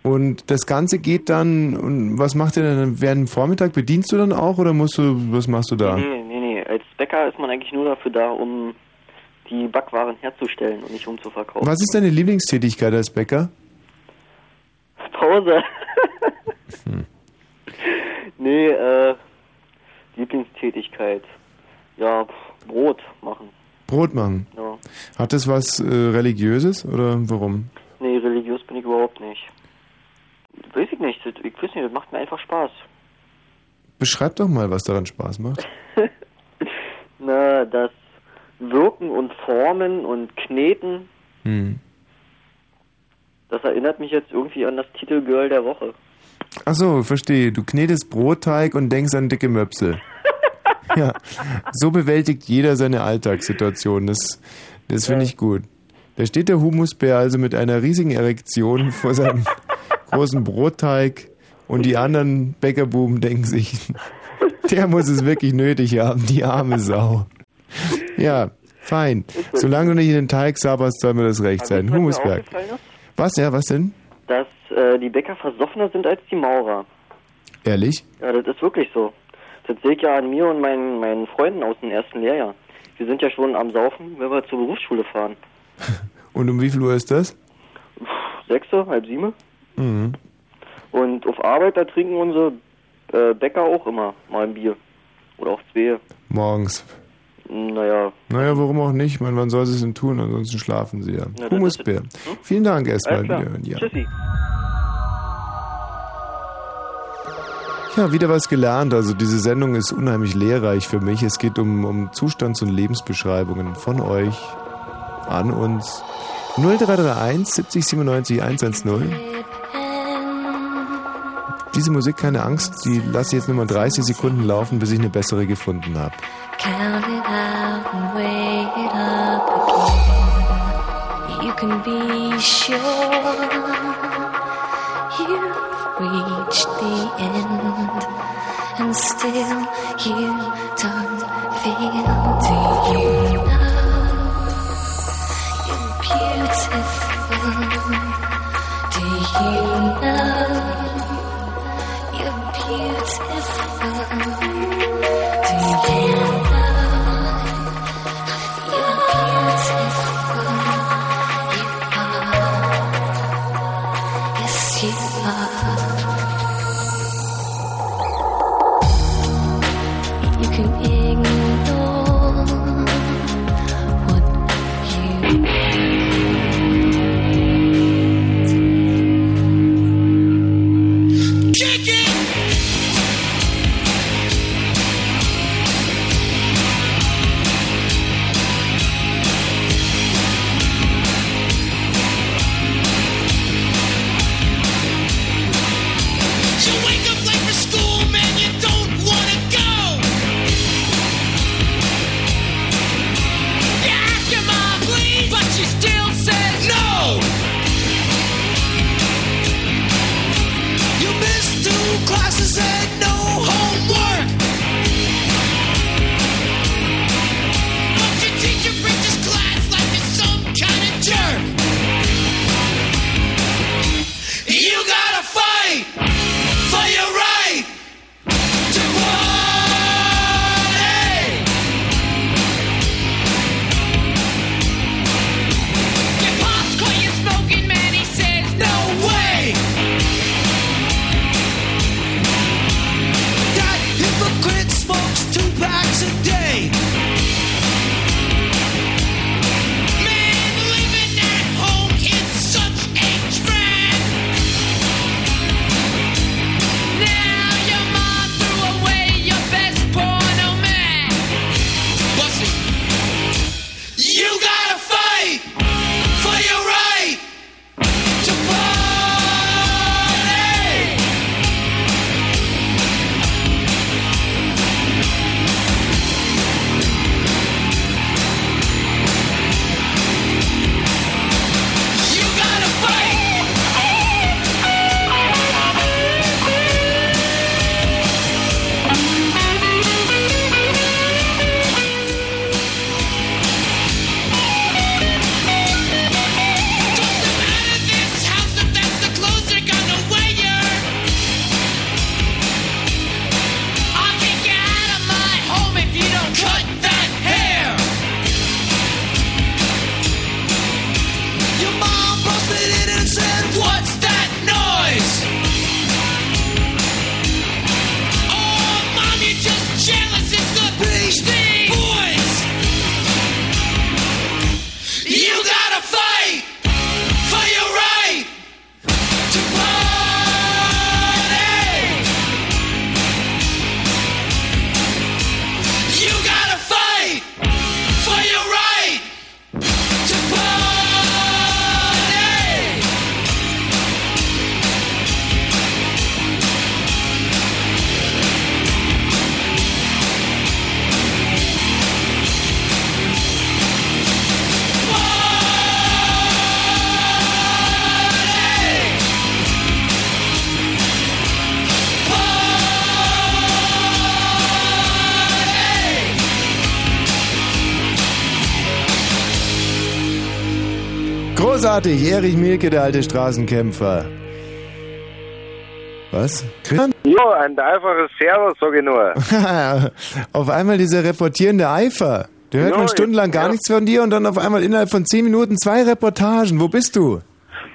Und das Ganze geht dann, und was macht ihr dann während dem Vormittag? Bedienst du dann auch oder musst du, was machst du da? nee, nee, nee. Als Bäcker ist man eigentlich nur dafür da, um die Backwaren herzustellen und nicht um zu verkaufen. Was ist deine Lieblingstätigkeit als Bäcker? Pause. Hm. *laughs* nee, äh, Lieblingstätigkeit. Ja, Brot machen. Brot machen. Ja. Hat das was äh, Religiöses oder warum? Nee, religiös bin ich überhaupt nicht. Weiß ich nicht. das- Ich weiß nicht, das macht mir einfach Spaß. Beschreib doch mal, was daran Spaß macht. *laughs* Na, das Wirken und Formen und Kneten, Hm. das erinnert mich jetzt irgendwie an das Titelgirl der Woche. Ach so, verstehe. Du knetest Brotteig und denkst an dicke Möpse. *laughs* ja, so bewältigt jeder seine Alltagssituation. Das, Das finde ich gut. Da steht der Humusbär also mit einer riesigen Erektion vor seinem *laughs* großen Brotteig und die anderen Bäckerbuben denken sich, der muss es wirklich nötig haben, die arme Sau. Ja, fein. Solange du nicht in den Teig sabberst, soll mir das recht sein. Humusberg. Was, ja, was denn? Dass äh, die Bäcker versoffener sind als die Maurer. Ehrlich? Ja, das ist wirklich so. Das sehe ich ja an mir und meinen, meinen Freunden aus dem ersten Lehrjahr. Wir sind ja schon am Saufen, wenn wir zur Berufsschule fahren. *laughs* Und um wie viel Uhr ist das? Sechste, halb sieben. Mhm. Und auf Arbeit, da trinken unsere äh, Bäcker auch immer mal ein Bier. Oder auch zwei. Morgens. Naja, Naja, warum auch nicht? Ich meine, wann soll sie es denn tun? Ansonsten schlafen sie ja. Na, Humusbär. Vielen Dank erstmal. Ja. Tschüssi. ja, wieder was gelernt. Also diese Sendung ist unheimlich lehrreich für mich. Es geht um, um Zustands- und Lebensbeschreibungen von euch an uns. 0331 70 97 110. Diese Musik, keine Angst, die lasse ich jetzt nur mal 30 Sekunden laufen, bis ich eine bessere gefunden habe. Count it out and weigh it up again. You can be sure you've reached the end, and still you don't feel. Do you know you're beautiful? Do you know beautiful? Mielke, der alte Straßenkämpfer. Was? Christian? Ja, ein einfaches Servus, sag ich nur. *laughs* auf einmal dieser reportierende Eifer. Da hört Ja, man stundenlang gar ja. nichts von dir und dann auf einmal innerhalb von zehn Minuten zwei Reportagen. Wo bist du?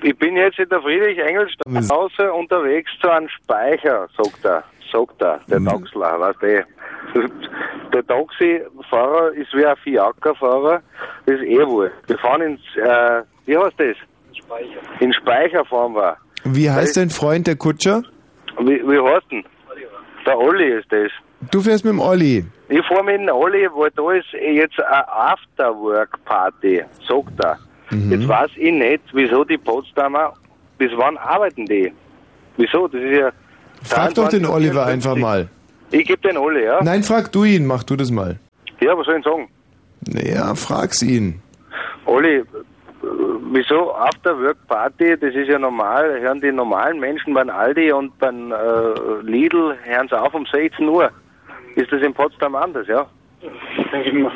Ich bin jetzt in der Friedrich-Engels-Straße unterwegs zu einem Speicher, sagt er. Sagt er, der Taxler, weißt du. *laughs* Der Taxifahrer ist wie ein Fiakerfahrer, das ist eh wohl. Wir fahren ins, äh, wie heißt das? Speicher. In Speicher fahren wir. Wie heißt dein Freund, der Kutscher? Wie, wie heißt denn? Der Olli ist das. Du fährst mit dem Olli. Ich fahre mit dem Olli, weil da ist jetzt eine Afterwork-Party, sagt er. Mhm. Jetzt weiß ich nicht, wieso die Potsdamer, bis wann arbeiten die? Wieso? Das ist ja... Frag doch den 23, Oliver einfach mal. Ich gebe den Olli, ja? Nein, frag du ihn, mach du das mal. Ja, was soll ich sagen? Naja, frag's ihn. Olli, wieso Afterwork-Party, das ist ja normal, hören die normalen Menschen beim Aldi und beim äh, Lidl, hören sie auf um 16 Uhr. Ist das in Potsdam anders, ja? denke *laughs* ich mal.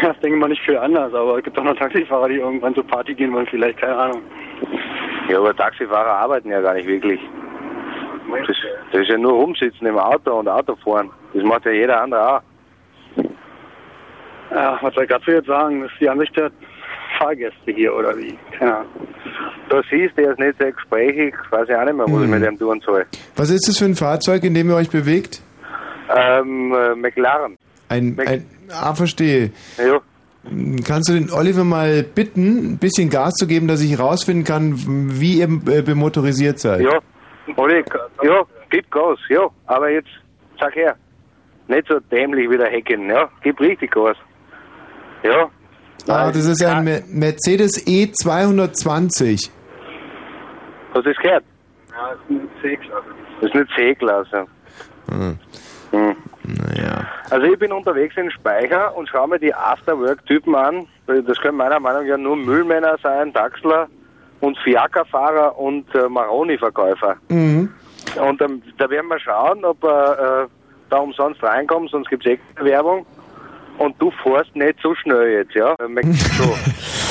Das denke ich mal nicht viel anders, aber es gibt auch noch Taxifahrer, die irgendwann zur Party gehen wollen, vielleicht, keine Ahnung. Ja, aber Taxifahrer arbeiten ja gar nicht wirklich. Das, das ist ja nur rumsitzen im Auto und Auto fahren. Das macht ja jeder andere auch. Ja, was soll ich dazu jetzt sagen? Das ist die Ansicht der Fahrgäste hier, oder wie? Keine Ahnung. Da siehst du, der ist nicht sehr gesprächig, weiß ich auch nicht mehr, was ich mit dem tun soll. Was ist das für ein Fahrzeug, in dem ihr euch bewegt? Ähm, äh, McLaren. Ein, ein ah, verstehe. Ja. Kannst du den Oliver mal bitten, ein bisschen Gas zu geben, dass ich herausfinden kann, wie ihr äh, bemotorisiert seid? Ja, Olli, ja, gib Gas, ja, aber jetzt, sag her, nicht so dämlich wie der Hecken, ja, gib richtig Gas. Ja, Ah, das ist ein Me- Mercedes E E220. hast du das gehört? Ja, das ist eine C-Klasse. Das ist eine C-Klasse. Hm. Hm. Naja. Also ich bin unterwegs in Speicher und schaue mir die Afterwork-Typen an. Das können meiner Meinung nach nur Müllmänner sein, Taxler und Fiakerfahrer und äh, Maroni-Verkäufer. Mhm. Und ähm, da werden wir schauen, ob wir äh, da umsonst reinkommen, sonst gibt es eh keine Werbung. Und du fährst nicht so schnell jetzt, ja? Äh, So. *laughs*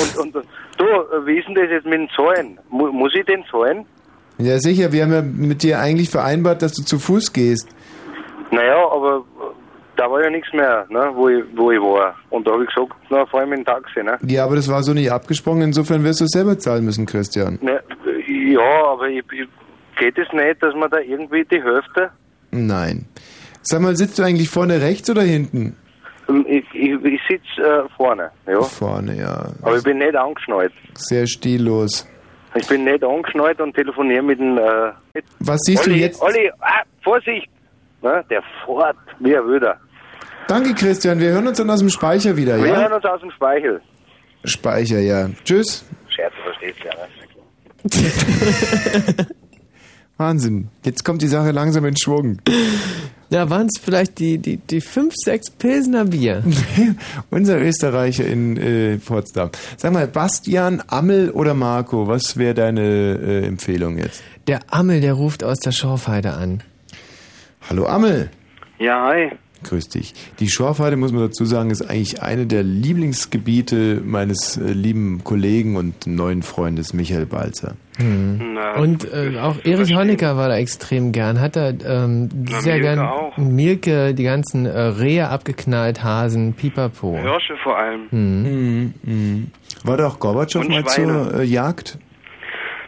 Und, und du, wie ist denn das jetzt mit den Zahlen? Mu muss ich den zahlen? Ja, sicher, wir haben ja mit dir eigentlich vereinbart, dass du zu Fuß gehst. Naja, aber äh, da war ja nichts mehr, ne, wo, ich, wo ich war. Und da habe ich gesagt, na, vor allem in Taxi, ne? Ja, aber das war so nicht abgesprochen, insofern wirst du es selber zahlen müssen, Christian. ne äh, ja, aber ich, ich, geht es nicht, dass man da irgendwie die Hälfte... Nein. Sag mal, sitzt du eigentlich vorne rechts oder hinten? Ähm, Ich, ich, ich sitze äh, vorne, ja. Vorne, ja. Aber ich bin nicht angeschnallt. Sehr stillos. Ich bin nicht angeschnallt und telefoniere mit dem... Äh, Was siehst du Olli, jetzt? Olli, ah, Vorsicht! Ne, der fährt wie ein Wilder. Danke, Christian. Wir hören uns dann aus dem Speicher wieder, Wir ja? hören uns aus dem Speichel. Speicher, ja. Tschüss. Scherz, du verstehst ja, ne? *laughs* Wahnsinn. Jetzt kommt die Sache langsam in Schwung. Ja, waren es vielleicht die, die, die fünf, sechs Pilsener Bier? Unser Österreicher in äh, Potsdam. Sag mal, Bastian, Ammel oder Marco, was wäre deine äh, Empfehlung jetzt? Der Ammel, der ruft aus der Schorfheide an. Hallo Ammel. Ja, hi. Grüß dich. Die Schorfheide, muss man dazu sagen, ist eigentlich eine der Lieblingsgebiete meines äh, lieben Kollegen und neuen Freundes Michael Balzer. Na, Und äh, auch Erich Honecker war da extrem gern. Hat er ähm, Na, sehr Mielke gern auch. Mielke, die ganzen äh, Rehe abgeknallt, Hasen, Pipapo. Hirsche vor allem. Mhm. Mhm. War da auch Gorbatschow Und mal Schweine. zur äh, Jagd?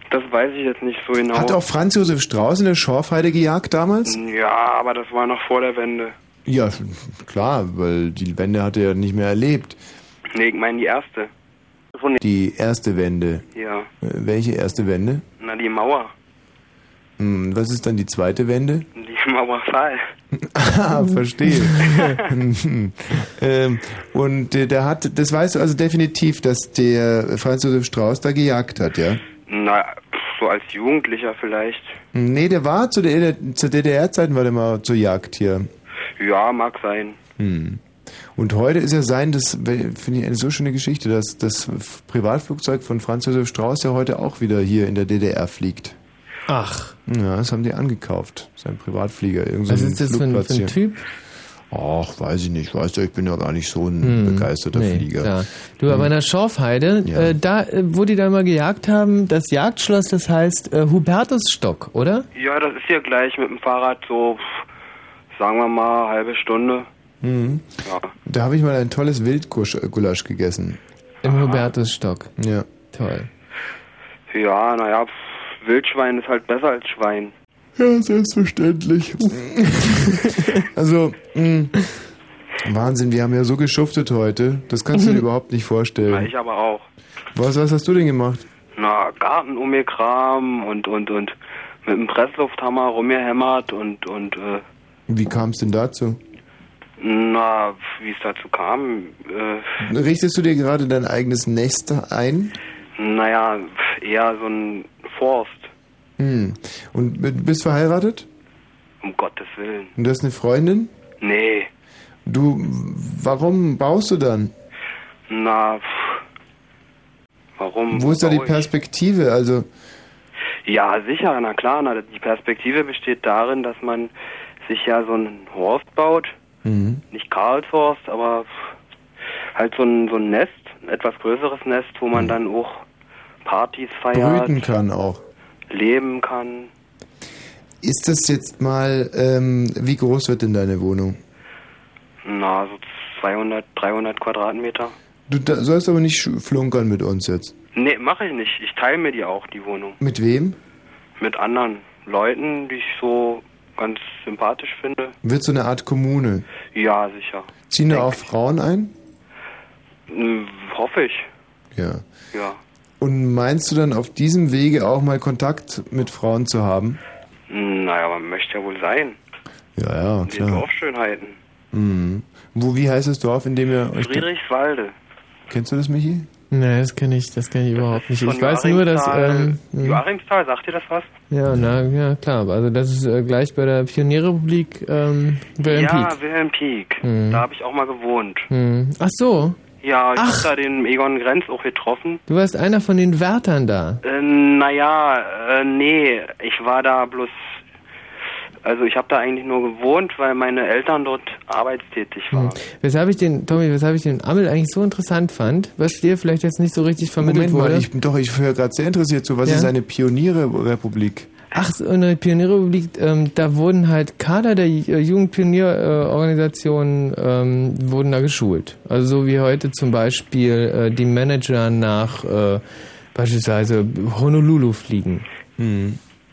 Das weiß ich jetzt nicht so genau. Hat auch Franz Josef Strauß in der Schorfheide gejagt damals? Ja, aber das war noch vor der Wende. Ja, klar, weil die Wende hat er ja nicht mehr erlebt. Nee, ich meine die erste. Die erste Wende. Ja. Äh, Welche erste Wende? Na, die Mauer. Hm, was ist dann die zweite Wende? Die *laughs* Mauerfall. Ah, verstehe. *laughs* ähm, und äh, der hat, das weißt du also definitiv, dass der Franz Josef Strauß da gejagt hat, ja? Na, so als Jugendlicher vielleicht. Hm, Nee, der war zu der, zur DDR-Zeiten war der mal zur Jagd hier. Ja, mag sein. Hm. Und heute ist ja sein, das finde ich eine so schöne Geschichte, dass das Privatflugzeug von Franz Josef Strauß ja heute auch wieder hier in der DDR fliegt. Ach. Ja, das haben die angekauft. Sein Privatflieger. Irgend so Was ein ist das für ein, für ein. Typ? Ach, weiß ich nicht. Weißt du, ich bin ja gar nicht so ein Hm, begeisterter nee, Flieger. klar. Du, aber in der Schorfheide, Ja. äh, da, äh, wo die da mal gejagt haben, das Jagdschloss, das heißt äh, Hubertusstock, oder? Ja, das ist ja gleich mit dem Fahrrad so, sagen wir mal, halbe Stunde. Mhm. Ja. Da habe ich mal ein tolles Wildgulasch gegessen. Im Hubertusstock. Ja. Toll. Ja, naja, Wildschwein ist halt besser als Schwein. Ja, selbstverständlich. *laughs* also, mh, Wahnsinn, wir haben ja so geschuftet heute. Das kannst du dir *laughs* überhaupt nicht Ja, vorstellen. ich aber auch. Was, was hast du denn gemacht? Na, Garten umgekram und, und, und mit dem Presslufthammer rumgehämmert und, und, äh, Wie kam es denn dazu? Na, wie es dazu kam, äh, Richtest du dir gerade dein eigenes Nest ein? naja, eher so ein Forst, Hm. Und du bist verheiratet? um Gottes Willen. Und du hast eine Freundin? Nee, Du, warum baust du dann? na, pff, warum? Wo ist da die? Perspektive? Also, Ja, sicher, na klar, na, die Perspektive besteht darin, dass man sich ja so einen Horst baut, mhm. nicht Karlshorst, aber halt so ein, so ein Nest, ein etwas größeres Nest, wo man dann auch Partys feiert, brüten kann auch. leben kann. Ist das jetzt mal, ähm, wie groß wird denn deine Wohnung? Na, so 200, 300 Quadratmeter. Du da, sollst aber nicht flunkern mit uns jetzt. Nee, mache ich nicht. Ich teile mir die auch, die Wohnung. Mit wem? Mit anderen Leuten, die ich so ganz sympathisch finde. Wird so eine Art Kommune. Ja, sicher. Ziehen da auch Frauen ein? Hoffe ich. Ja. Ja. Und meinst du dann auf diesem Wege auch mal Kontakt mit Frauen zu haben? Naja, man möchte ja wohl sein. Ja, ja, Die klar. Dorfschönheiten. Mhm. Wo, wie heißt das Dorf, in dem ihr euch... Friedrichswalde. Kennst du das, Michi? Nee, das kenne ich, das kenne ich überhaupt nicht. Ich weiß nur, dass ähm, hm. Joachimsthal, sagt dir das was? ja, na ja klar, also das ist äh, gleich bei der Pionierrepublik ähm, Wilhelm ja. Wilhelm Pieck. Hm. Da habe ich auch mal gewohnt. Hm. Ach so, Ja, ich habe da den Egon Grenz auch getroffen. du warst einer von den Wärtern da. Äh, naja, äh, nee, ich war da bloß, also ich habe da eigentlich nur gewohnt, weil meine Eltern dort arbeitstätig waren. Weshalb ich den, Tommy, weshalb ich den Ammel eigentlich so interessant fand, was dir vielleicht jetzt nicht so richtig vermittelt Moment wurde. mal, ich, doch, ich höre gerade sehr interessiert zu. Was Ja? ist eine Pionierrepublik? Ach, so in der Pionierrepublik, ähm, da wurden halt Kader der äh, Jugendpionierorganisationen ähm, wurden da geschult. Also so wie heute zum Beispiel äh, die Manager nach äh, beispielsweise Honolulu fliegen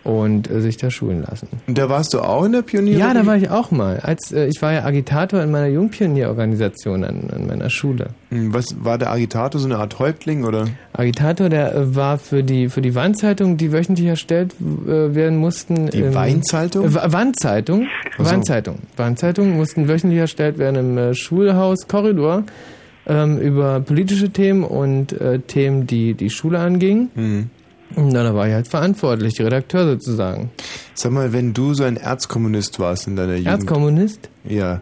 und äh, sich da schulen lassen. Und da warst du auch in der Pionierrepublik? Ja, da war ich auch mal. Als äh, ich war ja Agitator in meiner Jugendpionierorganisation an, an meiner Schule. Hm, Was war der Agitator, so eine Art Häuptling oder? Agitator, der äh, war für die für die Wandzeitung, die wöchentlich erstellt äh, werden mussten. Die im- Weinzeitung? Äh, Wa- Wandzeitung. So. Wandzeitung. Wandzeitung mussten wöchentlich erstellt werden im äh, Schulhaus Korridor ähm, über politische Themen und äh, Themen, die die Schule angingen. Hm. Und dann war ich halt verantwortlich, Redakteur sozusagen. Sag mal, wenn du so ein Erzkommunist warst in deiner Jugend. Erzkommunist? Ja.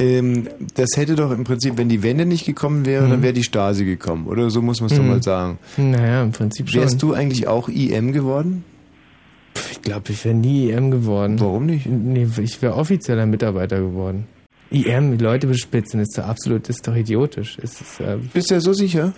Ähm, das hätte doch im Prinzip, wenn die Wende nicht gekommen wäre, Mhm. dann wäre die Stasi gekommen. Oder so muss man es doch Mhm. mal sagen. Naja, im Prinzip schon. Wärst du eigentlich auch IM geworden? Ich glaube, ich wäre nie IM geworden. Warum nicht? Nee, ich wäre offizieller Mitarbeiter geworden. IM, Leute bespitzen, ist doch absolut, ist doch idiotisch. Ist, äh, Bist du ja so sicher?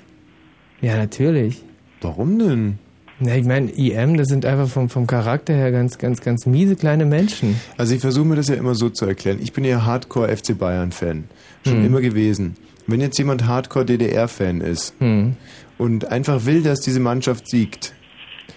ja, natürlich. Warum denn? Na, ich meine, IM, das sind einfach vom, vom Charakter her ganz, ganz, ganz miese kleine Menschen. Also ich versuche mir das ja immer so zu erklären. Ich bin ja Hardcore FC Bayern Fan. Schon Hm. immer gewesen. Wenn jetzt jemand Hardcore DDR Fan ist Hm. und einfach will, dass diese Mannschaft siegt,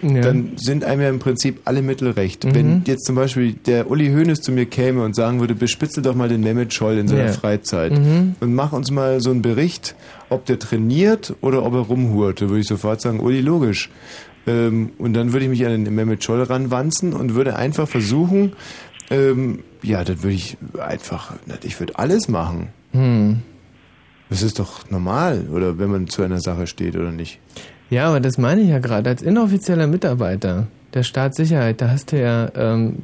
Ja. dann sind einem ja im Prinzip alle Mittel recht. Mhm. Wenn jetzt zum Beispiel der Uli Hoeneß zu mir käme und sagen würde, bespitzel doch mal den Mehmet Scholl in seiner Ja. Freizeit Mhm. und mach uns mal so einen Bericht, ob der trainiert oder ob er rumhurt, würde ich sofort sagen, Uli, logisch. Ähm, und dann würde ich mich an den Mehmet Scholl ranwanzen und würde einfach versuchen, ähm, ja, dann würde ich einfach, ich würde alles machen. Hm. Das ist doch normal, oder wenn man zu einer Sache steht oder nicht. Ja, aber das meine ich ja gerade. Als inoffizieller Mitarbeiter der Staatssicherheit, da hast du ja, ähm,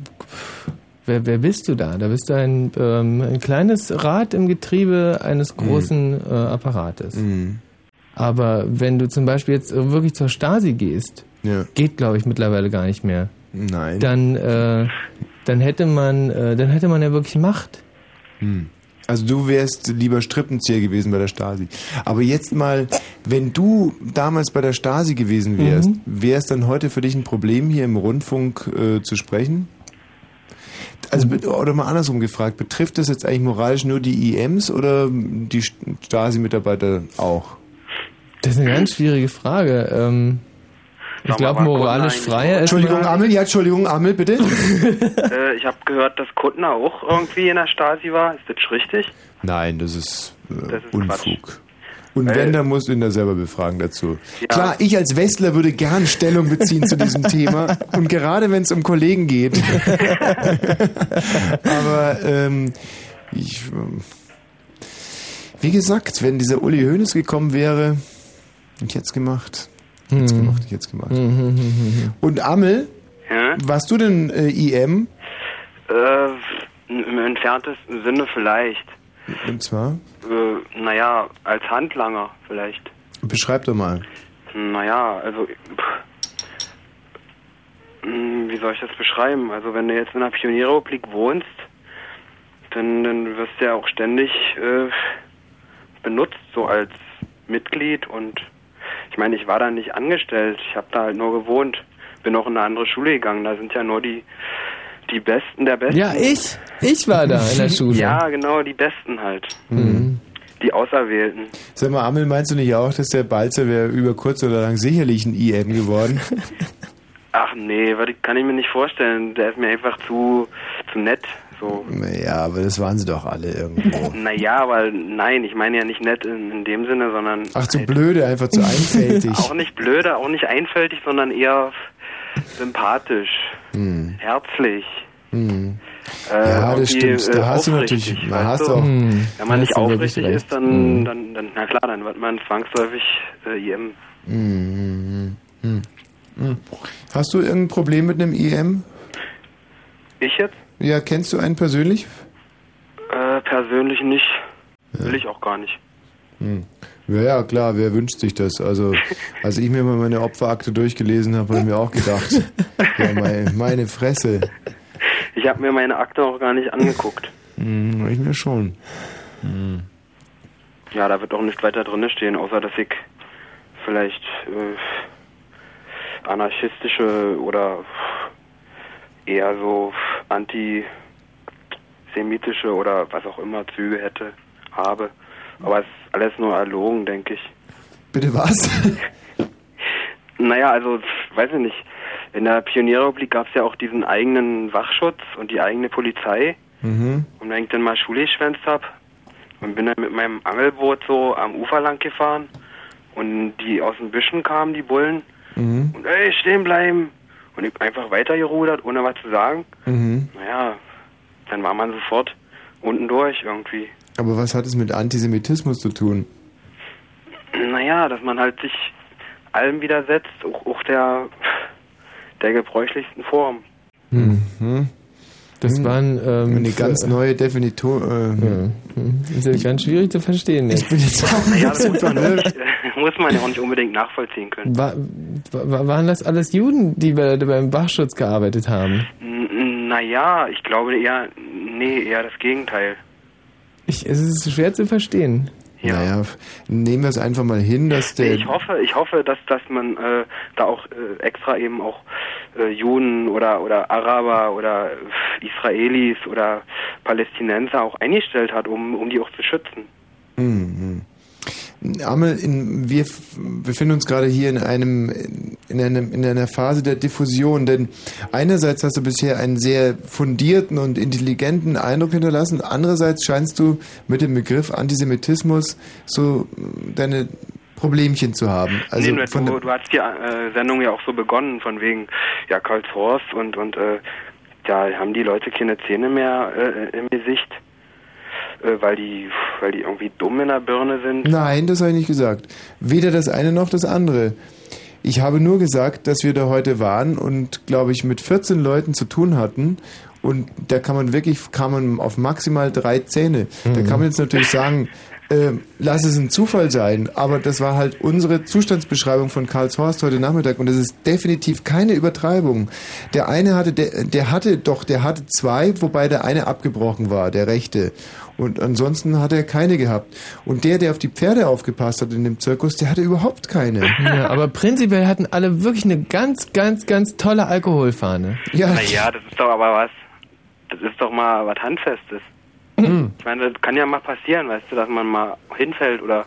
wer, wer bist du da? Da bist du ein, ähm, ein kleines Rad im Getriebe eines großen äh, Apparates. Mhm. Aber wenn du zum Beispiel jetzt wirklich zur Stasi gehst, Ja. geht glaube ich mittlerweile gar nicht mehr. Nein. Dann, äh, dann hätte man, äh, dann hätte man ja wirklich Macht. Hm. Also du wärst lieber Strippenzieher gewesen bei der Stasi. Aber jetzt mal, wenn du damals bei der Stasi gewesen wärst, Mhm. wäre es dann heute für dich ein Problem, hier im Rundfunk äh, zu sprechen? Also Mhm. oder mal andersrum gefragt, betrifft das jetzt eigentlich moralisch nur die IMs oder die Stasi-Mitarbeiter auch? Das ist eine ganz schwierige Frage. Ähm, ich glaube, moralisch freier ist. Entschuldigung, Amel, ja, Entschuldigung, Amel, bitte. *laughs* äh, ich habe gehört, dass Kuttner auch irgendwie in der Stasi war. Ist das richtig? Nein, das ist, äh, Das ist Unfug. Und Weil- wenn, dann musst du ihn da selber befragen dazu. Ja. Klar, ich als Westler würde gern Stellung beziehen zu diesem *laughs* Thema. Und gerade wenn es um Kollegen geht. *laughs* Aber ähm, ich, ähm, wie gesagt, wenn dieser Uli Hoeneß gekommen wäre, ich hätte es gemacht. Ich hätte es Hm. gemacht, ich hätte es gemacht. Mhm. Und Amel, Ja? warst du denn äh, IM? Äh, Im entferntesten Sinne vielleicht. Und zwar? Äh, naja, als Handlanger vielleicht. Beschreib doch mal. Naja, also. Pff, Hm, wie soll ich das beschreiben? Also, wenn du jetzt in der Pionierrepublik wohnst, dann, dann wirst du ja auch ständig äh, benutzt, so als Mitglied. Und ich meine, ich war da nicht angestellt, ich habe da halt nur gewohnt. Bin auch in eine andere Schule gegangen, da sind ja nur die, die Besten der Besten. Ja, ich. Ich war da in der *laughs* Schule. Ja, genau, die Besten halt. Mhm. Die Auserwählten. Sag mal, Amel, meinst du nicht auch, dass der Balzer wäre über kurz oder lang sicherlich ein IM geworden? *laughs* Ach nee, kann ich mir nicht vorstellen. Der ist mir einfach zu, zu nett. So. Ja, aber das waren sie doch alle irgendwo. *laughs* Naja, aber nein, ich meine ja nicht nett in, in dem Sinne, sondern Ach, zu blöde, einfach zu einfältig. *laughs* auch nicht blöde, auch nicht einfältig, sondern eher sympathisch, Hm. herzlich. Hm. Äh, Ja, das stimmt. Da äh, hast du natürlich- da weißt hast du? auch- Hm. Wenn man nicht aufrichtig ist, dann, Hm. dann, dann, na klar, dann wird man zwangsläufig äh, IM. Hm, hm, hm, hm. Hast du irgendein Problem mit einem IM? Ich jetzt? Ja, kennst du einen persönlich? Äh, persönlich nicht. Will ich auch gar nicht. Hm. Ja, ja, klar, wer wünscht sich das? Also, *laughs* als ich mir mal meine Opferakte durchgelesen habe, habe ich mir auch gedacht, ja, meine, meine Fresse. Ich habe mir meine Akte auch gar nicht angeguckt. Hm, ich mir schon. Hm. Ja, da wird auch nicht weiter drin stehen, außer dass ich vielleicht äh, anarchistische oder eher so antisemitische oder was auch immer Züge hätte, habe. Aber es ist alles nur erlogen, denke ich. Bitte was? *laughs* Naja, also, weiß ich nicht. In der Pionierrepublik gab es ja auch diesen eigenen Wachschutz und die eigene Polizei. Mhm. Und wenn ich dann mal Schule geschwänzt hab und bin dann mit meinem Angelboot so am Ufer lang gefahren und die aus den Büschen kamen, die Bullen, Mhm. und ey, stehen bleiben. Und ich einfach weitergerudert, ohne was zu sagen. Mhm. Naja, dann war man sofort unten durch irgendwie. Aber was hat es mit Antisemitismus zu tun? Naja, dass man halt sich allem widersetzt, auch, auch der, der gebräuchlichsten Form. Mhm. Das waren ähm, Eine ganz neue Definition. Äh, Mhm. Das ist ja ganz schwierig zu verstehen. Ich bin jetzt auch Naja, das nicht muss man, ja nicht, muss man ja auch nicht unbedingt nachvollziehen können. War, war, waren das alles Juden, die bei, beim Wachschutz gearbeitet haben? Naja, ich glaube eher, nee, eher das Gegenteil. Ich, es ist schwer zu verstehen. Naja, nehmen wir es einfach mal hin, dass der. Ich hoffe, ich hoffe, dass dass man äh, da auch äh, extra eben auch äh, Juden oder oder Araber oder äh, Israelis oder Palästinenser auch eingestellt hat, um um die auch zu schützen. Mhm. Amel, in, wir befinden uns gerade hier in einem, in einem, in einer Phase der Diffusion, denn einerseits hast du bisher einen sehr fundierten und intelligenten Eindruck hinterlassen, andererseits scheinst du mit dem Begriff Antisemitismus so äh, deine Problemchen zu haben. Also nee, du, du hast die äh, Sendung ja auch so begonnen, von wegen, ja, Karlshorst und, und äh, da haben die Leute keine Zähne mehr äh, im Gesicht, weil die weil die irgendwie dumm in der Birne sind. Nein, das habe ich nicht gesagt. Weder das eine noch das andere. Ich habe nur gesagt, dass wir da heute waren und, glaube ich, mit 14 Leuten zu tun hatten. Und da kann man wirklich, kam man auf maximal drei Zähne. Da Mhm. kann man jetzt natürlich sagen, ähm, lass es ein Zufall sein, aber das war halt unsere Zustandsbeschreibung von Karlshorst heute Nachmittag und das ist definitiv keine Übertreibung. Der eine hatte, der, der hatte doch, der hatte zwei, wobei der eine abgebrochen war, der rechte. Und ansonsten hat er keine gehabt. Und der, der auf die Pferde aufgepasst hat in dem Zirkus, der hatte überhaupt keine. Ja, aber prinzipiell hatten alle wirklich eine ganz, ganz, ganz tolle Alkoholfahne. Ja. Naja, das ist doch aber was. Das ist doch mal was Handfestes. Mhm. Ich meine, das kann ja mal passieren, weißt du, dass man mal hinfällt oder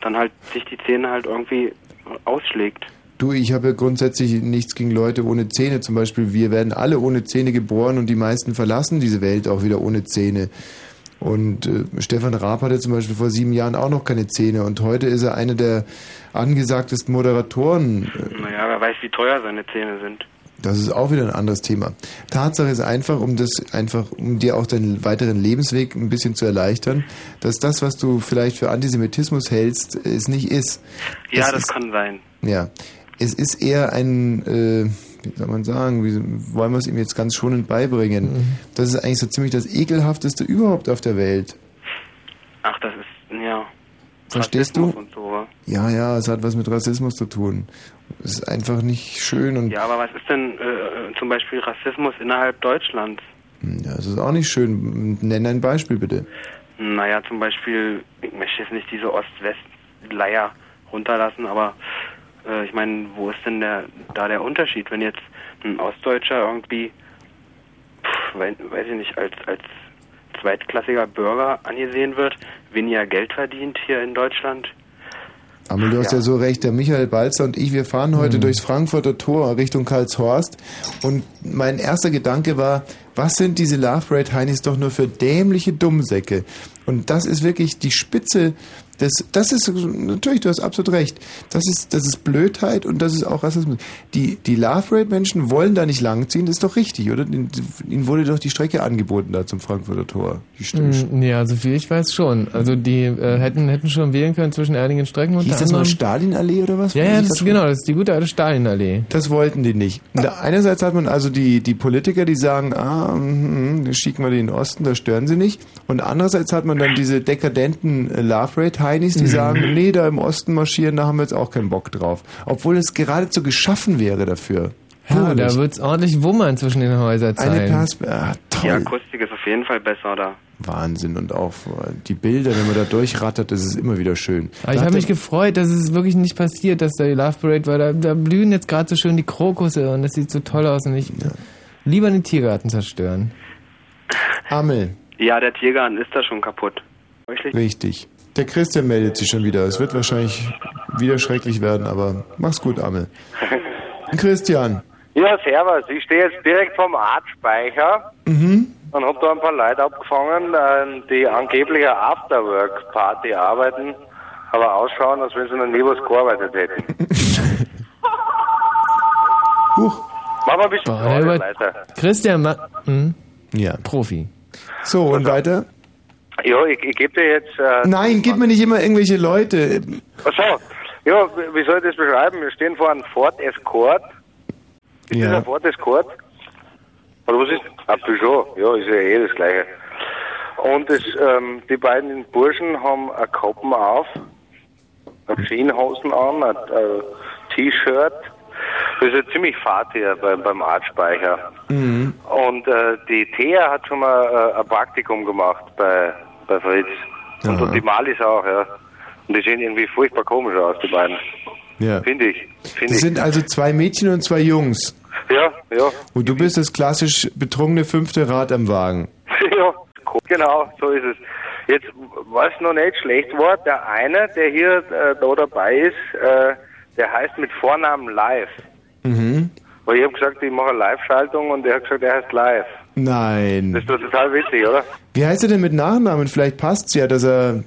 dann halt sich die Zähne halt irgendwie ausschlägt. Du, ich habe ja grundsätzlich nichts gegen Leute ohne Zähne. Zum Beispiel, wir werden alle ohne Zähne geboren und die meisten verlassen diese Welt auch wieder ohne Zähne. Und äh, Stefan Raab hatte zum Beispiel vor sieben Jahren auch noch keine Zähne und heute ist er einer der angesagtesten Moderatoren. Naja, wer weiß, wie teuer seine Zähne sind. Das ist auch wieder ein anderes Thema. Tatsache ist einfach, um das einfach, um dir auch deinen weiteren Lebensweg ein bisschen zu erleichtern, dass das, was du vielleicht für Antisemitismus hältst, es nicht ist. Ja, Es das ist, kann sein. Ja, es ist eher ein, äh, wie soll man sagen, wie wollen wir es ihm jetzt ganz schonend beibringen? Das ist eigentlich so ziemlich das ekelhafteste überhaupt auf der Welt. Ach, das ist, ja. Verstehst du? Und so? Ja, ja, es hat was mit Rassismus zu tun. Es ist einfach nicht schön und Ja, aber was ist denn äh, zum Beispiel Rassismus innerhalb Deutschlands? ja, es ist auch nicht schön. Nenn ein Beispiel bitte. Naja, zum Beispiel, ich möchte jetzt nicht diese Ost-West-Leier runterlassen, aber äh, ich meine, wo ist denn der, da der Unterschied, wenn jetzt ein Ostdeutscher irgendwie, pff, weiß, weiß ich nicht, als, als zweitklassiger Bürger angesehen wird, weniger Geld verdient hier in Deutschland? Aber du hast ja. so recht, der Michael Balzer und ich, wir fahren heute durchs Frankfurter Tor Richtung Karlshorst und mein erster Gedanke war, was sind diese Love Parade Heinis doch nur für dämliche Dummsäcke? Und das ist wirklich die Spitze des, das ist, natürlich, du hast absolut recht, das ist, das ist Blödheit und das ist auch Rassismus. Die, die Love Parade Menschen wollen da nicht langziehen, das ist doch richtig, oder? Ihnen wurde doch die Strecke angeboten da zum Frankfurter Tor. Ja, so viel ich weiß schon. Also die äh, hätten, hätten schon wählen können zwischen Erdingen Strecken und Hieß das mal Stalinallee oder was? Ja, ja, das das ist, genau, das ist die gute alte Stalinallee. Das wollten die nicht. Da- einerseits hat man also die, die Politiker, die sagen, ah, mm, mm, schicken wir die in den Osten, da stören sie nicht. Und andererseits hat man dann diese dekadenten äh, Love Rate Heinis, die Mhm. sagen, nee, da im Osten marschieren, da haben wir jetzt auch keinen Bock drauf. Obwohl es geradezu geschaffen wäre dafür. Ja, Herrlich. da wird's ordentlich wummern zwischen den Häuserzeilen. Eine Perspektive. Ah, Die toll. Akustik ist auf jeden Fall besser da. Wahnsinn. Und auch äh, die Bilder, wenn man da durchrattert, das ist immer wieder schön. Aber ich Da habe mich gefreut, dass es wirklich nicht passiert, dass da die Love Parade war. Da, da blühen jetzt gerade so schön die Krokusse und das sieht so toll aus und ich lieber den Tiergarten zerstören. Amel. Ja, der Tiergarten ist da schon kaputt. Richtig. Der Christian meldet sich schon wieder. Es wird wahrscheinlich wieder schrecklich werden, aber mach's gut, Amel. *laughs* Christian. Ja, servus. Ich stehe jetzt direkt vom Artspeicher Mhm. und hab da ein paar Leute abgefangen, äh, die angeblich eine Afterwork-Party arbeiten, aber ausschauen, als wenn sie noch nie was gearbeitet hätten. *laughs* Huch. Machen wir ein bisschen Boah, Leute. Christian, ma hm? Ja. Profi. So, und weiter? Ja, ich, ich gebe dir jetzt... Äh, Nein, gib mir nicht immer irgendwelche Leute. Achso, ja, wie soll ich das beschreiben? Wir stehen vor einem Ford Escort. Ist das Ja. ein Ford Escort? Oder was ist? Ein Peugeot. Ja, ist ja eh das Gleiche. Und das, ähm, die beiden Burschen haben ein Kappen auf, eine Jeanshosen an, ein, ein T-Shirt. Das ist ja ziemlich fad hier bei, beim Artspeicher. Mhm. Und äh, die Thea hat schon mal äh, ein Praktikum gemacht bei, bei Fritz. Und, und die Malis auch, ja. Und die sehen irgendwie furchtbar komisch aus, die beiden. Ja. Finde ich. Finde Das ich. sind also zwei Mädchen und zwei Jungs. Ja, ja. Und du bist das klassisch betrunkene fünfte Rad am Wagen. *laughs* ja, genau, so ist es. Jetzt, was noch nicht schlecht war, der eine, der hier äh, da dabei ist, äh, der heißt mit Vornamen Live. Mhm. Weil ich habe gesagt, ich mache eine Live-Schaltung und der hat gesagt, er heißt Live. Nein. Das ist doch total witzig, oder? Wie heißt er denn mit Nachnamen? Vielleicht passt's ja, dass er.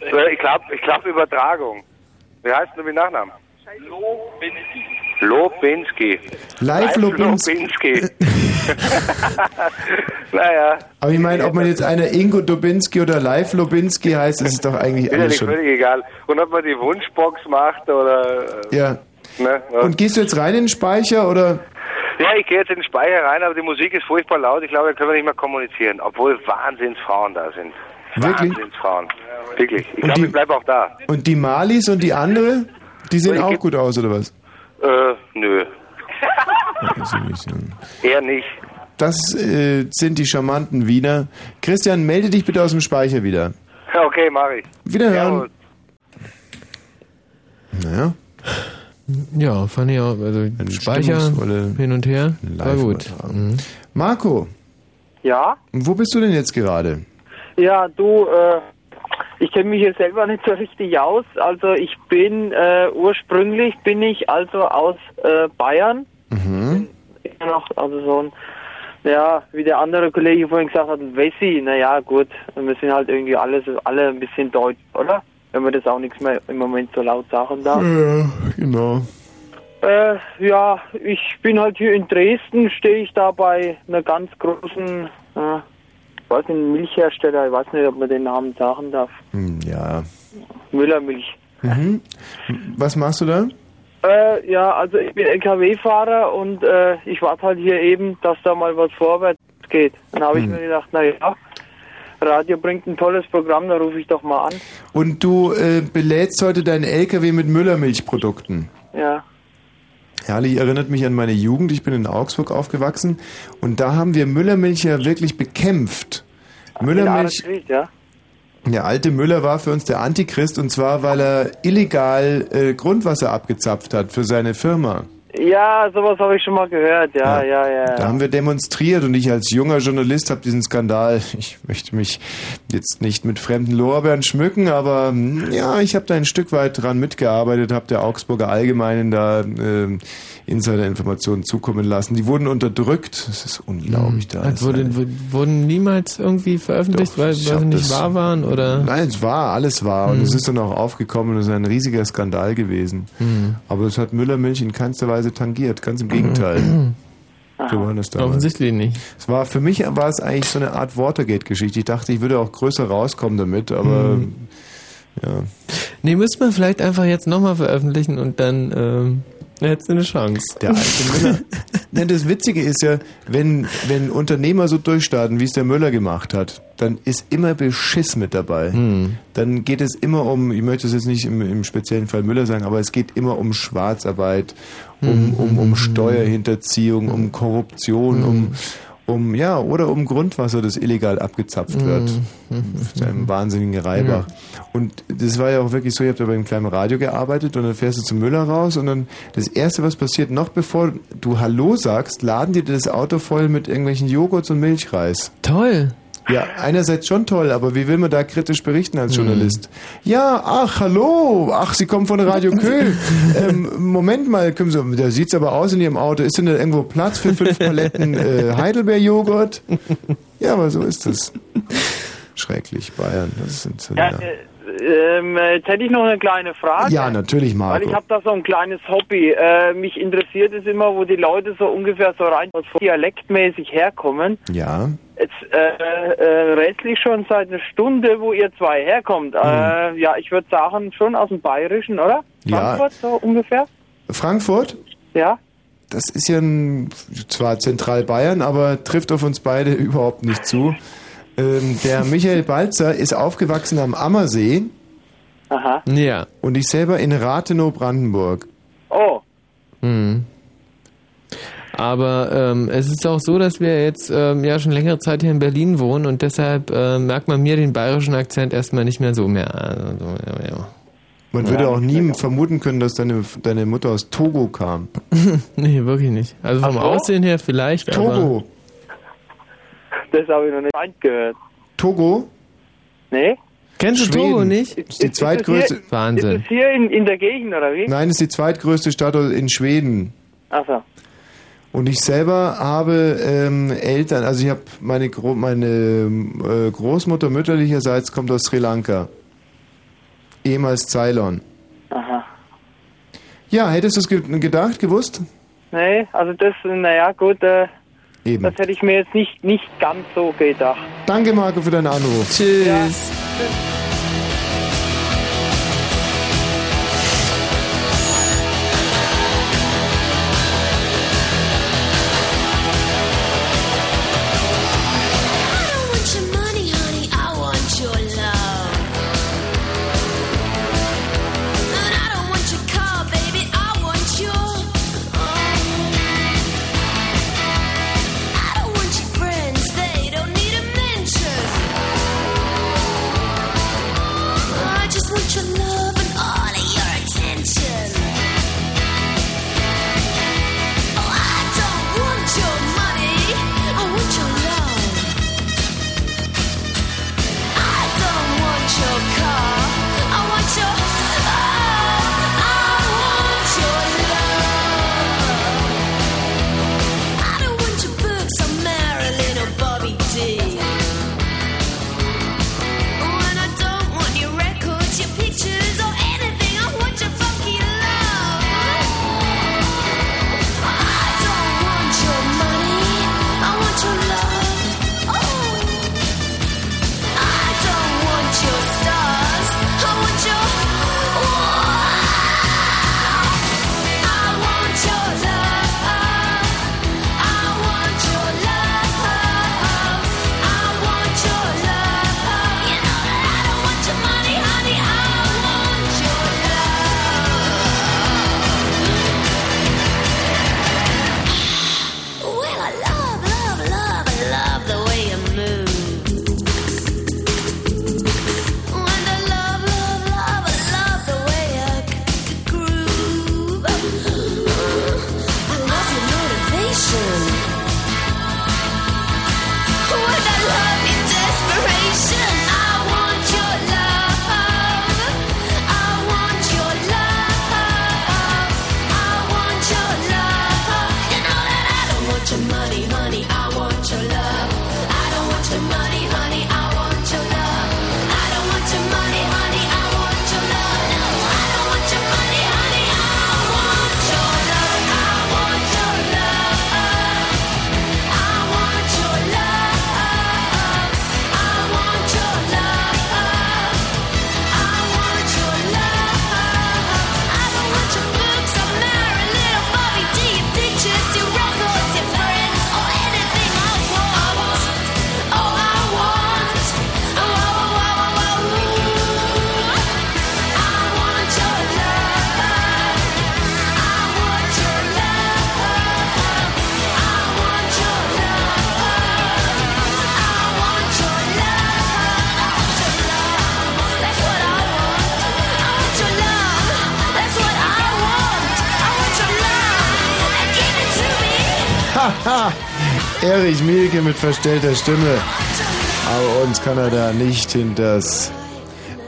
Ich glaube, ich glaub Übertragung. Wie heißt du mit Nachnamen? Lobinski. Live Lobinski. Lobinski. *laughs* naja. Aber ich meine, ob man jetzt einer Ingo Dubinski oder Live Lobinski heißt, ist es doch eigentlich alles schon. völlig egal. Und ob man die Wunschbox macht oder. Äh, Ja. ne. Und gehst du jetzt rein in den Speicher oder? ja, ich gehe jetzt in den Speicher rein, aber die Musik ist furchtbar laut. Ich glaube, da können wir nicht mehr kommunizieren. Obwohl Wahnsinnsfrauen da sind. Wirklich? Wahnsinnsfrauen. Wirklich. Ich glaube, ich bleibe auch da. Und die Malis und die andere, die sehen auch gut aus, oder was? Äh, nö. Eher nicht. Das äh, sind die charmanten Wiener. Christian, melde dich bitte aus dem Speicher wieder. Okay, mach ich. Wiederhören. Naja. Ja, fand ich auch. Also Speicher hin und her. War gut. Live-Übertragung. Marco, Ja, wo bist du denn jetzt gerade? ja, du, äh, ich kenne mich hier selber nicht so richtig aus. Also ich bin äh, ursprünglich bin ich also aus äh, Bayern. Mhm. Immer noch, also so ein, ja, wie der andere Kollege vorhin gesagt hat, Wessi. Naja, gut, wir sind halt irgendwie alle, so- alle ein bisschen deutsch, oder? Wenn man das auch nichts mehr im Moment so laut sagen darf. Ja, genau. Äh, ja, ich bin halt hier in Dresden, stehe ich da bei einer ganz großen, äh, weiß nicht, Milchhersteller, ich weiß nicht, ob man den Namen sagen darf. Hm, Ja. Müllermilch. Mhm. Was machst du da? Äh, ja, also ich bin LKW-Fahrer und äh, ich warte halt hier eben, dass da mal was vorwärts geht. Dann habe ich Hm. mir gedacht, na ja, Radio bringt ein tolles Programm, da rufe ich doch mal an. Und du äh, belädst heute deinen LKW mit Müllermilchprodukten. Ja. Herrlich, erinnert mich an meine Jugend. Ich bin in Augsburg aufgewachsen und da haben wir Müllermilch ja wirklich bekämpft. Müllermilch, Müllermilch, ja. der alte Müller war für uns der Antichrist und zwar, weil er illegal äh, Grundwasser abgezapft hat für seine Firma. Ja, sowas habe ich schon mal gehört, ja, ja, ja. Da ja. haben wir demonstriert und ich als junger Journalist habe diesen Skandal, ich möchte mich jetzt nicht mit fremden Lorbeeren schmücken, aber hm, ja, ich habe da ein Stück weit dran mitgearbeitet, habe der Augsburger Allgemeinen da ähm, Insider-Informationen zukommen lassen. Die wurden unterdrückt, das ist unglaublich. Da Also wurde, wurden niemals irgendwie veröffentlicht, weil, ich weil hab sie nicht das- wahr waren? Oder? Nein, es war, alles war. Und Hm. es ist dann auch aufgekommen und es ist ein riesiger Skandal gewesen. Hm. Aber es hat Müllermilch in keinster Weise tangiert, ganz im Gegenteil. So war das damals. Offensichtlich nicht. Es war, für mich war es eigentlich so eine Art Watergate-Geschichte. Ich dachte, ich würde auch größer rauskommen damit, aber Hm. ja. Nee, müsste man vielleicht einfach jetzt nochmal veröffentlichen und dann ähm, hättest du eine Chance. Der alte Müller. *laughs* Nein, das Witzige ist ja, wenn, wenn Unternehmer so durchstarten, wie es der Müller gemacht hat, dann ist immer Beschiss mit dabei. Hm. Dann geht es immer um, ich möchte es jetzt nicht im, im speziellen Fall Müller sagen, aber es geht immer um Schwarzarbeit, um, Hm. um, um Steuerhinterziehung, um Korruption, um, um, ja, oder um Grundwasser, das illegal abgezapft wird. Zu einem wahnsinnigen Reibach. Und das war ja auch wirklich so, ich habe da beim kleinen Radio gearbeitet und dann fährst du zum Müller raus und dann das Erste, was passiert, noch bevor du Hallo sagst, laden die dir das Auto voll mit irgendwelchen Joghurts und Milchreis. Toll. Ja, einerseits schon toll, aber wie will man da kritisch berichten Hm. als Journalist? Ja, ach, hallo, ach, Sie kommen von Radio Köhl. *laughs* ähm, Moment mal, kommen Sie, da sieht's aber aus in Ihrem Auto. Ist denn da irgendwo Platz für fünf *laughs* Paletten äh, Heidelbeer-Joghurt? Ja, aber so ist es. *laughs* Schrecklich, Bayern. Das sind so, Ja, ja. äh, ähm, jetzt hätte ich noch eine kleine Frage. ja, natürlich, Weil Marco. ich habe da so ein kleines Hobby. Äh, mich interessiert es immer, wo die Leute so ungefähr so rein dialektmäßig herkommen. Ja. Jetzt äh, äh, restlich schon seit einer Stunde, wo ihr zwei herkommt. Äh, ja, ich würde sagen, schon aus dem Bayerischen, oder? Mhm. Ja. Frankfurt so ungefähr? Frankfurt? Ja. Das ist ja ein, zwar zentral Bayern, aber trifft auf uns beide *laughs* überhaupt nicht zu. Ähm, der Michael Balzer ist aufgewachsen am Ammersee. Aha. Ja. Und ich selber in Rathenow, Brandenburg. Oh. Mhm. Aber ähm, es ist auch so, dass wir jetzt ähm, ja schon längere Zeit hier in Berlin wohnen und deshalb äh, merkt man mir den bayerischen Akzent erstmal nicht mehr so mehr. Also, ja, ja. Man Ja, würde auch nie genau. vermuten können, dass deine, deine Mutter aus Togo kam. *laughs* nee, wirklich nicht. Also vom? Aussehen her vielleicht, Togo. Das habe ich noch nicht gehört. Togo? Nee? Kennst du Schweden. Togo nicht? Ist die zweitgrößte. Ist es hier in, in der Gegend, oder wie? Nein, ist die zweitgrößte Stadt in Schweden. Achso. Und ich selber habe ähm, Eltern, also ich habe meine, Gro meine äh, Großmutter mütterlicherseits kommt aus Sri Lanka. Ehemals Ceylon. Aha. Ja, hättest du es ge gedacht, gewusst? Nee, also das, naja, gut, äh, Eben. das hätte ich mir jetzt nicht, nicht ganz so gedacht. Danke, Marco, für deinen Anruf. Tschüss. I don't Erich Mielke mit verstellter Stimme. Aber uns kann er da nicht hinters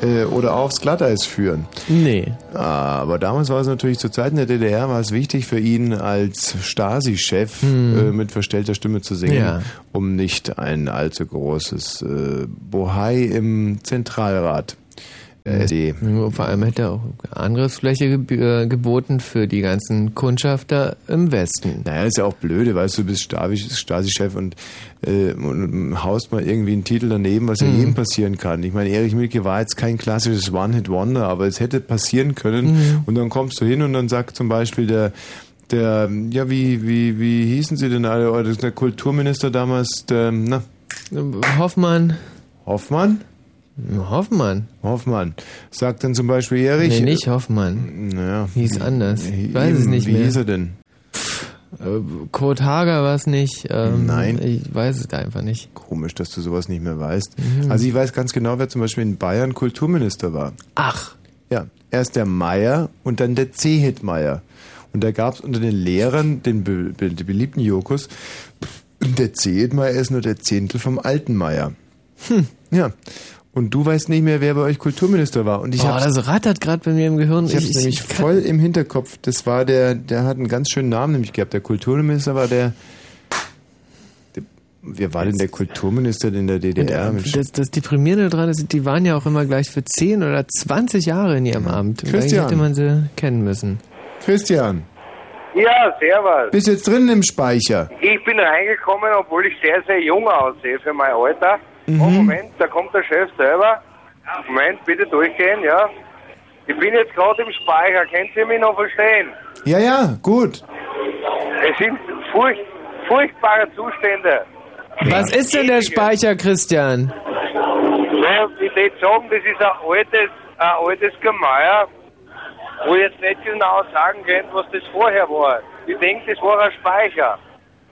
äh, oder aufs Glatteis führen. Nee. Aber damals war es natürlich zu Zeiten der DDR war es wichtig für ihn als Stasi-Chef Hm. äh, mit verstellter Stimme zu singen, Ja. um nicht ein allzu großes äh, Bohai im Zentralrat der SD. Vor allem hätte er auch Angriffsfläche äh, geboten für die ganzen Kundschafter im Westen. Naja, ist ja auch blöde, weißt du, du bist Stasi- Stasi-Chef und, äh, und haust mal irgendwie einen Titel daneben, was ja Mhm. jedem passieren kann. Ich meine, Erich Mielke war jetzt kein klassisches One-Hit-Wonder, aber es hätte passieren können. Mhm. Und dann kommst du hin und dann sagt zum Beispiel der, der, ja, wie, wie, wie hießen sie denn alle? Oder Der Kulturminister damals, der, na? Hoffmann. Hoffmann? Hoffmann. Hoffmann. Sagt dann zum Beispiel Erich. Nee, nicht Hoffmann. Naja. Hieß anders. Ich weiß es Eben, nicht wie mehr. hieß er denn? Äh, Kurt Hager war es nicht. Ähm, Nein. Ich weiß es einfach nicht. Komisch, dass du sowas nicht mehr weißt. Mhm. Also ich weiß ganz genau, wer zum Beispiel in Bayern Kulturminister war. Ach. Ja, erst der Meier und dann der C-Hit-Meier. Und da gab es unter den Lehrern den, be be den beliebten Jokus, der C-Hit-Meier ist nur der Zehntel vom alten Meier. Hm. Ja. Und du weißt nicht mehr, wer bei euch Kulturminister war. Und ich Boah, das rattert gerade bei mir im Gehirn. ich habe es nämlich voll im Hinterkopf. Das war der, der hat einen ganz schönen Namen nämlich gehabt. Der Kulturminister war der. der wer war denn der Kulturminister in der DDR? Und, das, das Deprimierende daran ist, die waren ja auch immer gleich für 10 oder 20 Jahre in ihrem Amt. Und Christian. hätte man sie kennen müssen. Christian, Ja, servus. bist jetzt drin im Speicher? Ich bin reingekommen, obwohl ich sehr, sehr jung aussehe für mein Alter. Mhm. Oh, Moment, da kommt der Chef selber. Moment, bitte durchgehen, ja. Ich bin jetzt gerade im Speicher, können Sie mich noch verstehen? Ja, ja, gut. Es sind furcht, furchtbare Zustände. Was ist denn der Speicher, Christian? Ja, ich würde sagen, das ist ein altes, ein altes Gemäuer, wo ich jetzt nicht genau sagen kann, was das vorher war. Ich denke, das war ein Speicher.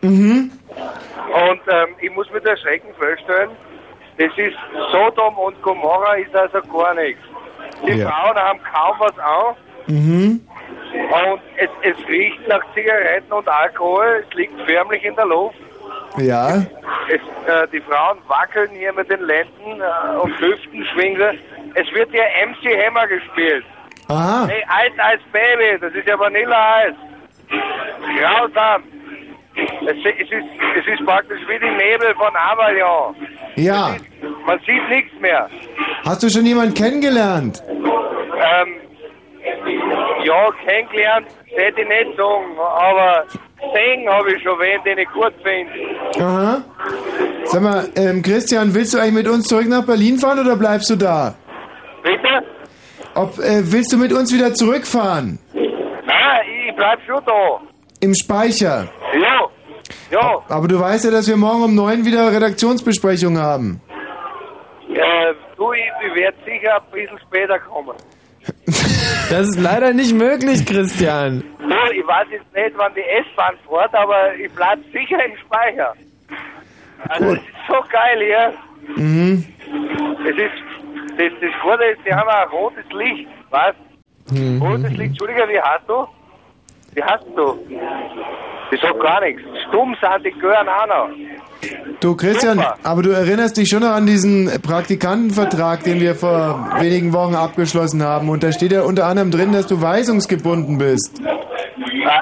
Mhm. Und ähm, ich muss mit Erschrecken feststellen, das ist Sodom und Gomorra ist also gar nichts. Die Ja. Frauen haben kaum was an Mhm. und es, es riecht nach Zigaretten und Alkohol, es liegt förmlich in der Luft. Ja. Es, äh, die Frauen wackeln hier mit den Lenden äh, und Hüften schwingen. Es wird hier MC Hammer gespielt. Aha. Hey, Eis als Baby, das ist ja Vanilleeis. Grausam. Es, es, ist, es ist praktisch wie die Nebel von Avalion. Ja. Man sieht nichts mehr. Hast du schon jemanden kennengelernt? Ähm, ja, kennengelernt, hätte ich nicht sagen, aber sehen habe ich schon wen, den ich gut finde. Aha. Sag mal, ähm, Christian, willst du eigentlich mit uns zurück nach Berlin fahren oder bleibst du da? Bitte? Ob, äh, willst du mit uns wieder zurückfahren? Nein, ich bleib schon da. Im Speicher. Ja, ja. Aber du weißt ja, dass wir morgen um neun wieder Redaktionsbesprechung haben. Äh, du, ich, werde sicher ein bisschen später kommen. *laughs* Das ist leider nicht möglich, Christian. Du, ich weiß jetzt nicht, wann die S-Bahn fährt, aber ich bleib sicher im Speicher. Also, es ist so geil hier. Mhm. Es ist, das, das Gute ist, die haben ein rotes Licht, weißt Mhm. Rotes Licht, Entschuldige, wie heißt du? Wie heißt du? Ich sag gar nichts. Stumm sind die gehören auch noch. Du Christian, Super. aber du erinnerst dich schon noch an diesen Praktikantenvertrag, den wir vor wenigen Wochen abgeschlossen haben. Und da steht ja unter anderem drin, dass du weisungsgebunden bist. Ah,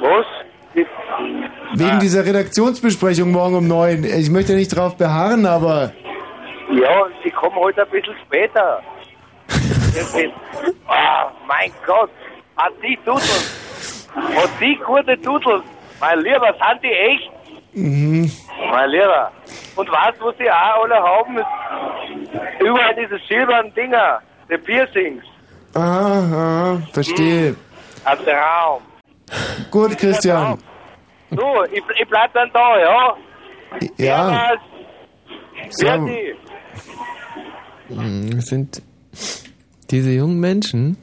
was? Wegen dieser Redaktionsbesprechung morgen um neun. Ich möchte nicht drauf beharren, aber Ja, ich komme heute ein bisschen später. *laughs* Ah, mein Gott. Hat die Dudeln. Hat die gute Dudeln. Mein Lieber, sind die echt? mhm. Mein Lieber. Und weißt du, was die auch alle haben? Überall diese silbernen Dinger. Die Piercings. aha, verstehe. Ein Traum. Gut, Christian. Du, ich, ich bleib dann da, ja? Ja. Servus. So. Hm, sind diese jungen Menschen,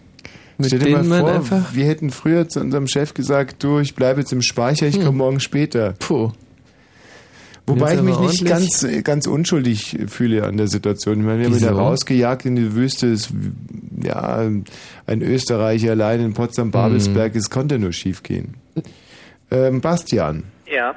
mit Stell dir mal vor, einfach. wir hätten früher zu unserem Chef gesagt, du, ich bleibe jetzt im Speicher, ich komme morgen später. Puh. Wobei ich mich nicht ganz, ganz unschuldig fühle an der Situation. Ich meine, wir haben da rausgejagt in die Wüste. Es, ja, ein Österreicher allein in Potsdam-Babelsberg, Hm. es konnte nur schief gehen. Ähm, Bastian. Ja.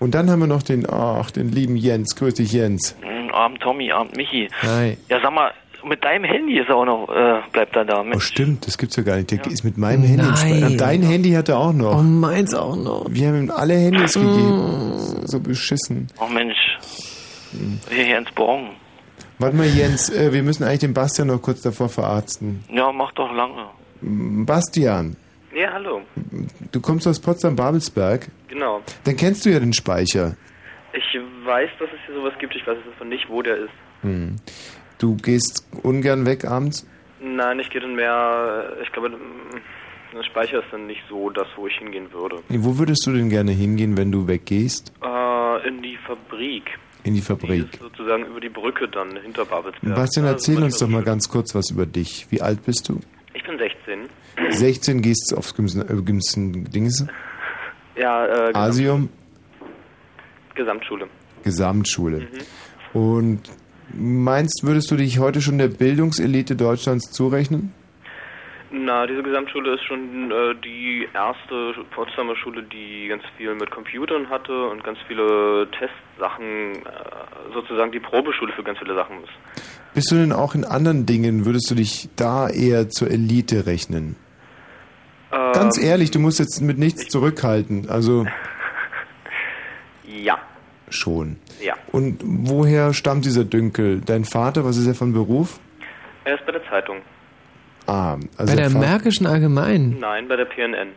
Und dann haben wir noch den, ach, den lieben Jens. Grüß dich, Jens. Hm, Abend Tommy, Abend Michi. Hi. Ja, sag mal, mit deinem Handy ist er auch noch, äh, bleibt er da. Oh, Mensch. stimmt, das gibt's ja gar nicht. Der ist mit meinem Handy. im Nein. Dein Handy hat er auch noch. Oh, meins auch noch. Wir haben ihm alle Handys gegeben. So beschissen. Oh Mensch. Hier, hier ins Bon. Warte mal, Jens, äh, wir müssen eigentlich den Bastian noch kurz davor verarzten. Ja, mach doch lange. Bastian, Ja, hallo. du kommst aus Potsdam-Babelsberg. Genau. Dann kennst du ja den Speicher. Ich weiß, dass es hier sowas gibt. Ich weiß jetzt einfach nicht, wo der ist. Hm. Du gehst ungern weg abends? Nein, ich gehe dann mehr. Ich glaube, der Speicher ist dann nicht so das, wo ich hingehen würde. Wo würdest du denn gerne hingehen, wenn du weggehst? Äh, in die Fabrik. In die Fabrik. Sozusagen über die Brücke dann hinter Babelsberg. Bastian, erzähl uns doch mal ganz kurz was über dich. Wie alt bist du? Ich bin 16. 16 gehst aufs Gimsen, äh, Dings, *laughs* Ja, äh, Gesam Asium, Gesamtschule. Gesamtschule. Mhm. Und meinst, würdest du dich heute schon der Bildungselite Deutschlands zurechnen? Na, diese Gesamtschule ist schon äh, die erste Potsdamer Schule, die ganz viel mit Computern hatte und ganz viele Testsachen, äh, sozusagen die Probeschule für ganz viele Sachen ist. Bist du denn auch in anderen Dingen, würdest du dich da eher zur Elite rechnen? Ähm, Ganz ehrlich, du musst jetzt mit nichts zurückhalten. Also schon. ja. Und woher stammt dieser Dünkel? Dein Vater, was ist er von Beruf? Er ist bei der Zeitung. Ah, also Bei der Vater- Märkischen Allgemeinen. Nein, bei der PNN.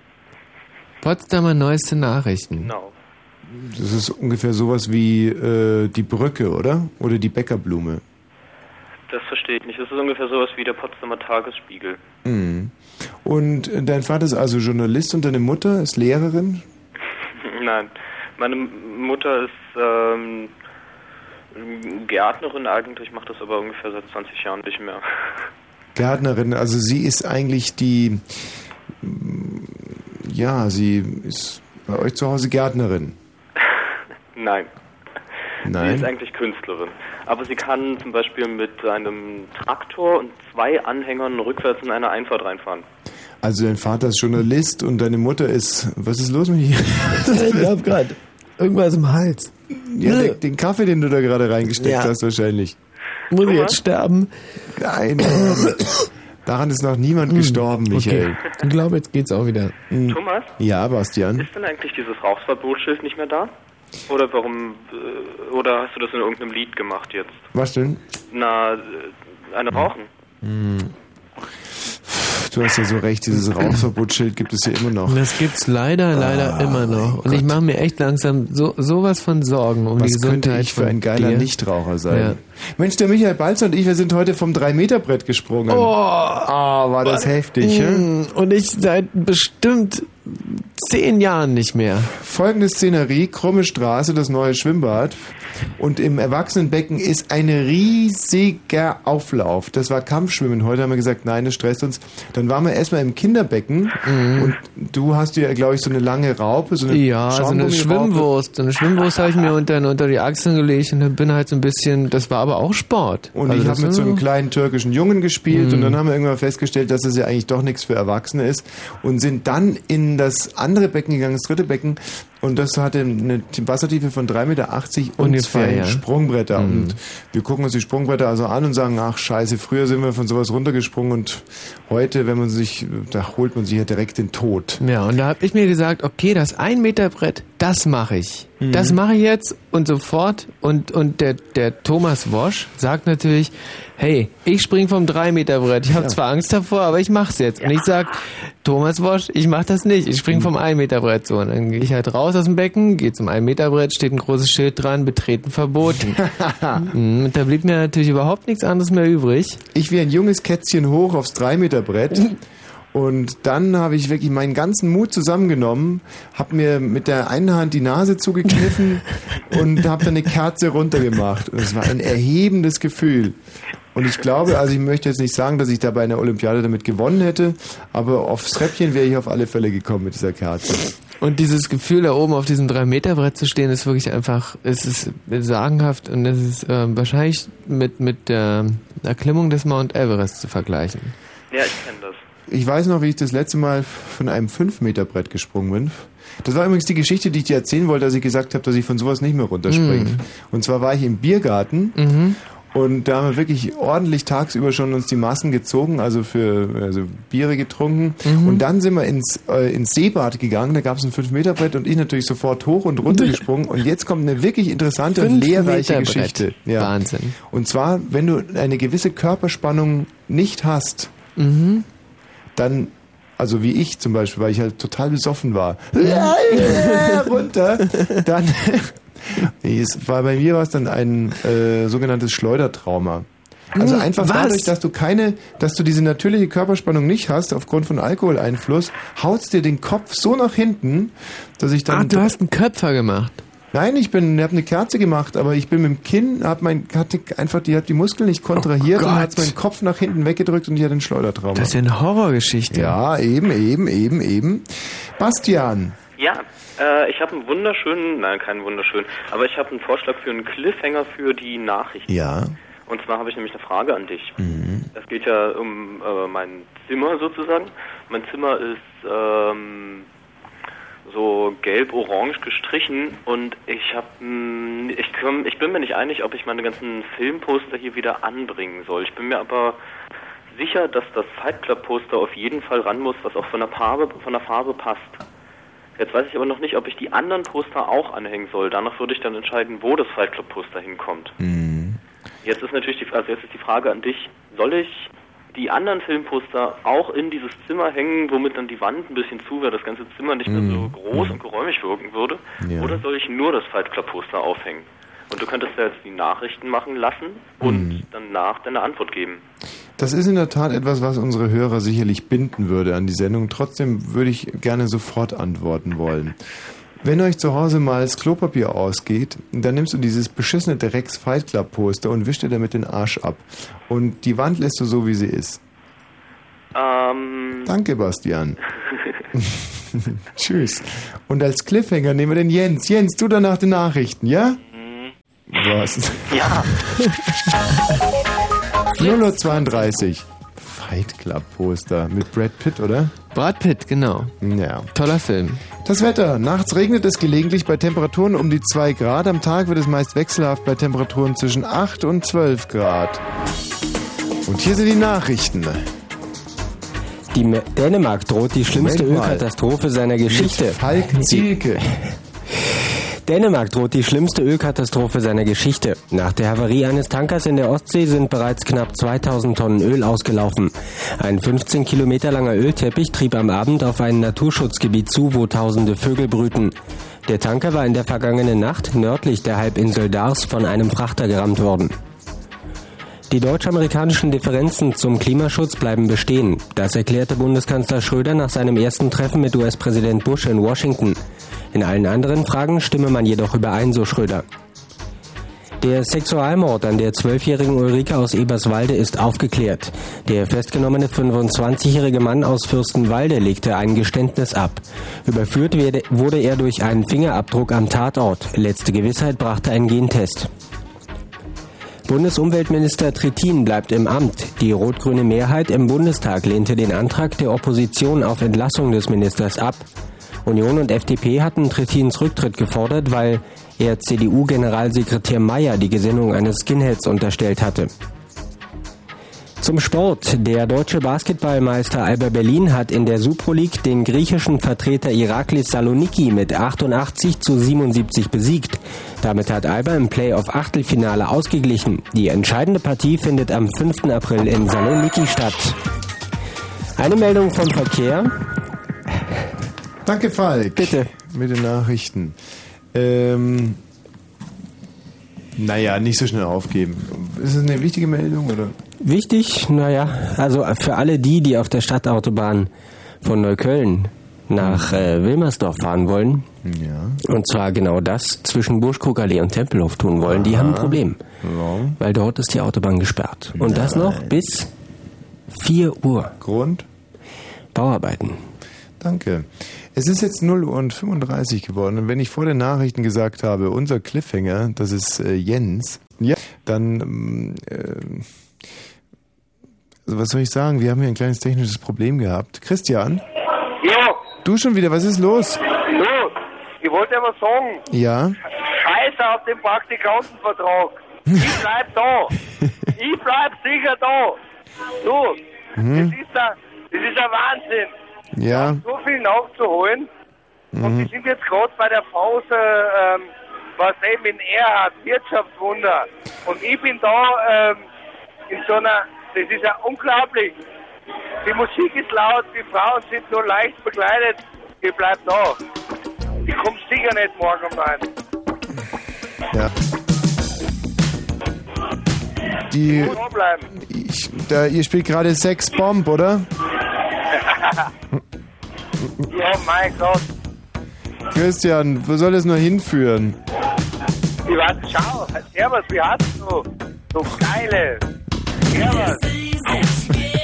Potsdamer Neueste Nachrichten. Genau. Das ist ungefähr sowas wie äh, die Brücke, oder? Oder die Bäckerblume. Das verstehe ich nicht. Das ist ungefähr sowas wie der Potsdamer Tagesspiegel. Mhm. Und dein Vater ist also Journalist und deine Mutter ist Lehrerin? *laughs* Nein, meine Mutter ist ähm, Gärtnerin eigentlich, macht das aber ungefähr seit 20 Jahren nicht mehr. *laughs* Gärtnerin, also sie ist eigentlich die, ja, sie ist bei euch zu Hause Gärtnerin. *laughs* Nein. Sie Nein. ist eigentlich Künstlerin. Aber sie kann zum Beispiel mit einem Traktor und zwei Anhängern rückwärts in eine Einfahrt reinfahren. Also dein Vater ist Journalist und deine Mutter ist, was ist los mit dir? *laughs* ich hab grad irgendwas im Hals. Ja, den, den Kaffee, den du da gerade reingesteckt Ja. hast wahrscheinlich. Muss ich jetzt sterben? Nein. *coughs* Daran ist noch niemand gestorben, Michael. Okay. Ich glaube, jetzt geht's auch wieder. Thomas, Ja, Bastian. ist denn eigentlich dieses Rauchverbotsschild nicht mehr da? Oder warum, äh, oder hast du das in irgendeinem Lied gemacht jetzt? Was denn? Na, äh, eine Rauchen. Hm. Du hast ja so recht, dieses Rauchverbotsschild gibt es ja immer noch. Das gibt's leider, leider Ah, immer noch. Und ich mache mir echt langsam so sowas von Sorgen um die Was Gesundheit könnte ich für ein geiler dir. Nichtraucher sein? Ja. Mensch, der Michael Balzer und ich, wir sind heute vom 3-Meter-Brett gesprungen. Oh, Ah, war das heftig, ja? Mm, Und ich seit bestimmt zehn Jahren nicht mehr. Folgende Szenerie, krumme Straße, das neue Schwimmbad. Und im Erwachsenenbecken ist ein riesiger Auflauf. Das war Kampfschwimmen. Heute haben wir gesagt, nein, das stresst uns. Dann waren wir erstmal im Kinderbecken. Und du hast dir, glaube ich, so eine lange Raupe, so eine Ja, so eine. Schwimmwurst. So eine Schwimmwurst habe ich mir unter, unter die Achseln gelegt und bin halt so ein bisschen, das war aber auch Sport. Und Also ich habe mit so einem kleinen türkischen Jungen gespielt Mhm. und dann haben wir irgendwann festgestellt, dass das ja eigentlich doch nichts für Erwachsene ist und sind dann in das andere Becken gegangen, das dritte Becken und das hatte eine Wassertiefe von 3,80 Meter und Ungefähr, zwei ja. Sprungbretter. Mhm. Und wir gucken uns die Sprungbretter also an und sagen, ach scheiße, früher sind wir von sowas runtergesprungen und heute, wenn man sich, da holt man sich ja direkt den Tod. Ja, und da habe ich mir gesagt, okay, das ein Meter Brett, das mache ich. Mhm. Das mache ich jetzt und sofort. Und, und der, der Thomas Wosch sagt natürlich, hey, ich spring vom 3 Meter Brett. Ich habe zwar Angst davor, aber ich mach's jetzt. Und ich sag, Thomas Wosch, ich mach das nicht. Ich spring vom 1 Meter Brett so. Und dann gehe ich halt raus aus dem Becken, gehe zum 1 Meter Brett, steht ein großes Schild dran, betreten verboten. *laughs* Mhm, da blieb mir natürlich überhaupt nichts anderes mehr übrig. Ich wie ein junges Kätzchen hoch aufs 3-Meter-Brett. Und dann habe ich wirklich meinen ganzen Mut zusammengenommen, habe mir mit der einen Hand die Nase zugekniffen *laughs* und habe dann eine Kerze runtergemacht. Und es war ein erhebendes Gefühl. Und ich glaube, also ich möchte jetzt nicht sagen, dass ich da bei einer Olympiade damit gewonnen hätte, aber aufs Treppchen wäre ich auf alle Fälle gekommen mit dieser Kerze. Und dieses Gefühl, da oben auf diesem 3-Meter-Brett zu stehen, ist wirklich einfach, es ist sagenhaft und es ist äh, wahrscheinlich mit, mit der Erklimmung des Mount Everest zu vergleichen. Ja, ich kenne das. ich weiß noch, wie ich das letzte Mal von einem 5-Meter-Brett gesprungen bin. Das war übrigens die Geschichte, die ich dir erzählen wollte, als ich gesagt habe, dass ich von sowas nicht mehr runterspringe. Mhm. Und zwar war ich im Biergarten Mhm. Und da haben wir wirklich ordentlich tagsüber schon uns die Massen gezogen, also für also Biere getrunken. Mhm. Und dann sind wir ins, äh, ins Seebad gegangen, da gab es ein 5-Meter-Brett und ich natürlich sofort hoch und runter *laughs* gesprungen. Und jetzt kommt eine wirklich interessante und lehrreiche. Geschichte. Ja. Wahnsinn. Und zwar, wenn du eine gewisse Körperspannung nicht hast, Mhm. dann, also wie ich zum Beispiel, weil ich halt total besoffen war, *laughs* runter, dann, *laughs* es war, bei mir war es dann ein äh, sogenanntes Schleudertrauma. Also einfach was? dadurch, dass du keine, dass du diese natürliche Körperspannung nicht hast, aufgrund von Alkoholeinfluss, haut's dir den Kopf so nach hinten, dass ich dann... Ach, du hast einen Köpfer gemacht. Nein, ich bin, habe eine Kerze gemacht, aber ich bin mit dem Kinn, hab mein, hatte einfach die, hab die Muskeln nicht kontrahiert Oh und hat meinen Kopf nach hinten weggedrückt und ich hatte einen Schleudertrauma. Das ist ja eine Horrorgeschichte. Ja, eben, eben, eben, eben. Bastian. Ja, äh, ich habe einen wunderschönen, nein, keinen wunderschönen, aber ich habe einen Vorschlag für einen Cliffhanger für die Nachrichten. Ja. Und zwar habe ich nämlich eine Frage an dich. Mhm. Es geht ja um äh, mein Zimmer sozusagen. Mein Zimmer ist ähm, so gelb-orange gestrichen und ich habe, ich, komm- ich bin mir nicht einig, ob ich meine ganzen Filmposter hier wieder anbringen soll. Ich bin mir aber sicher, dass das Fight Club Poster auf jeden Fall ran muss, was auch von der Farbe, von der Farbe passt. Jetzt weiß ich aber noch nicht, ob ich die anderen Poster auch anhängen soll. Danach würde ich dann entscheiden, wo das Fight Club Poster hinkommt. Jetzt ist natürlich die, also jetzt ist die Frage an dich, soll ich die anderen Filmposter auch in dieses Zimmer hängen, womit dann die Wand ein bisschen zu wäre, das ganze Zimmer nicht mehr so groß und geräumig wirken würde? Ja. Oder soll ich nur das Fight Club Poster aufhängen? Und du könntest ja jetzt die Nachrichten machen lassen und danach deine Antwort geben. Das ist in der Tat etwas, was unsere Hörer sicherlich binden würde an die Sendung. Trotzdem würde ich gerne sofort antworten wollen. Wenn euch zu Hause mal das Klopapier ausgeht, dann nimmst du dieses beschissene Drecks Fight Club Poster und wischst dir damit den Arsch ab. Und die Wand lässt du so, wie sie ist. Ähm, Danke, Bastian. *laughs* *laughs* Tschüss. Und als Cliffhanger nehmen wir den Jens. Jens, du danach die Nachrichten, ja? Was? Ja. *laughs* 032. Fight Club Poster mit Brad Pitt, oder? Brad Pitt, genau. Ja. Toller Film. Das Wetter. Nachts regnet es gelegentlich bei Temperaturen um die 2 Grad. Am Tag wird es meist wechselhaft bei Temperaturen zwischen 8 und 12 Grad. Und hier sind die Nachrichten. Die Me- Dänemark droht die schlimmste. Ölkatastrophe seiner Geschichte. Mit Falk Zielke. *laughs* Dänemark droht die schlimmste Ölkatastrophe seiner Geschichte. Nach der Havarie eines Tankers in der Ostsee sind bereits knapp 2000 Tonnen Öl ausgelaufen. Ein 15 Kilometer langer Ölteppich trieb am Abend auf ein Naturschutzgebiet zu, wo tausende Vögel brüten. Der Tanker war in der vergangenen Nacht nördlich der Halbinsel Dars von einem Frachter gerammt worden. Die deutsch-amerikanischen Differenzen zum Klimaschutz bleiben bestehen. Das erklärte Bundeskanzler Schröder nach seinem ersten Treffen mit US-Präsident Bush in Washington. In allen anderen Fragen stimme man jedoch überein, so Schröder. Der Sexualmord an der zwölfjährigen Ulrike aus Eberswalde ist aufgeklärt. Der festgenommene 25-jährige Mann aus Fürstenwalde legte ein Geständnis ab. Überführt wurde er durch einen Fingerabdruck am Tatort. Letzte Gewissheit brachte ein Gentest. Bundesumweltminister Trittin bleibt im Amt. Die rot-grüne Mehrheit im Bundestag lehnte den Antrag der Opposition auf Entlassung des Ministers ab. Union und FDP hatten Trittins Rücktritt gefordert, weil er CDU-Generalsekretär Mayer die Gesinnung eines Skinheads unterstellt hatte. Zum Sport. Der deutsche Basketballmeister Alba Berlin hat in der Supro League den griechischen Vertreter Iraklis Saloniki mit 88 zu 77 besiegt. Damit hat Alba im Playoff-Achtelfinale ausgeglichen. Die entscheidende Partie findet am 5. April in Saloniki statt. Eine Meldung vom Verkehr. Danke, Falk. Bitte. Mit den Nachrichten. Ähm, naja, nicht so schnell aufgeben. Ist es eine wichtige Meldung, oder? Wichtig, naja, also für alle die, die auf der Stadtautobahn von Neukölln nach äh, Wilmersdorf fahren wollen, Ja. und zwar genau das zwischen Burschkrugallee und Tempelhof tun wollen, die haben ein Problem. Warum? Weil dort ist die Autobahn gesperrt. Und das noch bis 4 Uhr. Grund? Bauarbeiten. Danke. Es ist jetzt 0 Uhr und 35 geworden und wenn ich vor den Nachrichten gesagt habe, unser Cliffhanger, das ist äh, Jens, ja, dann äh, Also was soll ich sagen? Wir haben hier ein kleines technisches Problem gehabt. Christian? Ja, Du schon wieder, was ist los? du, ich wollte aber sagen, Ja? Scheiße auf den Praktikantenvertrag. Ich bleib da. *laughs* ich bleib sicher da. Du, Mhm. das, ist ein, das ist ein Wahnsinn. Ja. So viel nachzuholen. Und wir Mhm. sind jetzt gerade bei der Pause, ähm, was eben in Erhard, Wirtschaftswunder. Und ich bin da ähm, in so einer, das ist ja unglaublich. Die Musik ist laut, die Frauen sind nur leicht bekleidet. Ich bleib da. Ich komm sicher nicht morgen um neun. Ja. Die, ich, da, ihr spielt gerade Sex Bomb, oder? *laughs* ja, mein Gott. Christian, wo soll das nur hinführen? Ich weiß, schau, Servus, wie hast du? Du geile. Servus.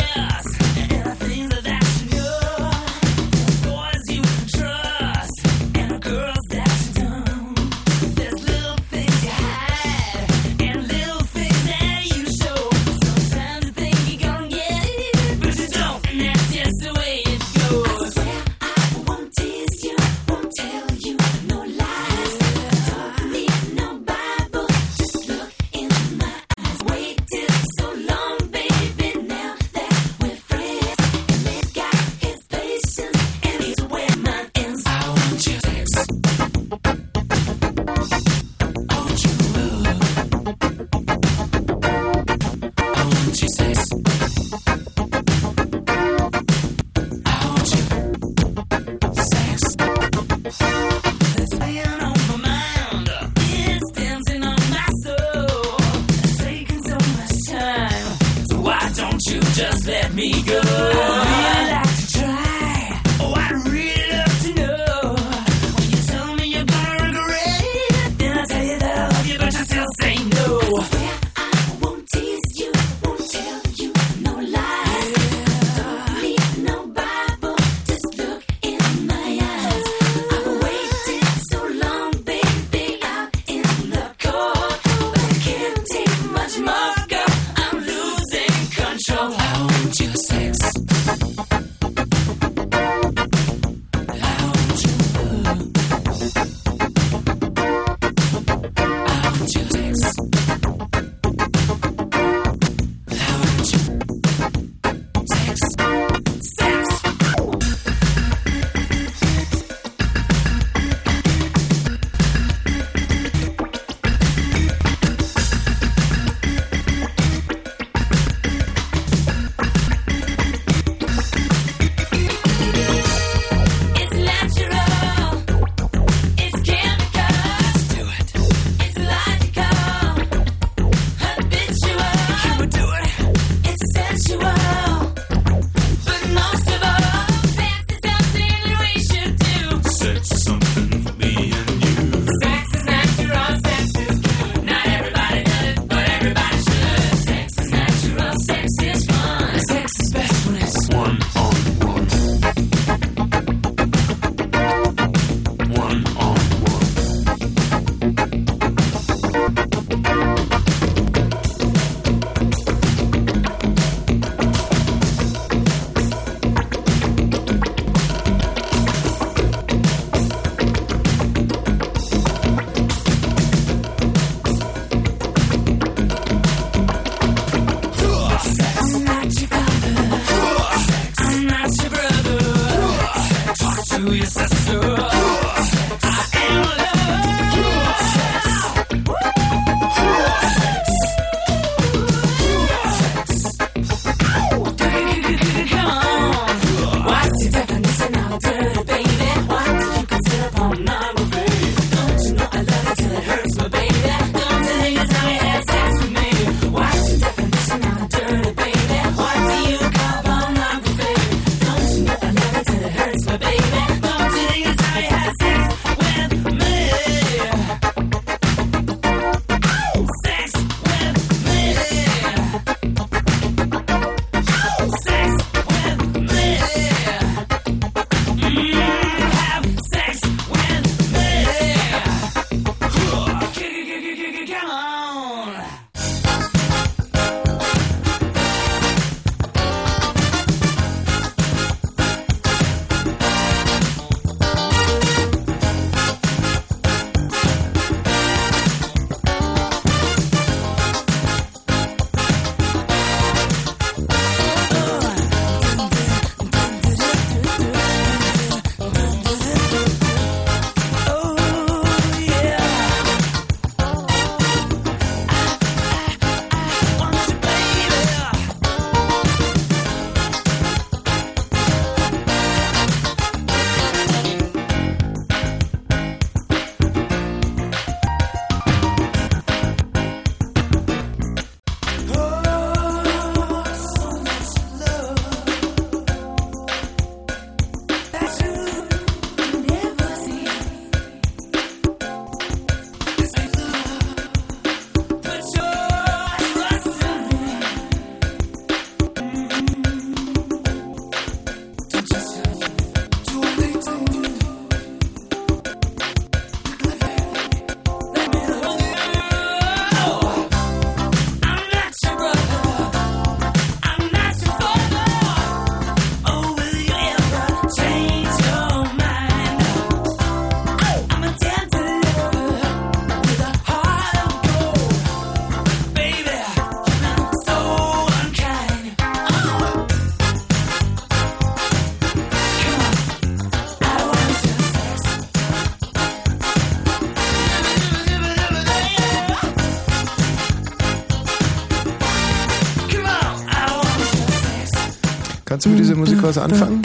Was anfangen?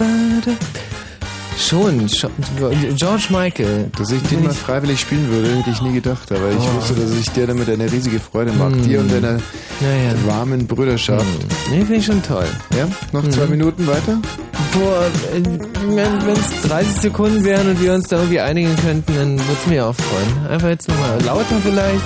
Schon. George Michael. Dass ich den mal freiwillig spielen würde, hätte ich nie gedacht. Aber ich Oh. wusste, dass ich dir damit eine riesige Freude mache. Mm. Dir und deiner Ja, ja. warmen Brüderschaft. Nee, finde ich schon toll. Ja? Noch zwei Mhm. Minuten weiter? Boah, äh, wenn es 30 Sekunden wären und wir uns da irgendwie einigen könnten, dann würde es mir auch freuen. Einfach jetzt nochmal lauter vielleicht.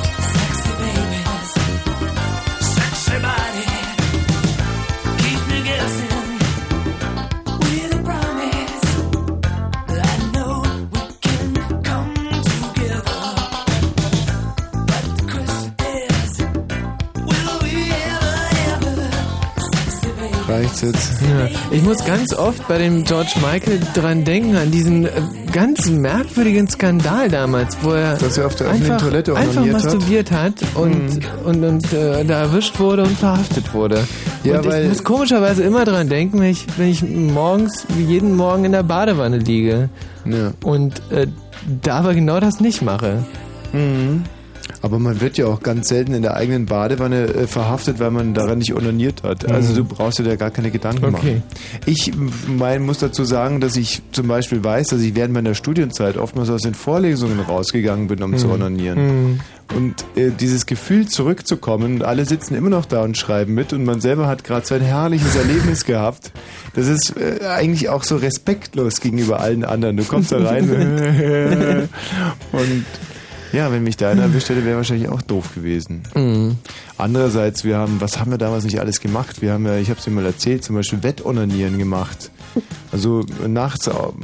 Jetzt? Ja. Ich muss ganz oft bei dem George Michael dran denken, an diesen äh, ganz merkwürdigen Skandal damals, wo er, Dass er auf der einfach, Toilette einfach onaniert hat? masturbiert hat, und, und, und äh, da erwischt wurde und verhaftet wurde. Ja, und weil- ich muss komischerweise immer dran denken, wenn ich, wenn ich morgens, wie jeden Morgen in der Badewanne liege Ja. und äh, da aber genau das nicht mache. Mhm. Aber man wird ja auch ganz selten in der eigenen Badewanne äh, verhaftet, weil man daran nicht onaniert hat. Also Mhm. du brauchst dir da gar keine Gedanken Okay. machen. Ich mein, muss dazu sagen, dass ich zum Beispiel weiß, dass ich während meiner Studienzeit oftmals aus den Vorlesungen rausgegangen bin, um zu Mhm. onanieren. Mhm. Und äh, dieses Gefühl zurückzukommen, alle sitzen immer noch da und schreiben mit und man selber hat gerade so ein herrliches Erlebnis *laughs* gehabt. Das ist äh, eigentlich auch so respektlos gegenüber allen anderen. Du kommst da rein *laughs* und ja, wenn mich da einer erwischt hätte, wäre wahrscheinlich auch doof gewesen. Mhm. Andererseits, wir haben, was haben wir damals nicht alles gemacht? Wir haben ja, ich habe es dir mal erzählt, zum Beispiel Wettonanieren gemacht. *laughs* Also nachts au-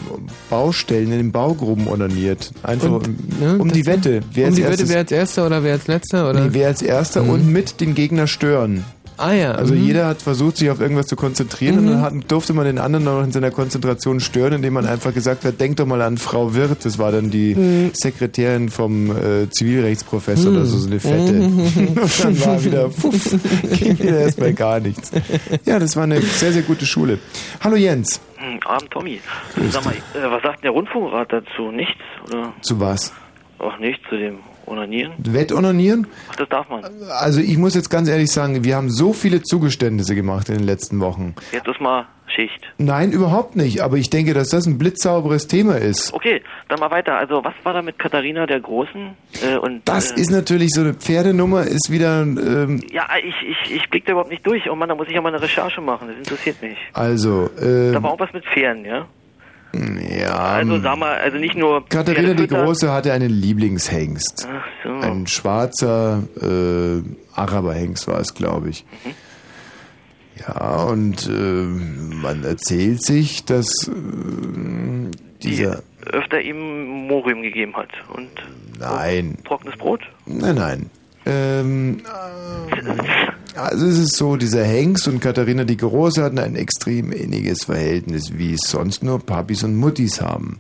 Baustellen in den Baugruben onaniert. Einfach Und, um, ne, um die Wette. Wer um als die Wette, wer als Erster oder wer als Letzter? Oder? Nee, wer als Erster Mhm. und mit den Gegner stören. Ah ja. Also mhm. jeder hat versucht, sich auf irgendwas zu konzentrieren und Mhm. dann hat, durfte man den anderen noch in seiner Konzentration stören, indem man einfach gesagt hat, denk doch mal an Frau Wirth, das war dann die Mhm. Sekretärin vom äh, Zivilrechtsprofessor Mhm. oder so, so eine Fette. Mhm. und *laughs* dann war wieder, puff, ging wieder erstmal gar nichts. Ja, das war eine sehr, sehr gute Schule. Hallo Jens. Hm, Abend, Tommy. Sag mal, äh, was sagt denn der Rundfunkrat dazu? Nichts? Oder Zu was? auch nichts zu dem Onanieren? Wettonanieren? Ach, das darf man. Also ich muss jetzt ganz ehrlich sagen, wir haben so viele Zugeständnisse gemacht in den letzten Wochen. Jetzt ist mal Schicht. Nein, überhaupt nicht. Aber ich denke, dass das ein blitzsauberes Thema ist. Okay, dann mal weiter. Also, was war da mit Katharina der Großen? Äh, und, Das äh, ist natürlich so eine Pferdenummer, ist wieder, ähm, Ja, ich, ich, ich blick da überhaupt nicht durch. Oh Mann, da muss ich ja mal eine Recherche machen. Das interessiert mich. also, ähm, Da war auch was mit Pferden, ja? Ja. Also, sag mal, also nicht nur. Katharina die. Große hatte einen Lieblingshengst. Ach so. Ein schwarzer äh, Araberhengst war es, glaube ich. Mhm. Ja, und äh, man erzählt sich, dass äh, dieser... öfter ihm Morium gegeben hat. Und Nein. trockenes Brot? Nein, nein. Ähm, äh, also es ist so, dieser Hengst und Katharina die Große hatten ein extrem inniges Verhältnis, wie es sonst nur Papis und Muttis haben.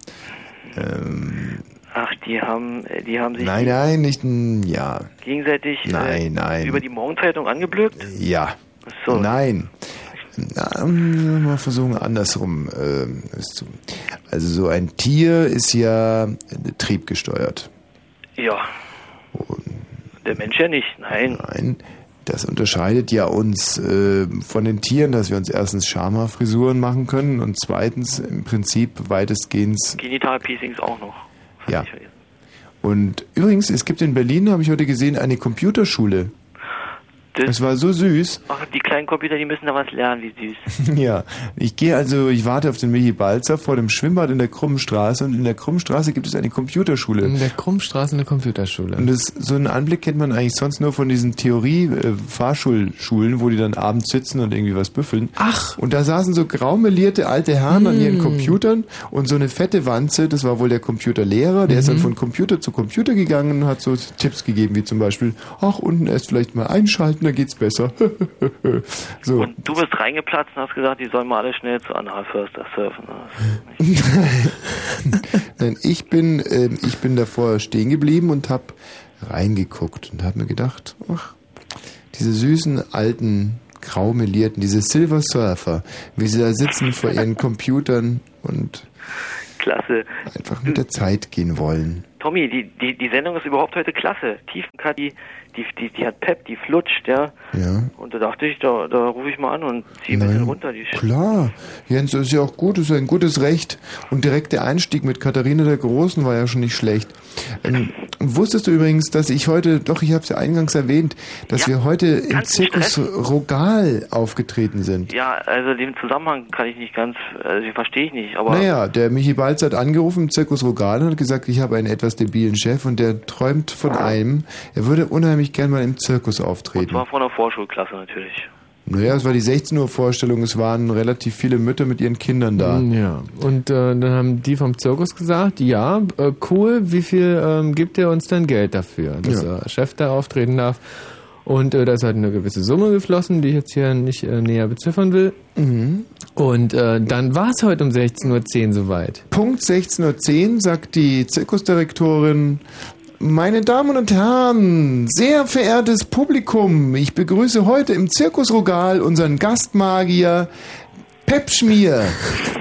Ähm, Ach, die haben, äh, die haben sich nein, nein, nicht ein, ja, gegenseitig Nein, äh, nein. über die Morgenzeitung angeblökt? ja, so. nein. Na, mal versuchen andersrum. ähm, es zu- Also so ein Tier ist ja triebgesteuert. Ja. Der Mensch ja nicht, nein. Nein, das unterscheidet ja uns äh, von den Tieren, dass wir uns erstens Schamhaarfrisuren machen können und zweitens im Prinzip weitestgehend Genitalpiecings auch noch. ja. Und übrigens, es gibt in Berlin, habe ich heute gesehen, eine Computerschule. Es war so süß. Ach, die kleinen Computer, die müssen da was lernen, wie süß. *laughs* Ja, ich gehe also, ich warte auf den Michi Balzer vor dem Schwimmbad in der Krummen Straße und in der Krummen Straße gibt es eine Computerschule. In der Krummstraße eine Computerschule. Und das, so einen Anblick kennt man eigentlich sonst nur von diesen Theorie-Fahrschulschulen, wo die dann abends sitzen und irgendwie was büffeln. Ach! Und da saßen so graumelierte alte Herren an ihren Mm. Computern und so eine fette Wanze, das war wohl der Computerlehrer, der ist dann Mhm. von Computer zu Computer gegangen und hat so Tipps gegeben, wie zum Beispiel, ach, unten erst vielleicht mal einschalten, da geht's besser. *laughs* so. Und du bist reingeplatzt und hast gesagt, die sollen mal alle schnell zu Anhalt Förster surfen. *laughs* Nein, ich bin, äh, ich bin davor stehen geblieben und habe reingeguckt und habe mir gedacht, ach, diese süßen alten graumelierten, diese Silver Surfer, wie sie da sitzen vor ihren Computern und Klasse. einfach mit der Zeit gehen wollen. Tommy, die, die, die Sendung ist überhaupt heute klasse. Tiefenkat, die, die, die, die hat Pep, die flutscht, ja. Ja. Und da dachte ich, da, da rufe ich mal an und ziehe ein bisschen runter. Die Klar, Jens, das ist ja auch gut, das ist ein gutes Recht. Und direkt der Einstieg mit Katharina der Großen war ja schon nicht schlecht. Ähm, wusstest du übrigens, dass ich heute, doch, ich habe es ja eingangs erwähnt, dass wir heute im Zirkus Rogal aufgetreten sind? Ja, also den Zusammenhang kann ich nicht ganz, also den verstehe ich nicht, aber Naja, der Michi Balz hat angerufen im Zirkus Rogal und hat gesagt, ich habe einen etwas debilen Chef und der träumt von einem, er würde unheimlich gern mal im Zirkus auftreten. war von der Vorschulklasse natürlich. Naja, es war die 16 Uhr Vorstellung, es waren relativ viele Mütter mit ihren Kindern da. Ja, und äh, dann haben die vom Zirkus gesagt, ja, äh, cool, wie viel ähm, gibt ihr uns denn Geld dafür, dass Ja. der Chef da auftreten darf? Und äh, da ist halt eine gewisse Summe geflossen, die ich jetzt hier nicht äh, näher beziffern will. Mhm. Und äh, dann war es heute um 16.10 Uhr soweit. Punkt 16.10 Uhr sagt die Zirkusdirektorin, meine Damen und Herren, sehr verehrtes Publikum, ich begrüße heute im Zirkusrogal unseren Gastmagier Pep Schmier,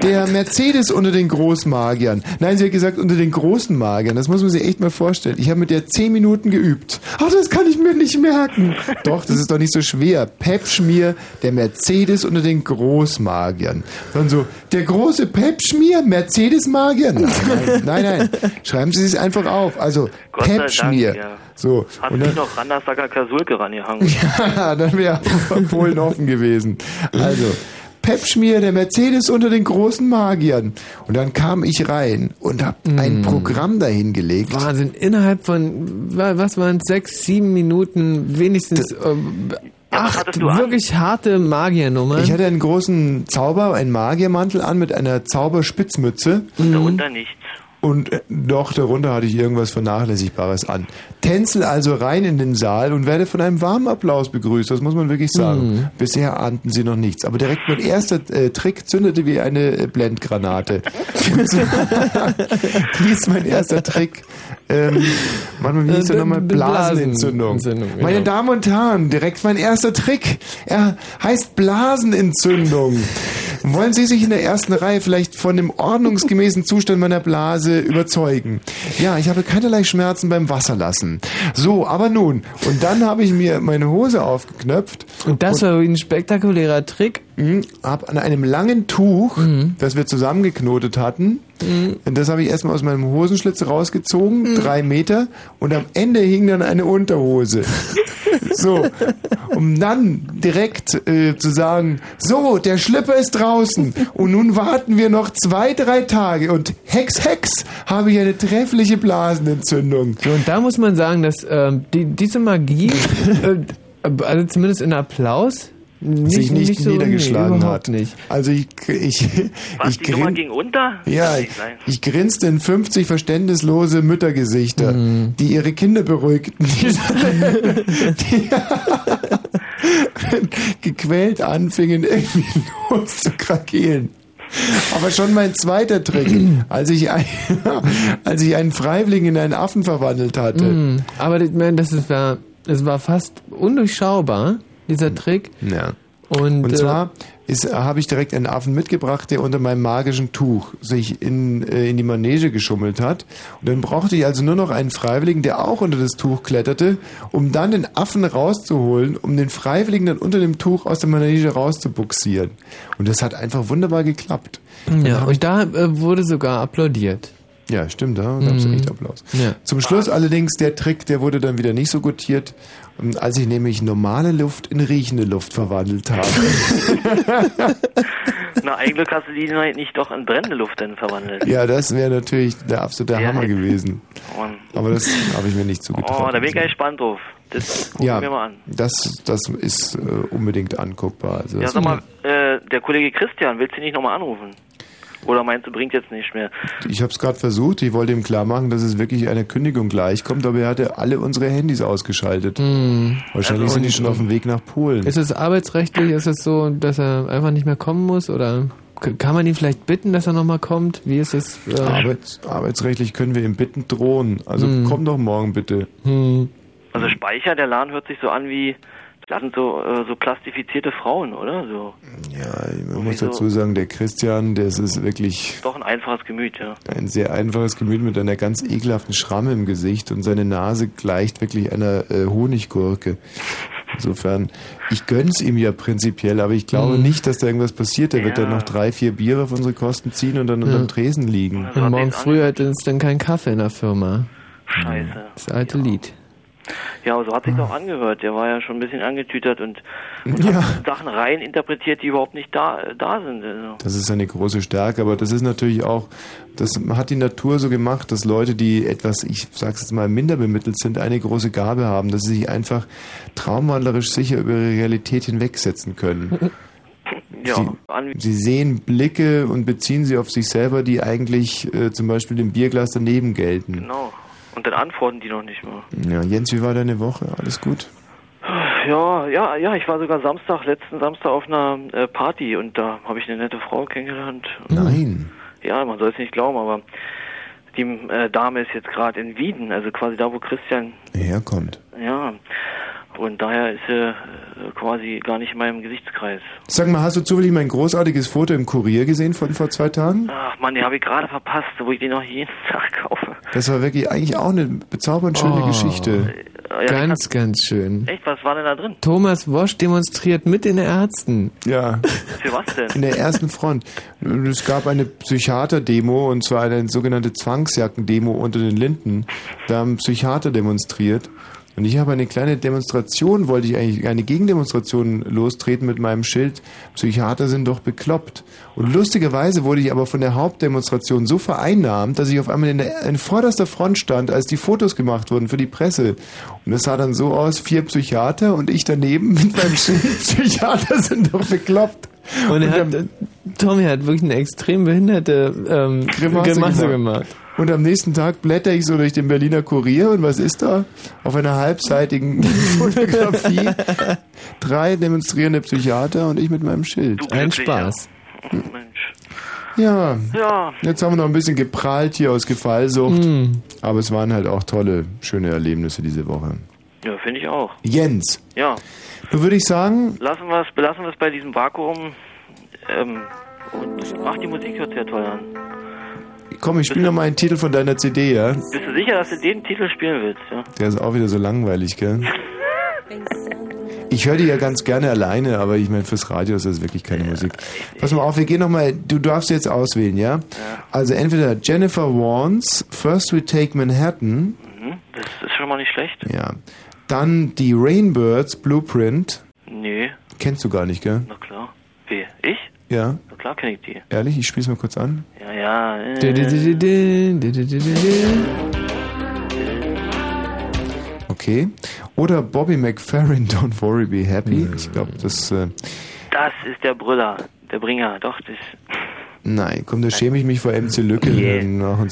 der Mercedes unter den Großmagiern. Nein, sie hat gesagt unter den großen Magiern. Das muss man sich echt mal vorstellen. Ich habe mit der zehn Minuten geübt. Ach, das kann ich mir nicht merken. Doch, das ist doch nicht so schwer. Pep Schmier, der Mercedes unter den Großmagiern. Dann so, der große Pep Schmier, Mercedes-Magier? Nein, nein, nein, nein. Schreiben Sie es einfach auf. Also, Gott sei Pep Dank, Schmier. ja. So, Hat und sich dann, noch Randersacker Kasulke rangehangen. *laughs* ja, dann wäre Polen offen gewesen. Also, Pep Schmier, der Mercedes unter den großen Magiern. Und dann kam ich rein und habe ein Programm dahingelegt. Wahnsinn, innerhalb von, wa- was waren es, sechs, sieben Minuten wenigstens ähm, acht wirklich harte Magiernummern. Ich hatte einen großen Zauber, einen Magiermantel an mit einer Zauberspitzmütze. Darunter nichts. Und äh, doch, darunter hatte ich irgendwas Vernachlässigbares an. Tänzel also rein in den Saal und werde von einem warmen Applaus begrüßt. Das muss man wirklich sagen. Mhm. Bisher ahnten sie noch nichts. Aber direkt mein erster äh, Trick zündete wie eine äh, Blendgranate. *laughs* Wie ist mein erster Trick? Ähm, mal, wie hieß Äh, der nochmal? B- B- Blasenentzündung. Blasenentzündung, genau. Meine Damen und Herren, direkt mein erster Trick. Er heißt Blasenentzündung. Wollen Sie sich in der ersten Reihe vielleicht von dem ordnungsgemäßen Zustand meiner Blase überzeugen? Ja, ich habe keinerlei Schmerzen beim Wasserlassen. So, aber nun. Und dann habe ich mir meine Hose aufgeknöpft. Und das war ein spektakulärer Trick. Mhm, Hab an einem langen Tuch, Mhm. das wir zusammengeknotet hatten, das habe ich erstmal aus meinem Hosenschlitz rausgezogen, Mhm. drei Meter, und am Ende hing dann eine Unterhose. *laughs* so, um dann direkt äh, zu sagen, so, der Schlipper ist draußen und nun warten wir noch zwei, drei Tage und Hex, Hex, habe ich eine treffliche Blasenentzündung. So, und da muss man sagen, dass ähm, die, diese Magie, *laughs* äh, also zumindest in Applaus, nicht, sich nicht, so, niedergeschlagen nee, hat. nicht. Also ich, ich, Was, ich die Nummer ging unter? Ja, ich, nicht ich grinste in 50 verständnislose Müttergesichter, Mhm. die ihre Kinder beruhigten, *laughs* die, die *laughs* gequält anfingen, irgendwie *laughs* loszukrakehlen. Aber schon mein zweiter Trick, *clears throat* als ich, ein, als ich einen Freiwilligen in einen Affen verwandelt hatte. Mhm. Aber das, man, das, ist, war, das war fast undurchschaubar, dieser Trick. Ja. Und, Und äh, zwar ist, habe ich direkt einen Affen mitgebracht, der unter meinem magischen Tuch sich in, äh, in die Manege geschummelt hat. Und dann brauchte ich also nur noch einen Freiwilligen, der auch unter das Tuch kletterte, um dann den Affen rauszuholen, um den Freiwilligen dann unter dem Tuch aus der Manege rauszubuxieren. Und das hat einfach wunderbar geklappt. Dann Ja, und da äh, wurde sogar applaudiert. Ja, stimmt, da gab es Mhm. echt Applaus. Ja. Zum Schluss allerdings der Trick, der wurde dann wieder nicht so gutiert, ähm, als ich nämlich normale Luft in riechende Luft verwandelt habe. *laughs* Na, eigentlich hast du die nicht doch in brennende Luft dann verwandelt. Ja, das wäre natürlich der absolute Hammer gewesen. Aber das habe ich mir nicht zugetraut. oh, da bin ich ja gespannt drauf. Das gucken ja, wir mal an. das, das ist äh, unbedingt anguckbar. Also Ja, sag mal, äh, der Kollege Christian, willst du ihn nicht nochmal anrufen? Oder meinst du, bringt jetzt nicht mehr? ich habe es gerade versucht. Ich wollte ihm klar machen, dass es wirklich einer Kündigung gleichkommt, aber er hatte alle unsere Handys ausgeschaltet. Mhm. Wahrscheinlich Also- sind die schon auf dem Weg nach Polen. Ist es arbeitsrechtlich, ist es so, dass er einfach nicht mehr kommen muss? Oder kann man ihn vielleicht bitten, dass er nochmal kommt? Wie ist es? Äh, Arbeits, arbeitsrechtlich können wir ihm bitten drohen. Also Hm. komm doch morgen bitte. hm. Also Speicher, der Laden hört sich so an wie, Das sind so, äh, so plastifizierte Frauen, oder? So. Ja, man muss dazu sagen, der Christian, der ist wirklich Doch ein einfaches Gemüt, ja. ein sehr einfaches Gemüt mit einer ganz ekelhaften Schramme im Gesicht und seine Nase gleicht wirklich einer äh, Honiggurke. Insofern, ich gönn's ihm ja prinzipiell, aber ich glaube Mhm. nicht, dass da irgendwas passiert. Der wird Ja. dann noch drei, vier Biere auf unsere Kosten ziehen und dann unterm Tresen liegen. Und morgen früh hat uns dann kein Kaffee in der Firma. Scheiße. Das alte Lied. Ja, aber so hat sich auch angehört. Der war ja schon ein bisschen angetütert und, und Ja. hat Sachen rein interpretiert, die überhaupt nicht da, da sind. Also. Das ist eine große Stärke, aber das ist natürlich auch, das hat die Natur so gemacht, dass Leute, die etwas, ich sag's jetzt mal, minder bemittelt sind, eine große Gabe haben, dass sie sich einfach traumwandlerisch sicher über ihre Realität hinwegsetzen können. Ja, Sie, sie sehen Blicke und beziehen sie auf sich selber, die eigentlich äh, zum Beispiel dem Bierglas daneben gelten. genau. Und dann antworten die noch nicht mal. Ja, Jens, wie war deine Woche? Alles gut? Ja, ja, ja, ich war sogar Samstag, letzten Samstag auf einer äh, Party und da habe ich eine nette Frau kennengelernt. Nein. Ja, man soll es nicht glauben, aber die äh, Dame ist jetzt gerade in Wieden, also quasi da, wo Christian, Herkommt. Ja, und daher ist sie äh, quasi gar nicht in meinem Gesichtskreis. Sag mal, hast du zufällig mein großartiges Foto im Kurier gesehen von vor zwei Tagen? Ach Mann, den habe ich gerade verpasst, wo ich den noch jeden *laughs* Tag kaufe. Das war wirklich eigentlich auch eine bezaubernd schöne Oh. Geschichte. Ja, Ganz, ganz schön. Echt, was war denn da drin? Thomas Wosch demonstriert mit den Ärzten. Ja. Für was denn? In der ersten Front. Es gab eine Psychiater-Demo und zwar eine sogenannte Zwangsjacken-Demo unter den Linden. Da haben Psychiater demonstriert. Und ich habe eine kleine Demonstration, wollte ich eigentlich eine Gegendemonstration lostreten mit meinem Schild. Psychiater sind doch bekloppt. Und lustigerweise wurde ich aber von der Hauptdemonstration so vereinnahmt, dass ich auf einmal in, der, in vorderster Front stand, als die Fotos gemacht wurden für die Presse. Und es sah dann so aus, vier Psychiater und ich daneben mit meinem Schild. *laughs* Psychiater sind doch bekloppt. Und er hat, äh, Tommy hat wirklich eine extrem behinderte ähm, Grimasse, Grimasse, gemacht. gemacht. Und am nächsten Tag blätter ich so durch den Berliner Kurier und was ist da? Auf einer halbseitigen *laughs* Fotografie drei demonstrierende Psychiater und ich mit meinem Schild. Ein Spaß. Ja. Ja. Jetzt haben wir noch ein bisschen geprahlt hier aus Gefallsucht. Mm. Aber es waren halt auch tolle, schöne Erlebnisse diese Woche. Ja, finde ich auch. Jens, Ja, nun würde ich sagen, lassen wir es, belassen wir es bei diesem Vakuum. Ähm, und ach, die Musik hört sehr toll an. Komm, ich spiele noch mal einen Titel von deiner CD, ja? Bist du sicher, dass du den Titel spielen willst? Ja? Der ist auch wieder so langweilig, gell? Ich höre die ja ganz gerne alleine, aber ich meine, fürs Radio ist das wirklich keine Musik. Pass mal auf, wir gehen nochmal, du darfst jetzt auswählen, ja? Also entweder Jennifer Warnes, First We Take Manhattan, Mhm, das ist schon mal nicht schlecht. ja. Dann die Rainbirds, Blueprint, Nee, kennst du gar nicht, gell? na klar. Wie? Ich? Ja. Na klar kenne ich die. Ehrlich, ich spiele es mal kurz an. Ja, ja. Okay. Oder Bobby McFerrin, *laughs* Don't Worry, Be Happy. Hm. Ich glaube, das. Äh das ist der Brüller, der Bringer, doch, das. Nein, komm, da schäme ich mich vor MC Lücke yeah.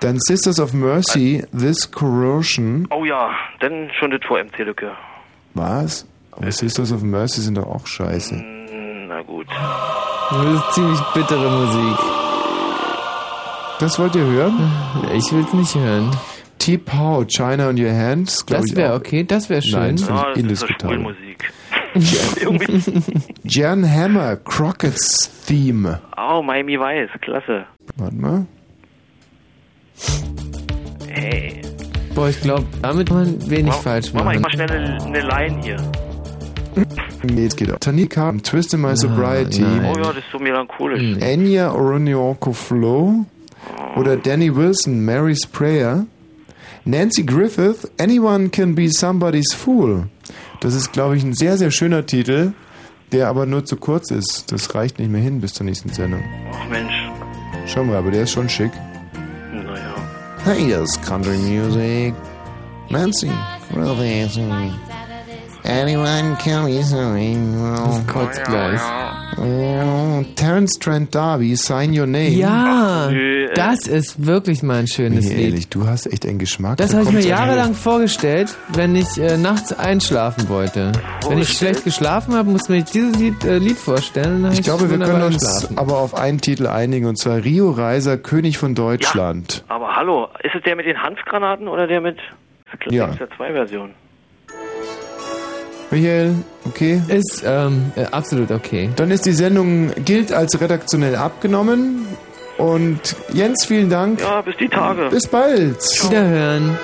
Dann Sisters of Mercy, This Corrosion. Oh ja, dann schon das vor MC Lücke. Was? Aber Sisters of Mercy sind doch auch scheiße. Hm. Na gut. Das ist ziemlich bittere Musik. Das wollt ihr hören? Ich will's nicht hören. T-Pow, China on Your Hands. Das wäre okay, das wäre schön. Nein, das Ja, ich das indiskutabel. *laughs* Jan Hammer, Crockett's Theme. Oh, Miami Weiß, klasse. Warte mal. Hey. Boah, ich glaube, damit kann man wenig falsch Mach mal, ich machen. mach schnell eine, eine Line hier. Nee, es geht auch. Tanika, Twist in My Sobriety. Oh ja, das ist so melancholisch. Enya Oronioko Flow oder Danny Wilson, Mary's Prayer. Nancy Griffith, Anyone Can Be Somebody's Fool. Das ist, glaube ich, ein sehr, sehr schöner Titel, der aber nur zu kurz ist. Das reicht nicht mehr hin bis zur nächsten Sendung. Ach Mensch. Schau mal, aber der ist schon schick. Naja. Hey, das ist Country Music. Nancy Griffith. Anyone can be something. Kotzt gleich. Oh, Terence Trent D'Arby, Sign Your Name. Ja, das ist wirklich mal ein schönes Nee, Lied. ehrlich, du hast echt einen Geschmack. Das Da habe ich mir jahrelang vorgestellt, wenn ich äh, nachts einschlafen wollte. Wenn ich schlecht geschlafen habe, musste ich dieses Lied, äh, Lied vorstellen. Ich hab glaube, wir können uns aber auf einen Titel einigen, und zwar Rio Reiser, König von Deutschland. Aber hallo, ist es der mit den Hanfgranaten oder der mit. Ich glaube, Ja. das ist ja zwei Versionen. Michael, okay? Ist ähm, äh, absolut okay. Dann ist die Sendung gilt als redaktionell abgenommen. Und Jens, vielen Dank. Ja, bis die Tage. Bis bald. Wiederhören.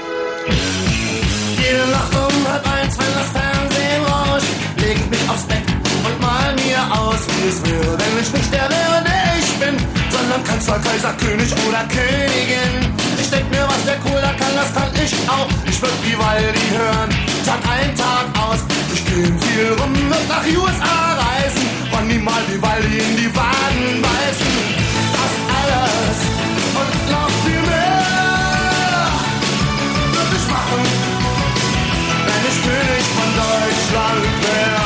Jede Nacht um halb eins, wenn das Fernsehen rauscht, leg ich mich aufs Bett und mal mir aus, wie es wäre, wenn ich nicht der wäre, der ich bin, sondern Kanzler, Kaiser, König oder Königin. Ich denk mir, was der Cola kann, das kann ich auch. Ich würd Vivaldi hören, Tag ein, Tag aus. Ich geh viel rum, wird nach USA reisen und niemals Vivaldi in die Waden beißen. Das alles und noch viel mehr würd ich machen, wenn ich König von Deutschland wär.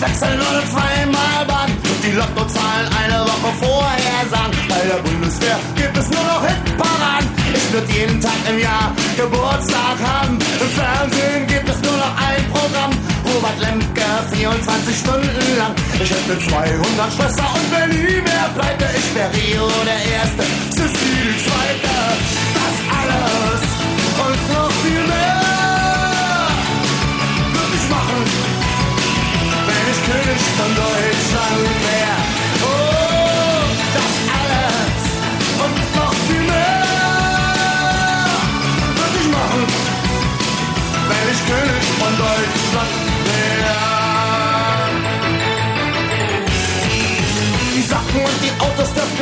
Wechseln oder zweimal baden und die Lottozahlen eine Woche vorher sagen. Bei der Bundeswehr gibt es nur noch Hitparaden. Ich würd jeden Tag im Jahr Geburtstag haben. Im Fernsehen gibt es nur noch ein Programm. Robert Lemke 24 Stunden lang. Ich hätte 200 Schwester und wär nie mehr pleite. Ich wär Rio der Erste, Sissi die Zweite. Das alles Deutschland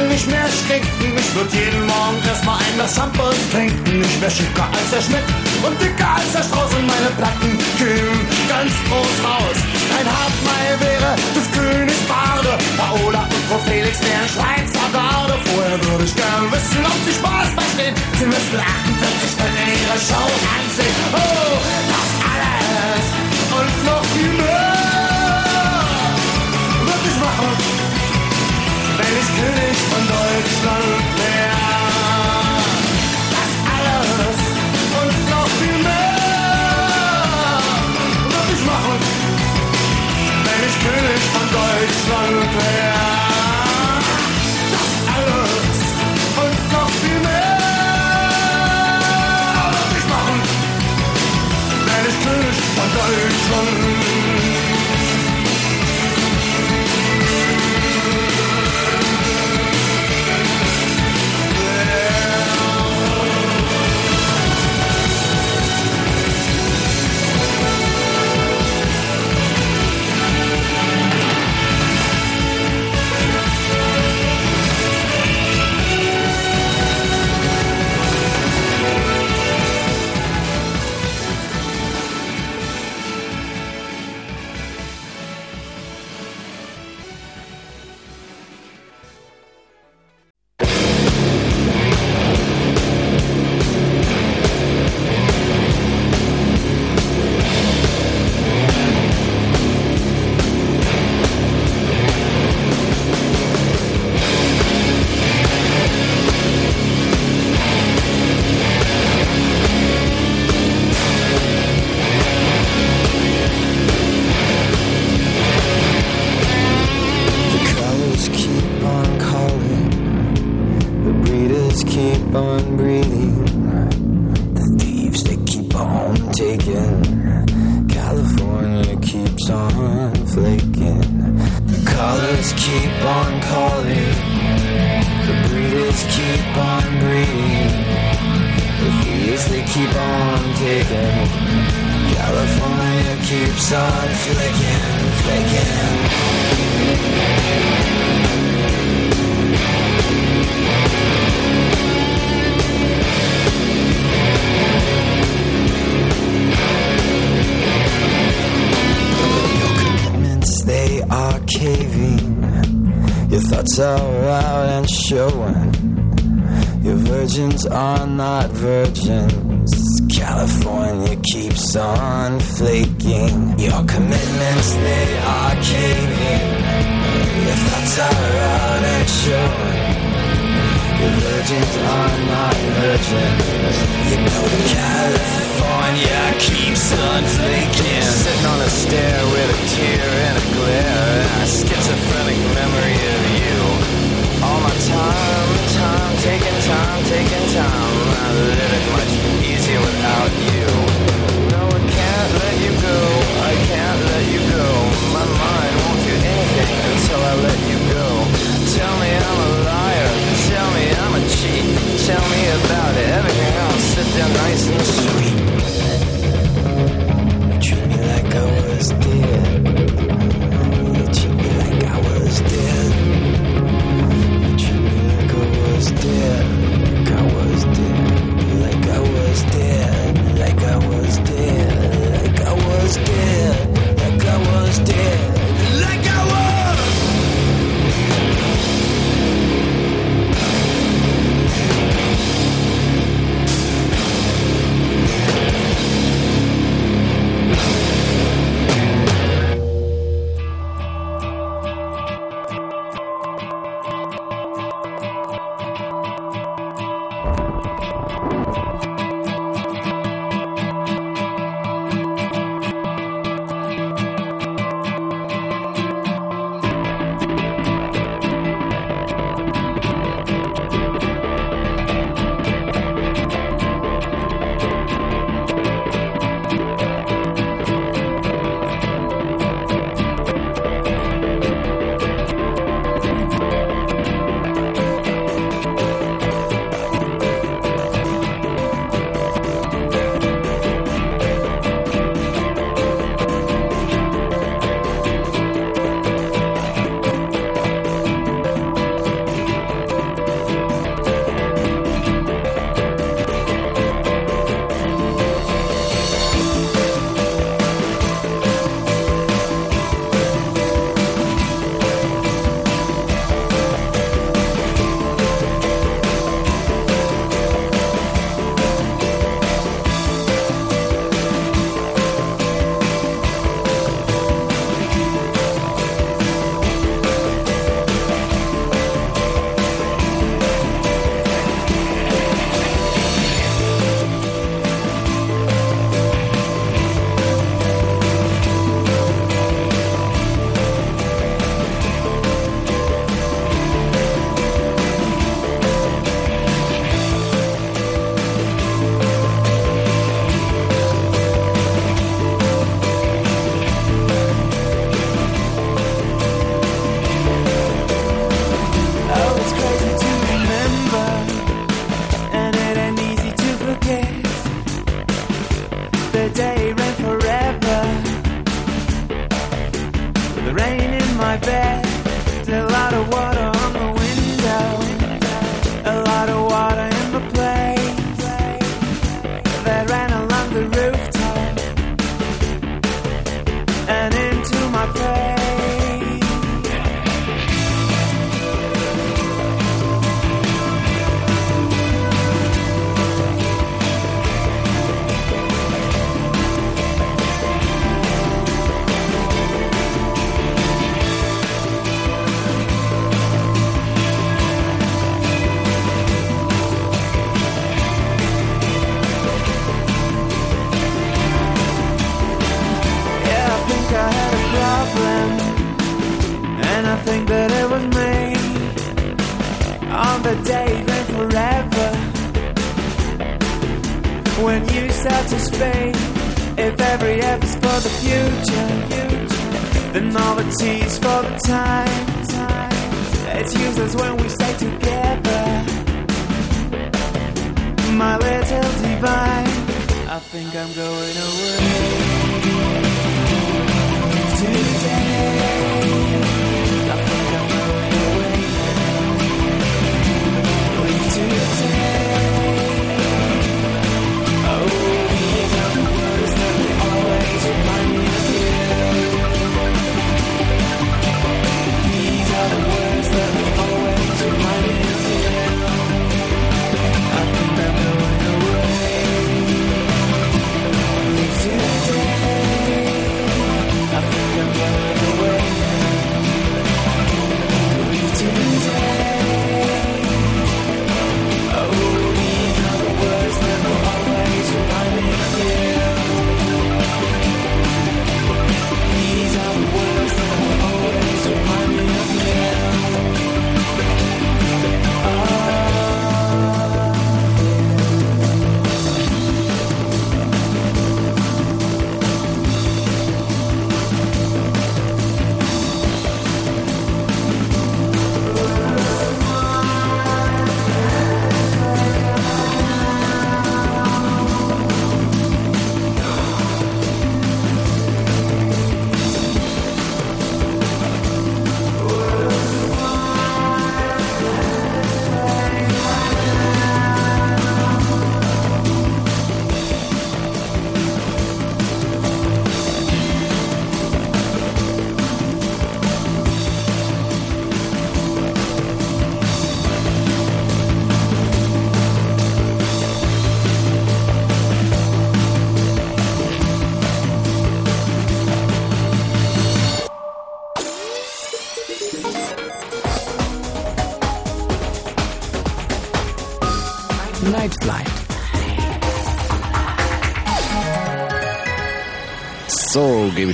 nicht mehr stinken. Ich würd jeden Morgen erstmal ein Glas Shampoos trinken. Ich wär schicker als der Schmidt und dicker als der Strauß und meine Platten kühlen ganz groß raus. Ein Hartmeier wäre des Königs Barde. Paola und Frau Felix wären Schweizer Garde. Vorher würde ich gern wissen, ob sie Spaß verstehen. Sie müssten 48 Stunden ihre Show ansehen. Oh, das alles und noch viel mehr ich König von Deutschland wär. Das alles und noch viel mehr würd ich machen, wenn ich König von Deutschland wär.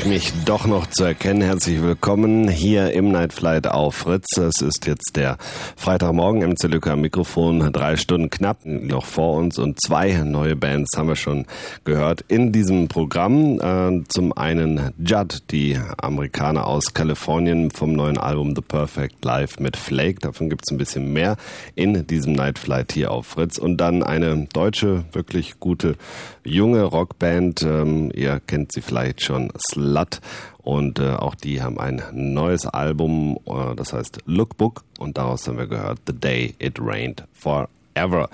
Ich mich doch noch zu erkennen. Herzlich willkommen hier im Night Flight auf Fritz. Es ist jetzt der Freitagmorgen. MC Lücke am Mikrofon. Drei Stunden knapp noch vor uns und zwei neue Bands haben wir schon gehört in diesem Programm. Äh, zum einen Judd, die Amerikaner aus Kalifornien vom neuen Album The Perfect Life mit Flake. Davon gibt es ein bisschen mehr in diesem Night Flight hier auf Fritz. Und dann eine deutsche, wirklich gute junge Rockband. Ähm, ihr kennt sie vielleicht schon, Slut. Und äh, auch die haben ein neues Album, äh, das heißt Lookbook. Und daraus haben wir gehört The Day It Rained Forever.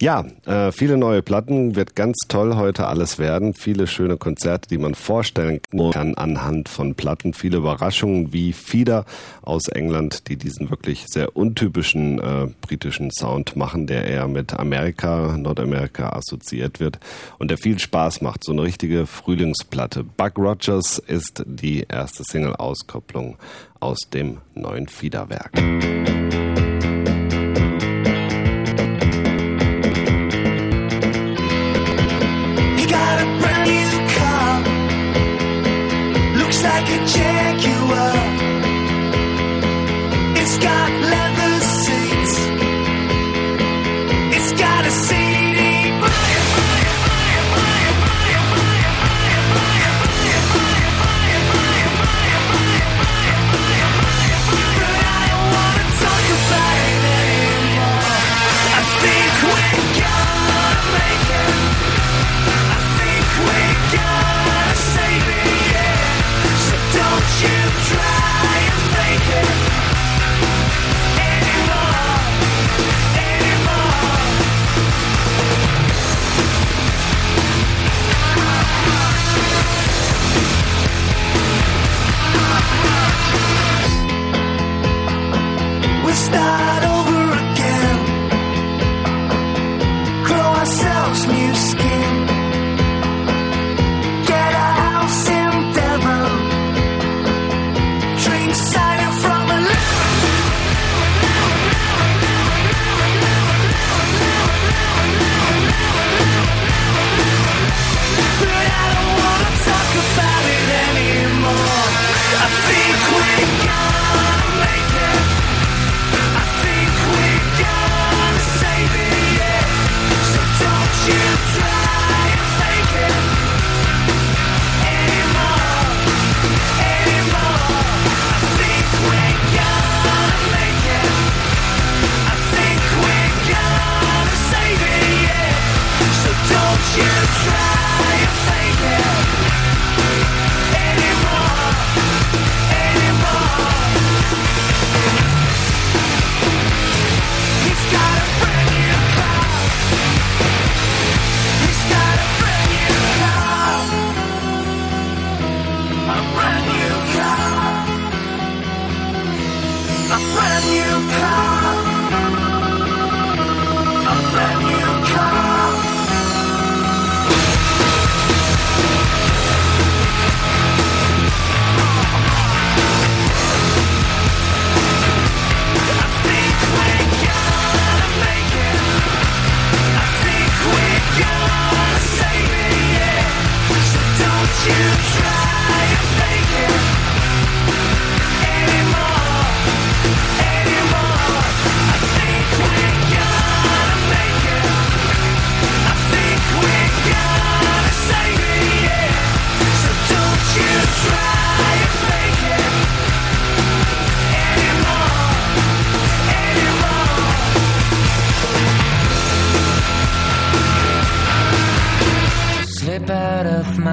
Ja, äh, viele neue Platten, wird ganz toll heute alles werden. Viele schöne Konzerte, die man vorstellen kann anhand von Platten. Viele Überraschungen wie Fieder aus England, die diesen wirklich sehr untypischen äh, britischen Sound machen, der eher mit Amerika, Nordamerika assoziiert wird und der viel Spaß macht. So eine richtige Frühlingsplatte. Buck Rogers ist die erste Single-Auskopplung aus dem neuen Fiederwerk. check you up. It's got love.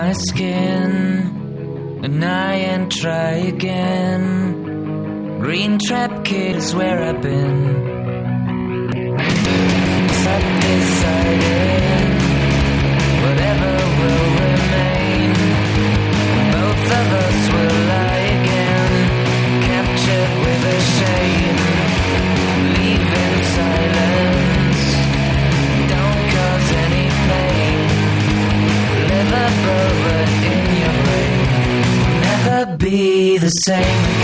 my skin and I and try again. Green trap kid is where I've been. same.